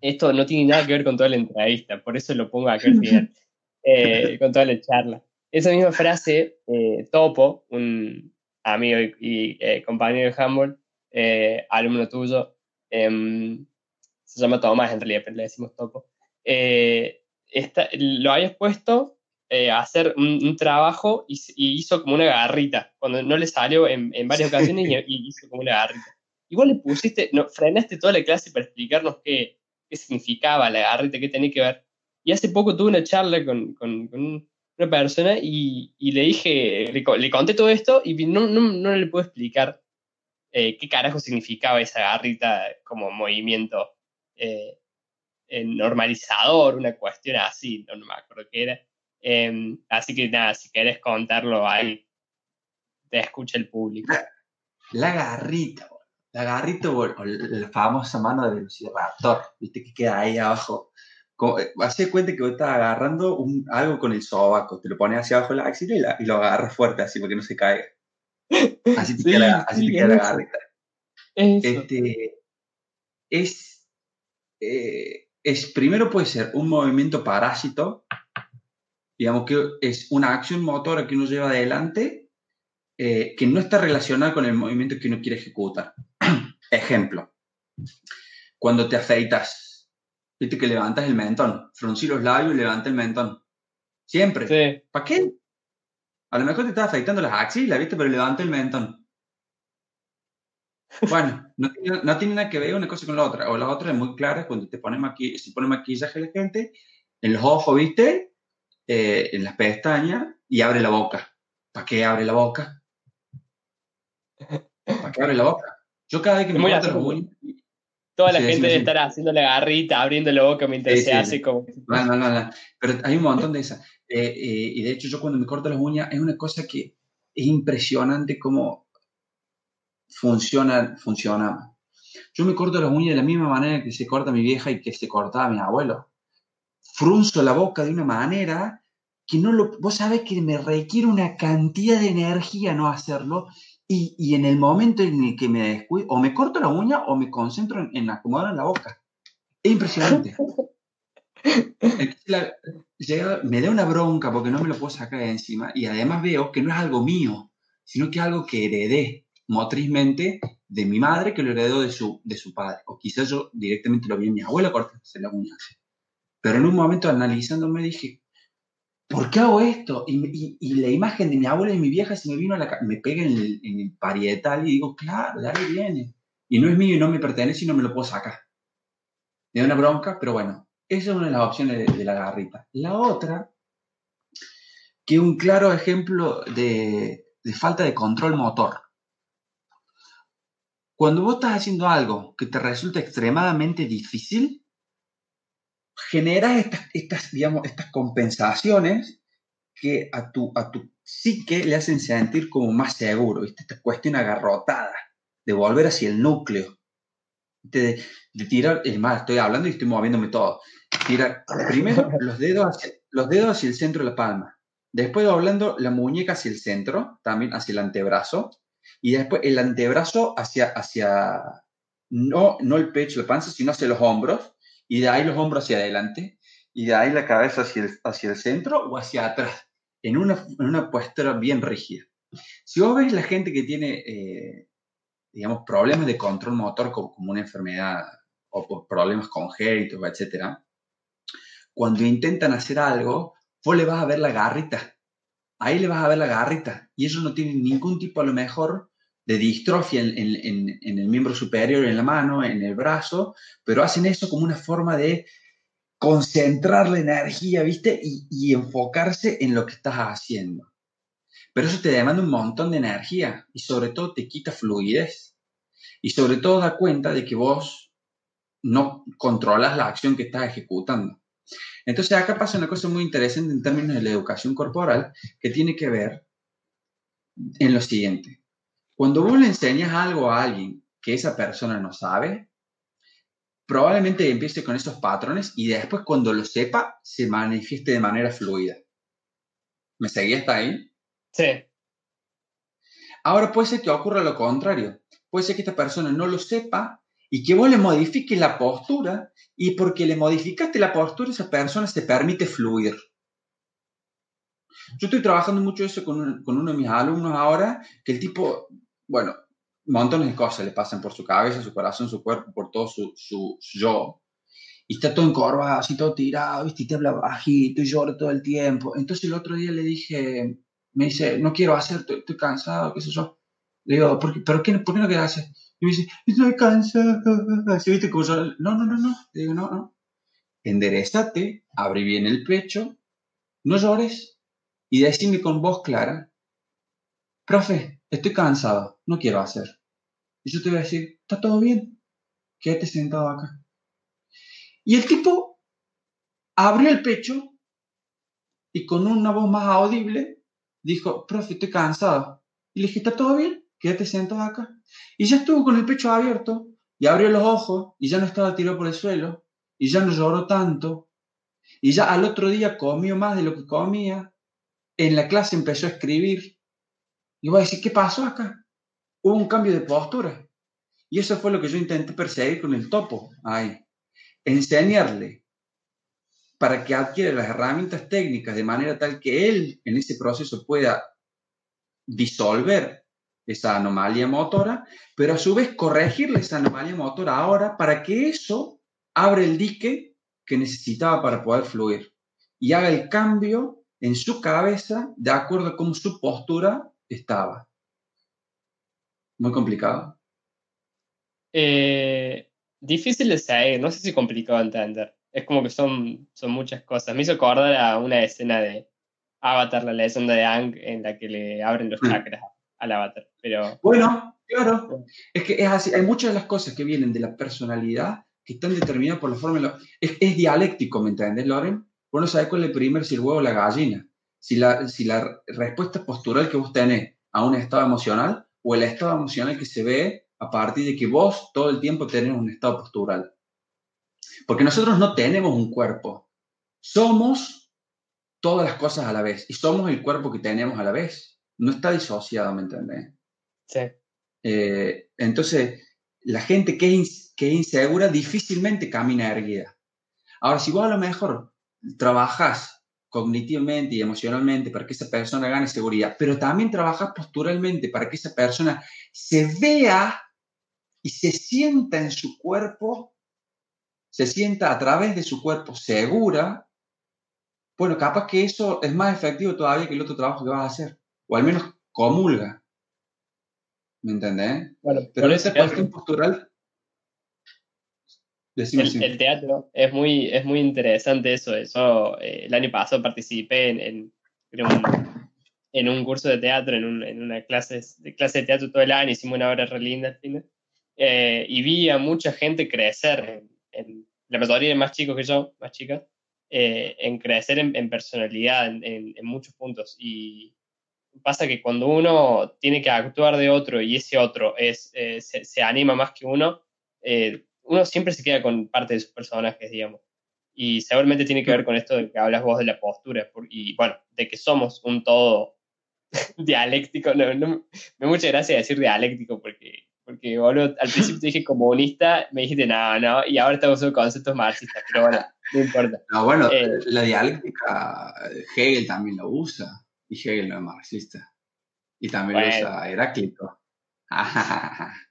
esto no tiene nada que ver con toda la entrevista, por eso lo pongo acá al final, eh, con toda la charla. Esa misma frase, eh, Topo, un amigo y, y, eh, compañero de handball, eh, alumno tuyo, em, se llama Tomás en realidad, pero le decimos Topo, eh, esta- lo habías puesto eh, a hacer un, un trabajo y, y hizo como una garrita, cuando no le salió en, en varias ocasiones y, y hizo como una garrita. Igual le pusiste, no, frenaste toda la clase para explicarnos qué, qué significaba la garrita, qué tenía que ver. Y hace poco tuve una charla con, una persona y, le dije, le, co- le conté todo esto y no, no, no le puedo explicar eh, qué carajo significaba esa garrita como movimiento eh, eh, normalizador, una cuestión así, no, me acuerdo qué era. Em, así que nada, si querés contarlo ahí, te escucha el público. La garrita, la garrita o la famosa mano de velociraptor, viste que queda ahí abajo. Eh, Hacé cuenta que vos estás agarrando un- algo con el sobaco, te lo pones hacia abajo de la axila y, la- y lo agarras fuerte así para que no se caiga. Así te Sí, queda, la- así sí, te queda la. Este, es, eh, es, primero puede ser un movimiento parásito, digamos que es una acción motora que uno lleva adelante eh, que no está relacionada con el movimiento que uno quiere ejecutar. Ejemplo, cuando te afeitas, viste que levantas el mentón, fruncí los labios y levanta el mentón. Siempre. Sí. ¿Para qué? A lo mejor te estás afeitando las axilas, ¿viste? Pero levanta el mentón. Bueno, no tiene, no tiene nada que ver una cosa con la otra. O la otra es muy clara cuando te pone maqui se pone maquillaje la gente, en los ojos, ¿viste? Eh, en las pestañas y abre la boca. ¿Para qué abre la boca? ¿Para qué abre la boca? Yo cada vez que me corto las uñas, Toda la Sí, gente sí, debe sí. estar haciendo la garrita, abriendo la boca mientras se hace como. No, no, no. Pero hay un montón de esas. Eh, eh, y de hecho, yo cuando me corto las uñas, es una cosa que es impresionante cómo funciona, funciona. Yo me corto las uñas de la misma manera que se corta mi vieja y que se cortaba mi abuelo. Frunzo la boca de una manera que no lo. Vos sabés que me requiere una cantidad de energía no hacerlo. Y, y en el momento en el que me descuido, o me corto la uña o me concentro en, en acomodar la boca. Es impresionante. La- llega- me da una bronca porque no me lo puedo sacar de encima y además veo que no es algo mío, sino que es algo que heredé motrizmente de mi madre que lo heredó de su, de su padre. O quizás yo directamente lo vi en mi abuela cortándose la uña. Pero en un momento analizándome dije, ¿por qué hago esto? Y, la imagen de mi abuela y mi vieja se me vino a la me pega en el, parietal y digo, claro, de ahí viene. Y no es mío y no me pertenece y no me lo puedo sacar. Me da una bronca, pero bueno, esa es una de las opciones de, de la garrita. La otra, que es un claro ejemplo de, de falta de control motor. Cuando vos estás haciendo algo que te resulta extremadamente difícil, generas estas, estas, digamos, estas compensaciones que a tu, a tu psique le hacen sentir como más seguro, ¿viste? Esta cuestión agarrotada, de volver hacia el núcleo, de, de tirar, es más, estoy hablando y estoy moviéndome todo, tirar primero los dedos, hacia, los dedos hacia el centro de la palma, después doblando la muñeca hacia el centro, también hacia el antebrazo, y después el antebrazo hacia, hacia no, no el pecho, la panza, sino hacia los hombros, y de ahí los hombros hacia adelante, y de ahí la cabeza hacia el, hacia el centro o hacia atrás, en una, en una postura bien rígida. Si vos ves la gente que tiene, eh, digamos, problemas de control motor como, una enfermedad o, o problemas congénitos, etcétera, cuando intentan hacer algo, vos le vas a ver la garrita. Ahí le vas a ver la garrita. Y ellos no tienen ningún tipo, a lo mejor, de distrofia en, el miembro superior, en la mano, en el brazo, pero hacen eso como una forma de concentrar la energía, ¿viste? Y, y, enfocarse en lo que estás haciendo. Pero eso te demanda un montón de energía y sobre todo te quita fluidez. Y sobre todo da cuenta de que vos no controlas la acción que estás ejecutando. Entonces acá pasa una cosa muy interesante en términos de la educación corporal que tiene que ver en lo siguiente. Cuando vos le enseñas algo a alguien que esa persona no sabe, probablemente empiece con esos patrones y después cuando lo sepa se manifieste de manera fluida. ¿Me seguí hasta ahí? Sí. Ahora puede ser que ocurra lo contrario. Puede ser que esta persona no lo sepa y que vos le modifiques la postura y porque le modificaste la postura esa persona se permite fluir. Yo estoy trabajando mucho eso con, con uno de mis alumnos ahora, que el tipo bueno, montones de cosas le pasan por su cabeza, su corazón, su cuerpo, por todo su, su, su yo. Y está todo encorvado, así todo tirado, ¿viste? Y te habla bajito y llora todo el tiempo. Entonces el otro día le dije, me dice, no quiero hacer, estoy, estoy cansado, qué sé yo. Le digo, ¿por qué, ¿pero qué, por qué no quieres hacer? Y me dice, estoy cansado. Así, ¿viste? Como yo, no, no, no, no. Le digo, no, no. Enderezate, abre bien el pecho, no llores y decime con voz clara, profe, estoy cansado, no quiero hacer. Y yo te voy a decir, está todo bien, quédate sentado acá. Y el tipo abrió el pecho y con una voz más audible dijo, profe, estoy cansado. Y le dije, está todo bien, quédate sentado acá. Y ya estuvo con el pecho abierto y abrió los ojos y ya no estaba tirado por el suelo y ya no lloró tanto. Y ya al otro día comió más de lo que comía. En la clase empezó a escribir y voy a decir, ¿qué pasó acá? Hubo un cambio de postura. Y eso fue lo que yo intenté perseguir con el topo. Ahí. Enseñarle para que adquiera las herramientas técnicas de manera tal que él en ese proceso pueda disolver esa anomalía motora, pero a su vez corregirle esa anomalía motora ahora para que eso abra el dique que necesitaba para poder fluir y haga el cambio en su cabeza de acuerdo con su postura estaba. Muy complicado. Eh, difícil de seguir, no sé si complicado de entender. Es como que son, son muchas cosas. Me hizo acordar a una escena de Avatar, la leyenda de Ang, en la que le abren los chakras al Avatar. Pero... Bueno, claro. Es que es así. Hay muchas de las cosas que vienen de la personalidad que están determinadas por la forma. La... Es, es, dialéctico, ¿me entiendes, Loren? Vos no sabés cuál es el primer, si el huevo o la gallina si la, si la respuesta postural que vos tenés a un estado emocional o el estado emocional que se ve a partir de que vos todo el tiempo tenés un estado postural. Porque nosotros no tenemos un cuerpo, somos todas las cosas a la vez y somos el cuerpo que tenemos a la vez. No está disociado, ¿me entendés? Sí. Eh, entonces, la gente que es, que es insegura difícilmente camina erguida. Ahora, si vos a lo mejor trabajas cognitivamente y emocionalmente para que esa persona gane seguridad, pero también trabajar posturalmente para que esa persona se vea y se sienta en su cuerpo se sienta a través de su cuerpo segura, bueno, capaz que eso es más efectivo todavía que el otro trabajo que vas a hacer. O al menos comulga. ¿Me entendés? Bueno, Pero esa cuestión postural. Decime, el, decime. el teatro es muy, es muy interesante eso. Eso eh, el año pasado participé en, en, en un, en un curso de teatro, en, un- en una clase de, clase de teatro todo el año, hicimos una obra re linda al fin. Eh, y vi a mucha gente crecer, en, la mayoría más chicos que yo, más chicas, eh, en crecer en, personalidad en muchos puntos. Y pasa que cuando uno tiene que actuar de otro y ese otro es, eh, se, se anima más que uno, eh, uno siempre se queda con parte de sus personajes, digamos. Y seguramente tiene que ver con esto de que hablas vos de la postura, y bueno, de que somos un todo dialéctico. No, no, me da mucha gracia decir dialéctico porque, porque boludo, al principio te dije comunista, me dijiste no, no, y ahora estamos usando conceptos marxistas, pero bueno, no importa. No, bueno, Eh. la dialéctica, Hegel también lo usa, y Hegel no es marxista. Y también lo Bueno. usa Heráclito.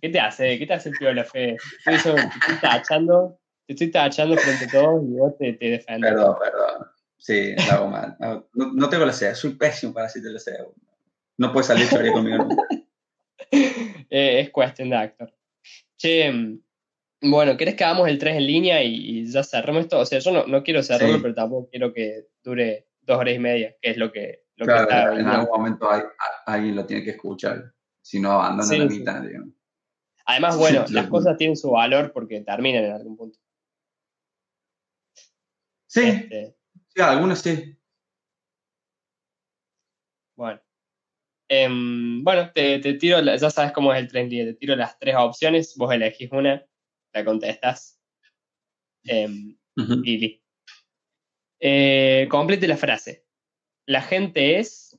¿Qué te hace? ¿Qué te hace el piola, Fe? Te estoy, te estoy tachando, te estoy tachando frente a todos y vos te, te defendes. perdón, perdón. Sí, lo hago mal. No, no- la sed, soy pésimo para hacerte la sed. No puedes salir todavía conmigo. Eh, es cuestión de actor. Che, bueno, ¿querés que hagamos el 3 en línea y, y ya cerramos esto? O sea, yo no, no quiero cerrarlo, Sí. pero tampoco quiero que dure dos horas y media, que es lo que, lo que Claro, está en algún momento hay- a- alguien lo tiene que escuchar. Si no, abandona Sí, la sí. mitad, digamos. Además, bueno, las cosas tienen su valor porque terminan en algún punto. Sí, Este, sí, algunos sí. bueno. Em, bueno, te, te tiro, ya sabes cómo es el 3 en línea, te tiro las tres opciones, vos elegís una, la contestas. Em, Ujú. y. Eh, complete la frase. La gente es.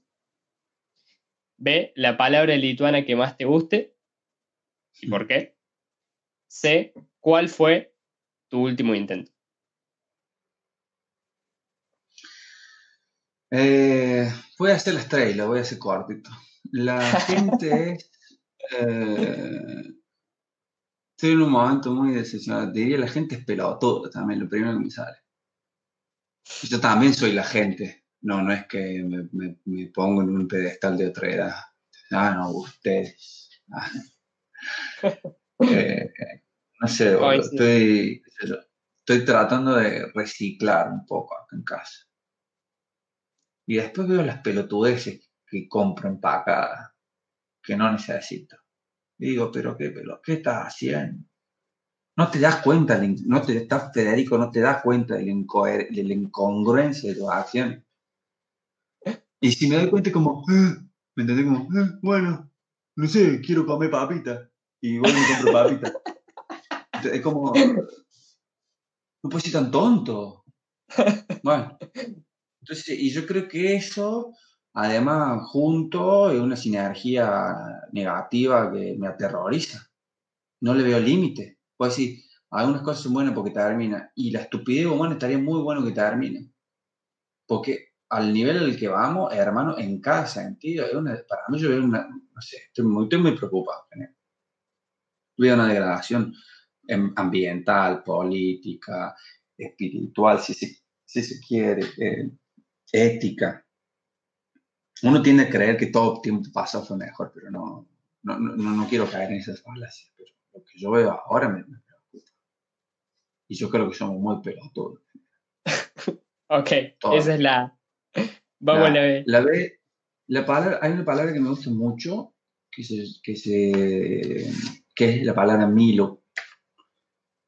B. La palabra lituana que más te guste. ¿Y por qué? C. ¿Cuál fue tu último intento? Eh, voy a hacer las tres lo voy a hacer cortito. La gente es. eh, estoy en un momento muy decepcionado. Diría la gente es pelotuda también, lo primero que me sale. Yo también soy la gente. No, no es que me, me- me pongo en un pedestal de otra edad. Ah, no, ustedes. Ah. Eh, no sé, boludo, estoy, estoy tratando de reciclar un poco acá en casa. Y después veo las pelotudeces que compro empacadas, que no necesito. Y digo, pero qué pelo, ¿qué estás haciendo? No te das cuenta, no te estás, Federico, no te das cuenta de la, incoher- de la incongruencia de tus acciones. Y si me doy cuenta como, "Ah", ¿me entendés? Como, "Ah, bueno, no sé, quiero comer papita. Y y me compro papita. Entonces, Es como, no puedes ser tan tonto. Bueno, entonces, y yo creo que eso, además, junto, es una sinergia negativa que me aterroriza. No le veo límite. Puedo decir, algunas cosas son buenas porque terminan, y la estupidez humana estaría muy bueno que termine. Porque al nivel al que vamos, hermano, en cada sentido, es una, para mí yo veo una, no sé, estoy muy, estoy muy preocupado. con Veo una degradación em, ambiental, política, espiritual, si se, si se quiere, eh, ética. Uno tiende a creer que todo tiempo pasado fue mejor, pero no, no, no, no quiero caer en esas falacias. Pero lo que yo veo ahora me, me preocupa. Y yo creo que somos muy pelotudos. Ok, Todo. esa es la. Vamos a la B. La B, la palabra, hay una palabra que me gusta mucho, que, se, que, se, que es la palabra Milo,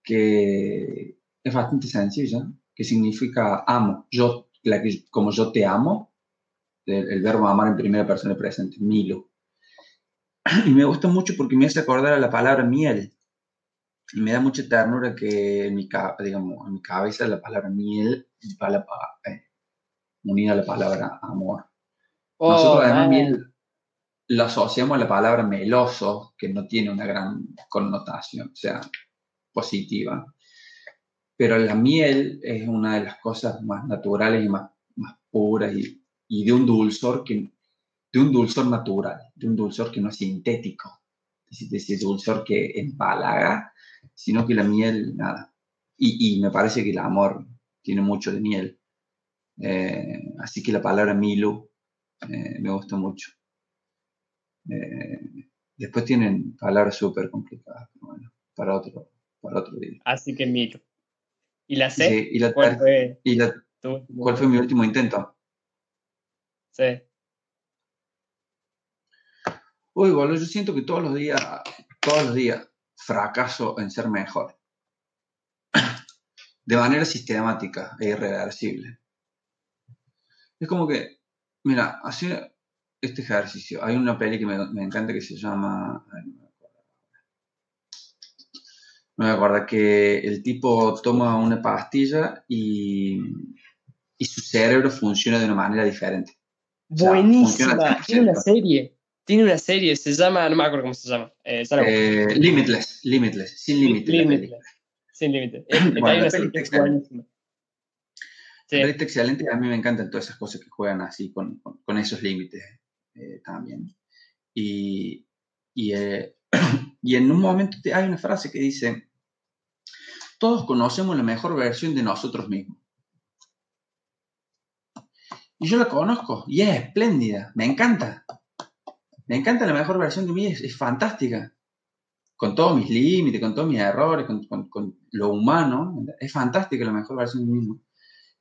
que es bastante sencilla, que significa amo, yo, la que, como yo te amo, el, el verbo amar en primera persona presente, Milo. Y me gusta mucho porque me hace acordar a la palabra miel. Y me da mucha ternura que en mi, digamos, en mi cabeza la palabra miel va la, eh, unida a la palabra amor. Oh, Nosotros además miel lo asociamos a la palabra meloso, que no tiene una gran connotación, o sea, positiva. Pero la miel es una de las cosas más naturales y más, más puras y, de un dulzor que de un dulzor natural, de un dulzor que no es sintético, es decir, dulzor que empalaga, sino que la miel, nada, Y, me parece que el amor tiene mucho de miel. Eh, así que la palabra Milu eh, me gusta mucho. Eh, después tienen palabras súper complicadas, pero bueno, para otro, para otro día. Así que Milo. ¿Y la C? Sí, y la ¿Cuál fue y la-? ¿Cuál fue mi último intento? Sí. Uy, boludo, yo siento que todos los días, todos los días fracaso en ser mejor. De manera sistemática e irreversible. Es como que, mira, hacer este ejercicio. Hay una peli que me, me encanta que se llama. ay, no me acuerdo. No me acuerdo que el tipo toma una pastilla y, y su cerebro funciona de una manera diferente. O sea, funciona Buenísima. Tiene una 100%. serie. Tiene una serie. Se llama, no me acuerdo cómo se llama. Eh. Eh, limitless, limitless, sin límite. Limitless. Sin límite. Bueno, Sí. excelente. A mí me encantan todas esas cosas que juegan así con, con- con esos límites eh, también. Y, eh, y en un momento hay una frase que dice, todos conocemos la mejor versión de nosotros mismos. Y yo la conozco y es espléndida, me encanta. Me encanta la mejor versión de mí, es, es fantástica. Con todos mis límites, con todos mis errores, con, con- con lo humano, es fantástica la mejor versión de mí mismo.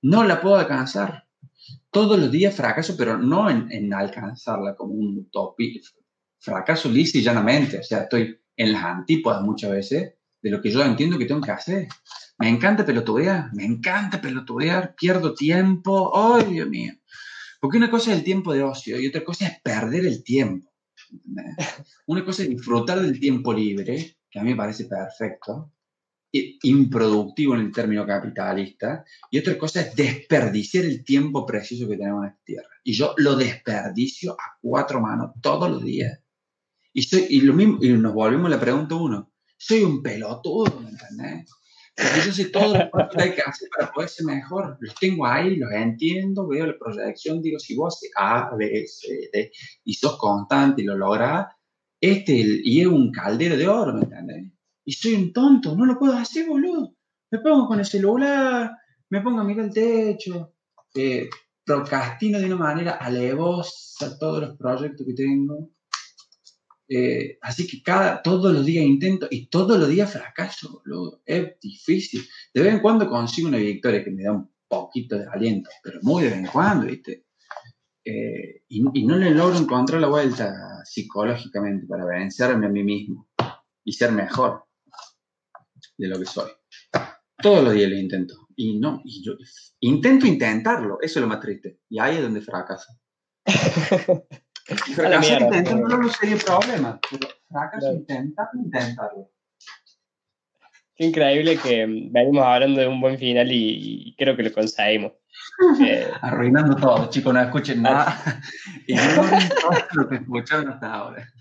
No la puedo alcanzar. Todos los días fracaso, pero no en, alcanzarla como un utopía. Fracaso lisa y llanamente. O sea, estoy en las antípodas muchas veces de lo que yo entiendo que tengo que hacer. Me encanta pelotudear, me encanta pelotudear, pierdo tiempo. ¡Ay, Dios mío! Porque una cosa es el tiempo de ocio y otra cosa es perder el tiempo. Una cosa es disfrutar del tiempo libre, que a mí me parece perfecto, improductivo en el término capitalista, y otra cosa es desperdiciar el tiempo preciso que tenemos en esta tierra. Y yo lo desperdicio a cuatro manos todos los días. Y, soy, y, lo mismo, y nos volvemos a la pregunta uno. Soy un pelotudo, ¿me entendés? Porque yo sé todo lo que hay que hacer para poder ser mejor. Los tengo ahí, los entiendo, veo la proyección, digo, si vos A, B, C, D, y sos constante y lo lográs, este y es un caldero de oro, ¿me entendés? Y soy un tonto, no lo puedo hacer, boludo. Me pongo con el celular, me pongo a mirar el techo, eh, procrastino de una manera alevosa todos los proyectos que tengo. Eh, así que cada, todos los días intento y todos los días fracaso, boludo. Es difícil. De vez en cuando consigo una victoria que me da un poquito de aliento, pero muy de vez en cuando, ¿viste? Eh, y, y no le logro encontrar la vuelta psicológicamente para vencerme a mí mismo y ser mejor de lo que soy. Todos los días lo intento. Y no, y yo intento intentarlo, eso es lo más triste. Y ahí es donde fracaso. Y fracasar intentándolo no sería problema, pero fracaso Claro. intentando intentarlo. Qué increíble que mm, venimos hablando de un buen final y, y creo que lo conseguimos. Eh, Arruinando todo, chicos, no escuchen nada. Ignoren todo lo que escucharon hasta ahora.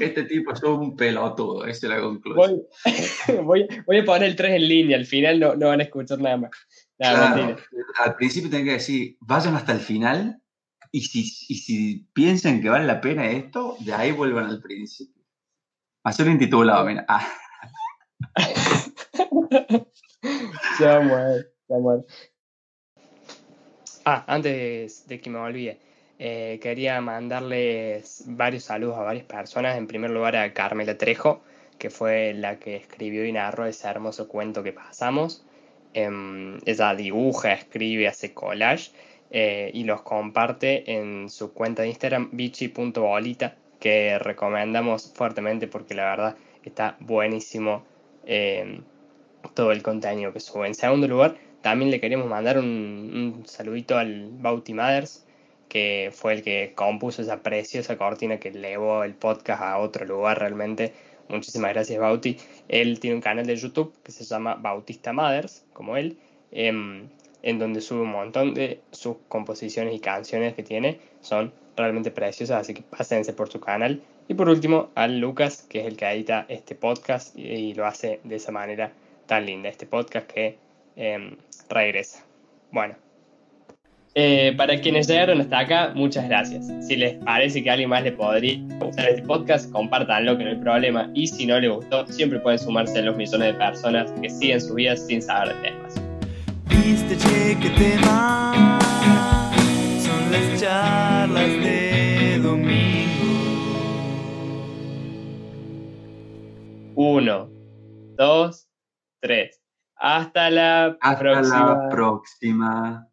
Este tipo es un pelotudo, esa es la conclusión. voy, voy, voy a poner el 3 en línea, al final no, no van a escuchar nada más. Nada, Claro, mentira. al principio tienen que decir, vayan hasta el final y si, y si piensan que vale la pena esto, de ahí vuelvan al principio. Hacer un intitulado, mira. Ah, Ya ya. Ah, antes de que me olvide, eh, quería mandarles varios saludos a varias personas. En primer lugar a Carmela Trejo, que fue la que escribió y narró ese hermoso cuento que pasamos. Em, ella dibuja, escribe, hace collage eh, y los comparte en su cuenta de Instagram, bichi.bolita, que recomendamos fuertemente porque la verdad está buenísimo em, todo el contenido que sube. En segundo lugar, también le queremos mandar un, un saludito al Bauti Mothers, que fue el que compuso esa preciosa cortina que elevó el podcast a otro lugar realmente. Muchísimas gracias, Bauti. Él tiene un canal de YouTube que se llama Bautista Mothers, como él, em, en donde sube un montón de sus composiciones y canciones que tiene. Son realmente preciosas, así que pásense por su canal. Y por último, al Lucas, que es el que edita este podcast y, y lo hace de esa manera tan linda, este podcast que em, regresa. Bueno, Eh, para quienes llegaron hasta acá, muchas gracias. Si les parece que a alguien más le podría gustar este podcast, compártanlo, que no hay problema. Y si no le gustó, siempre pueden sumarse a los millones de personas que siguen sus vidas sin saber de temas. Viste, che, qué tema son las charlas de domingo. Uno, dos, tres. Hasta la Hasta próxima. la próxima.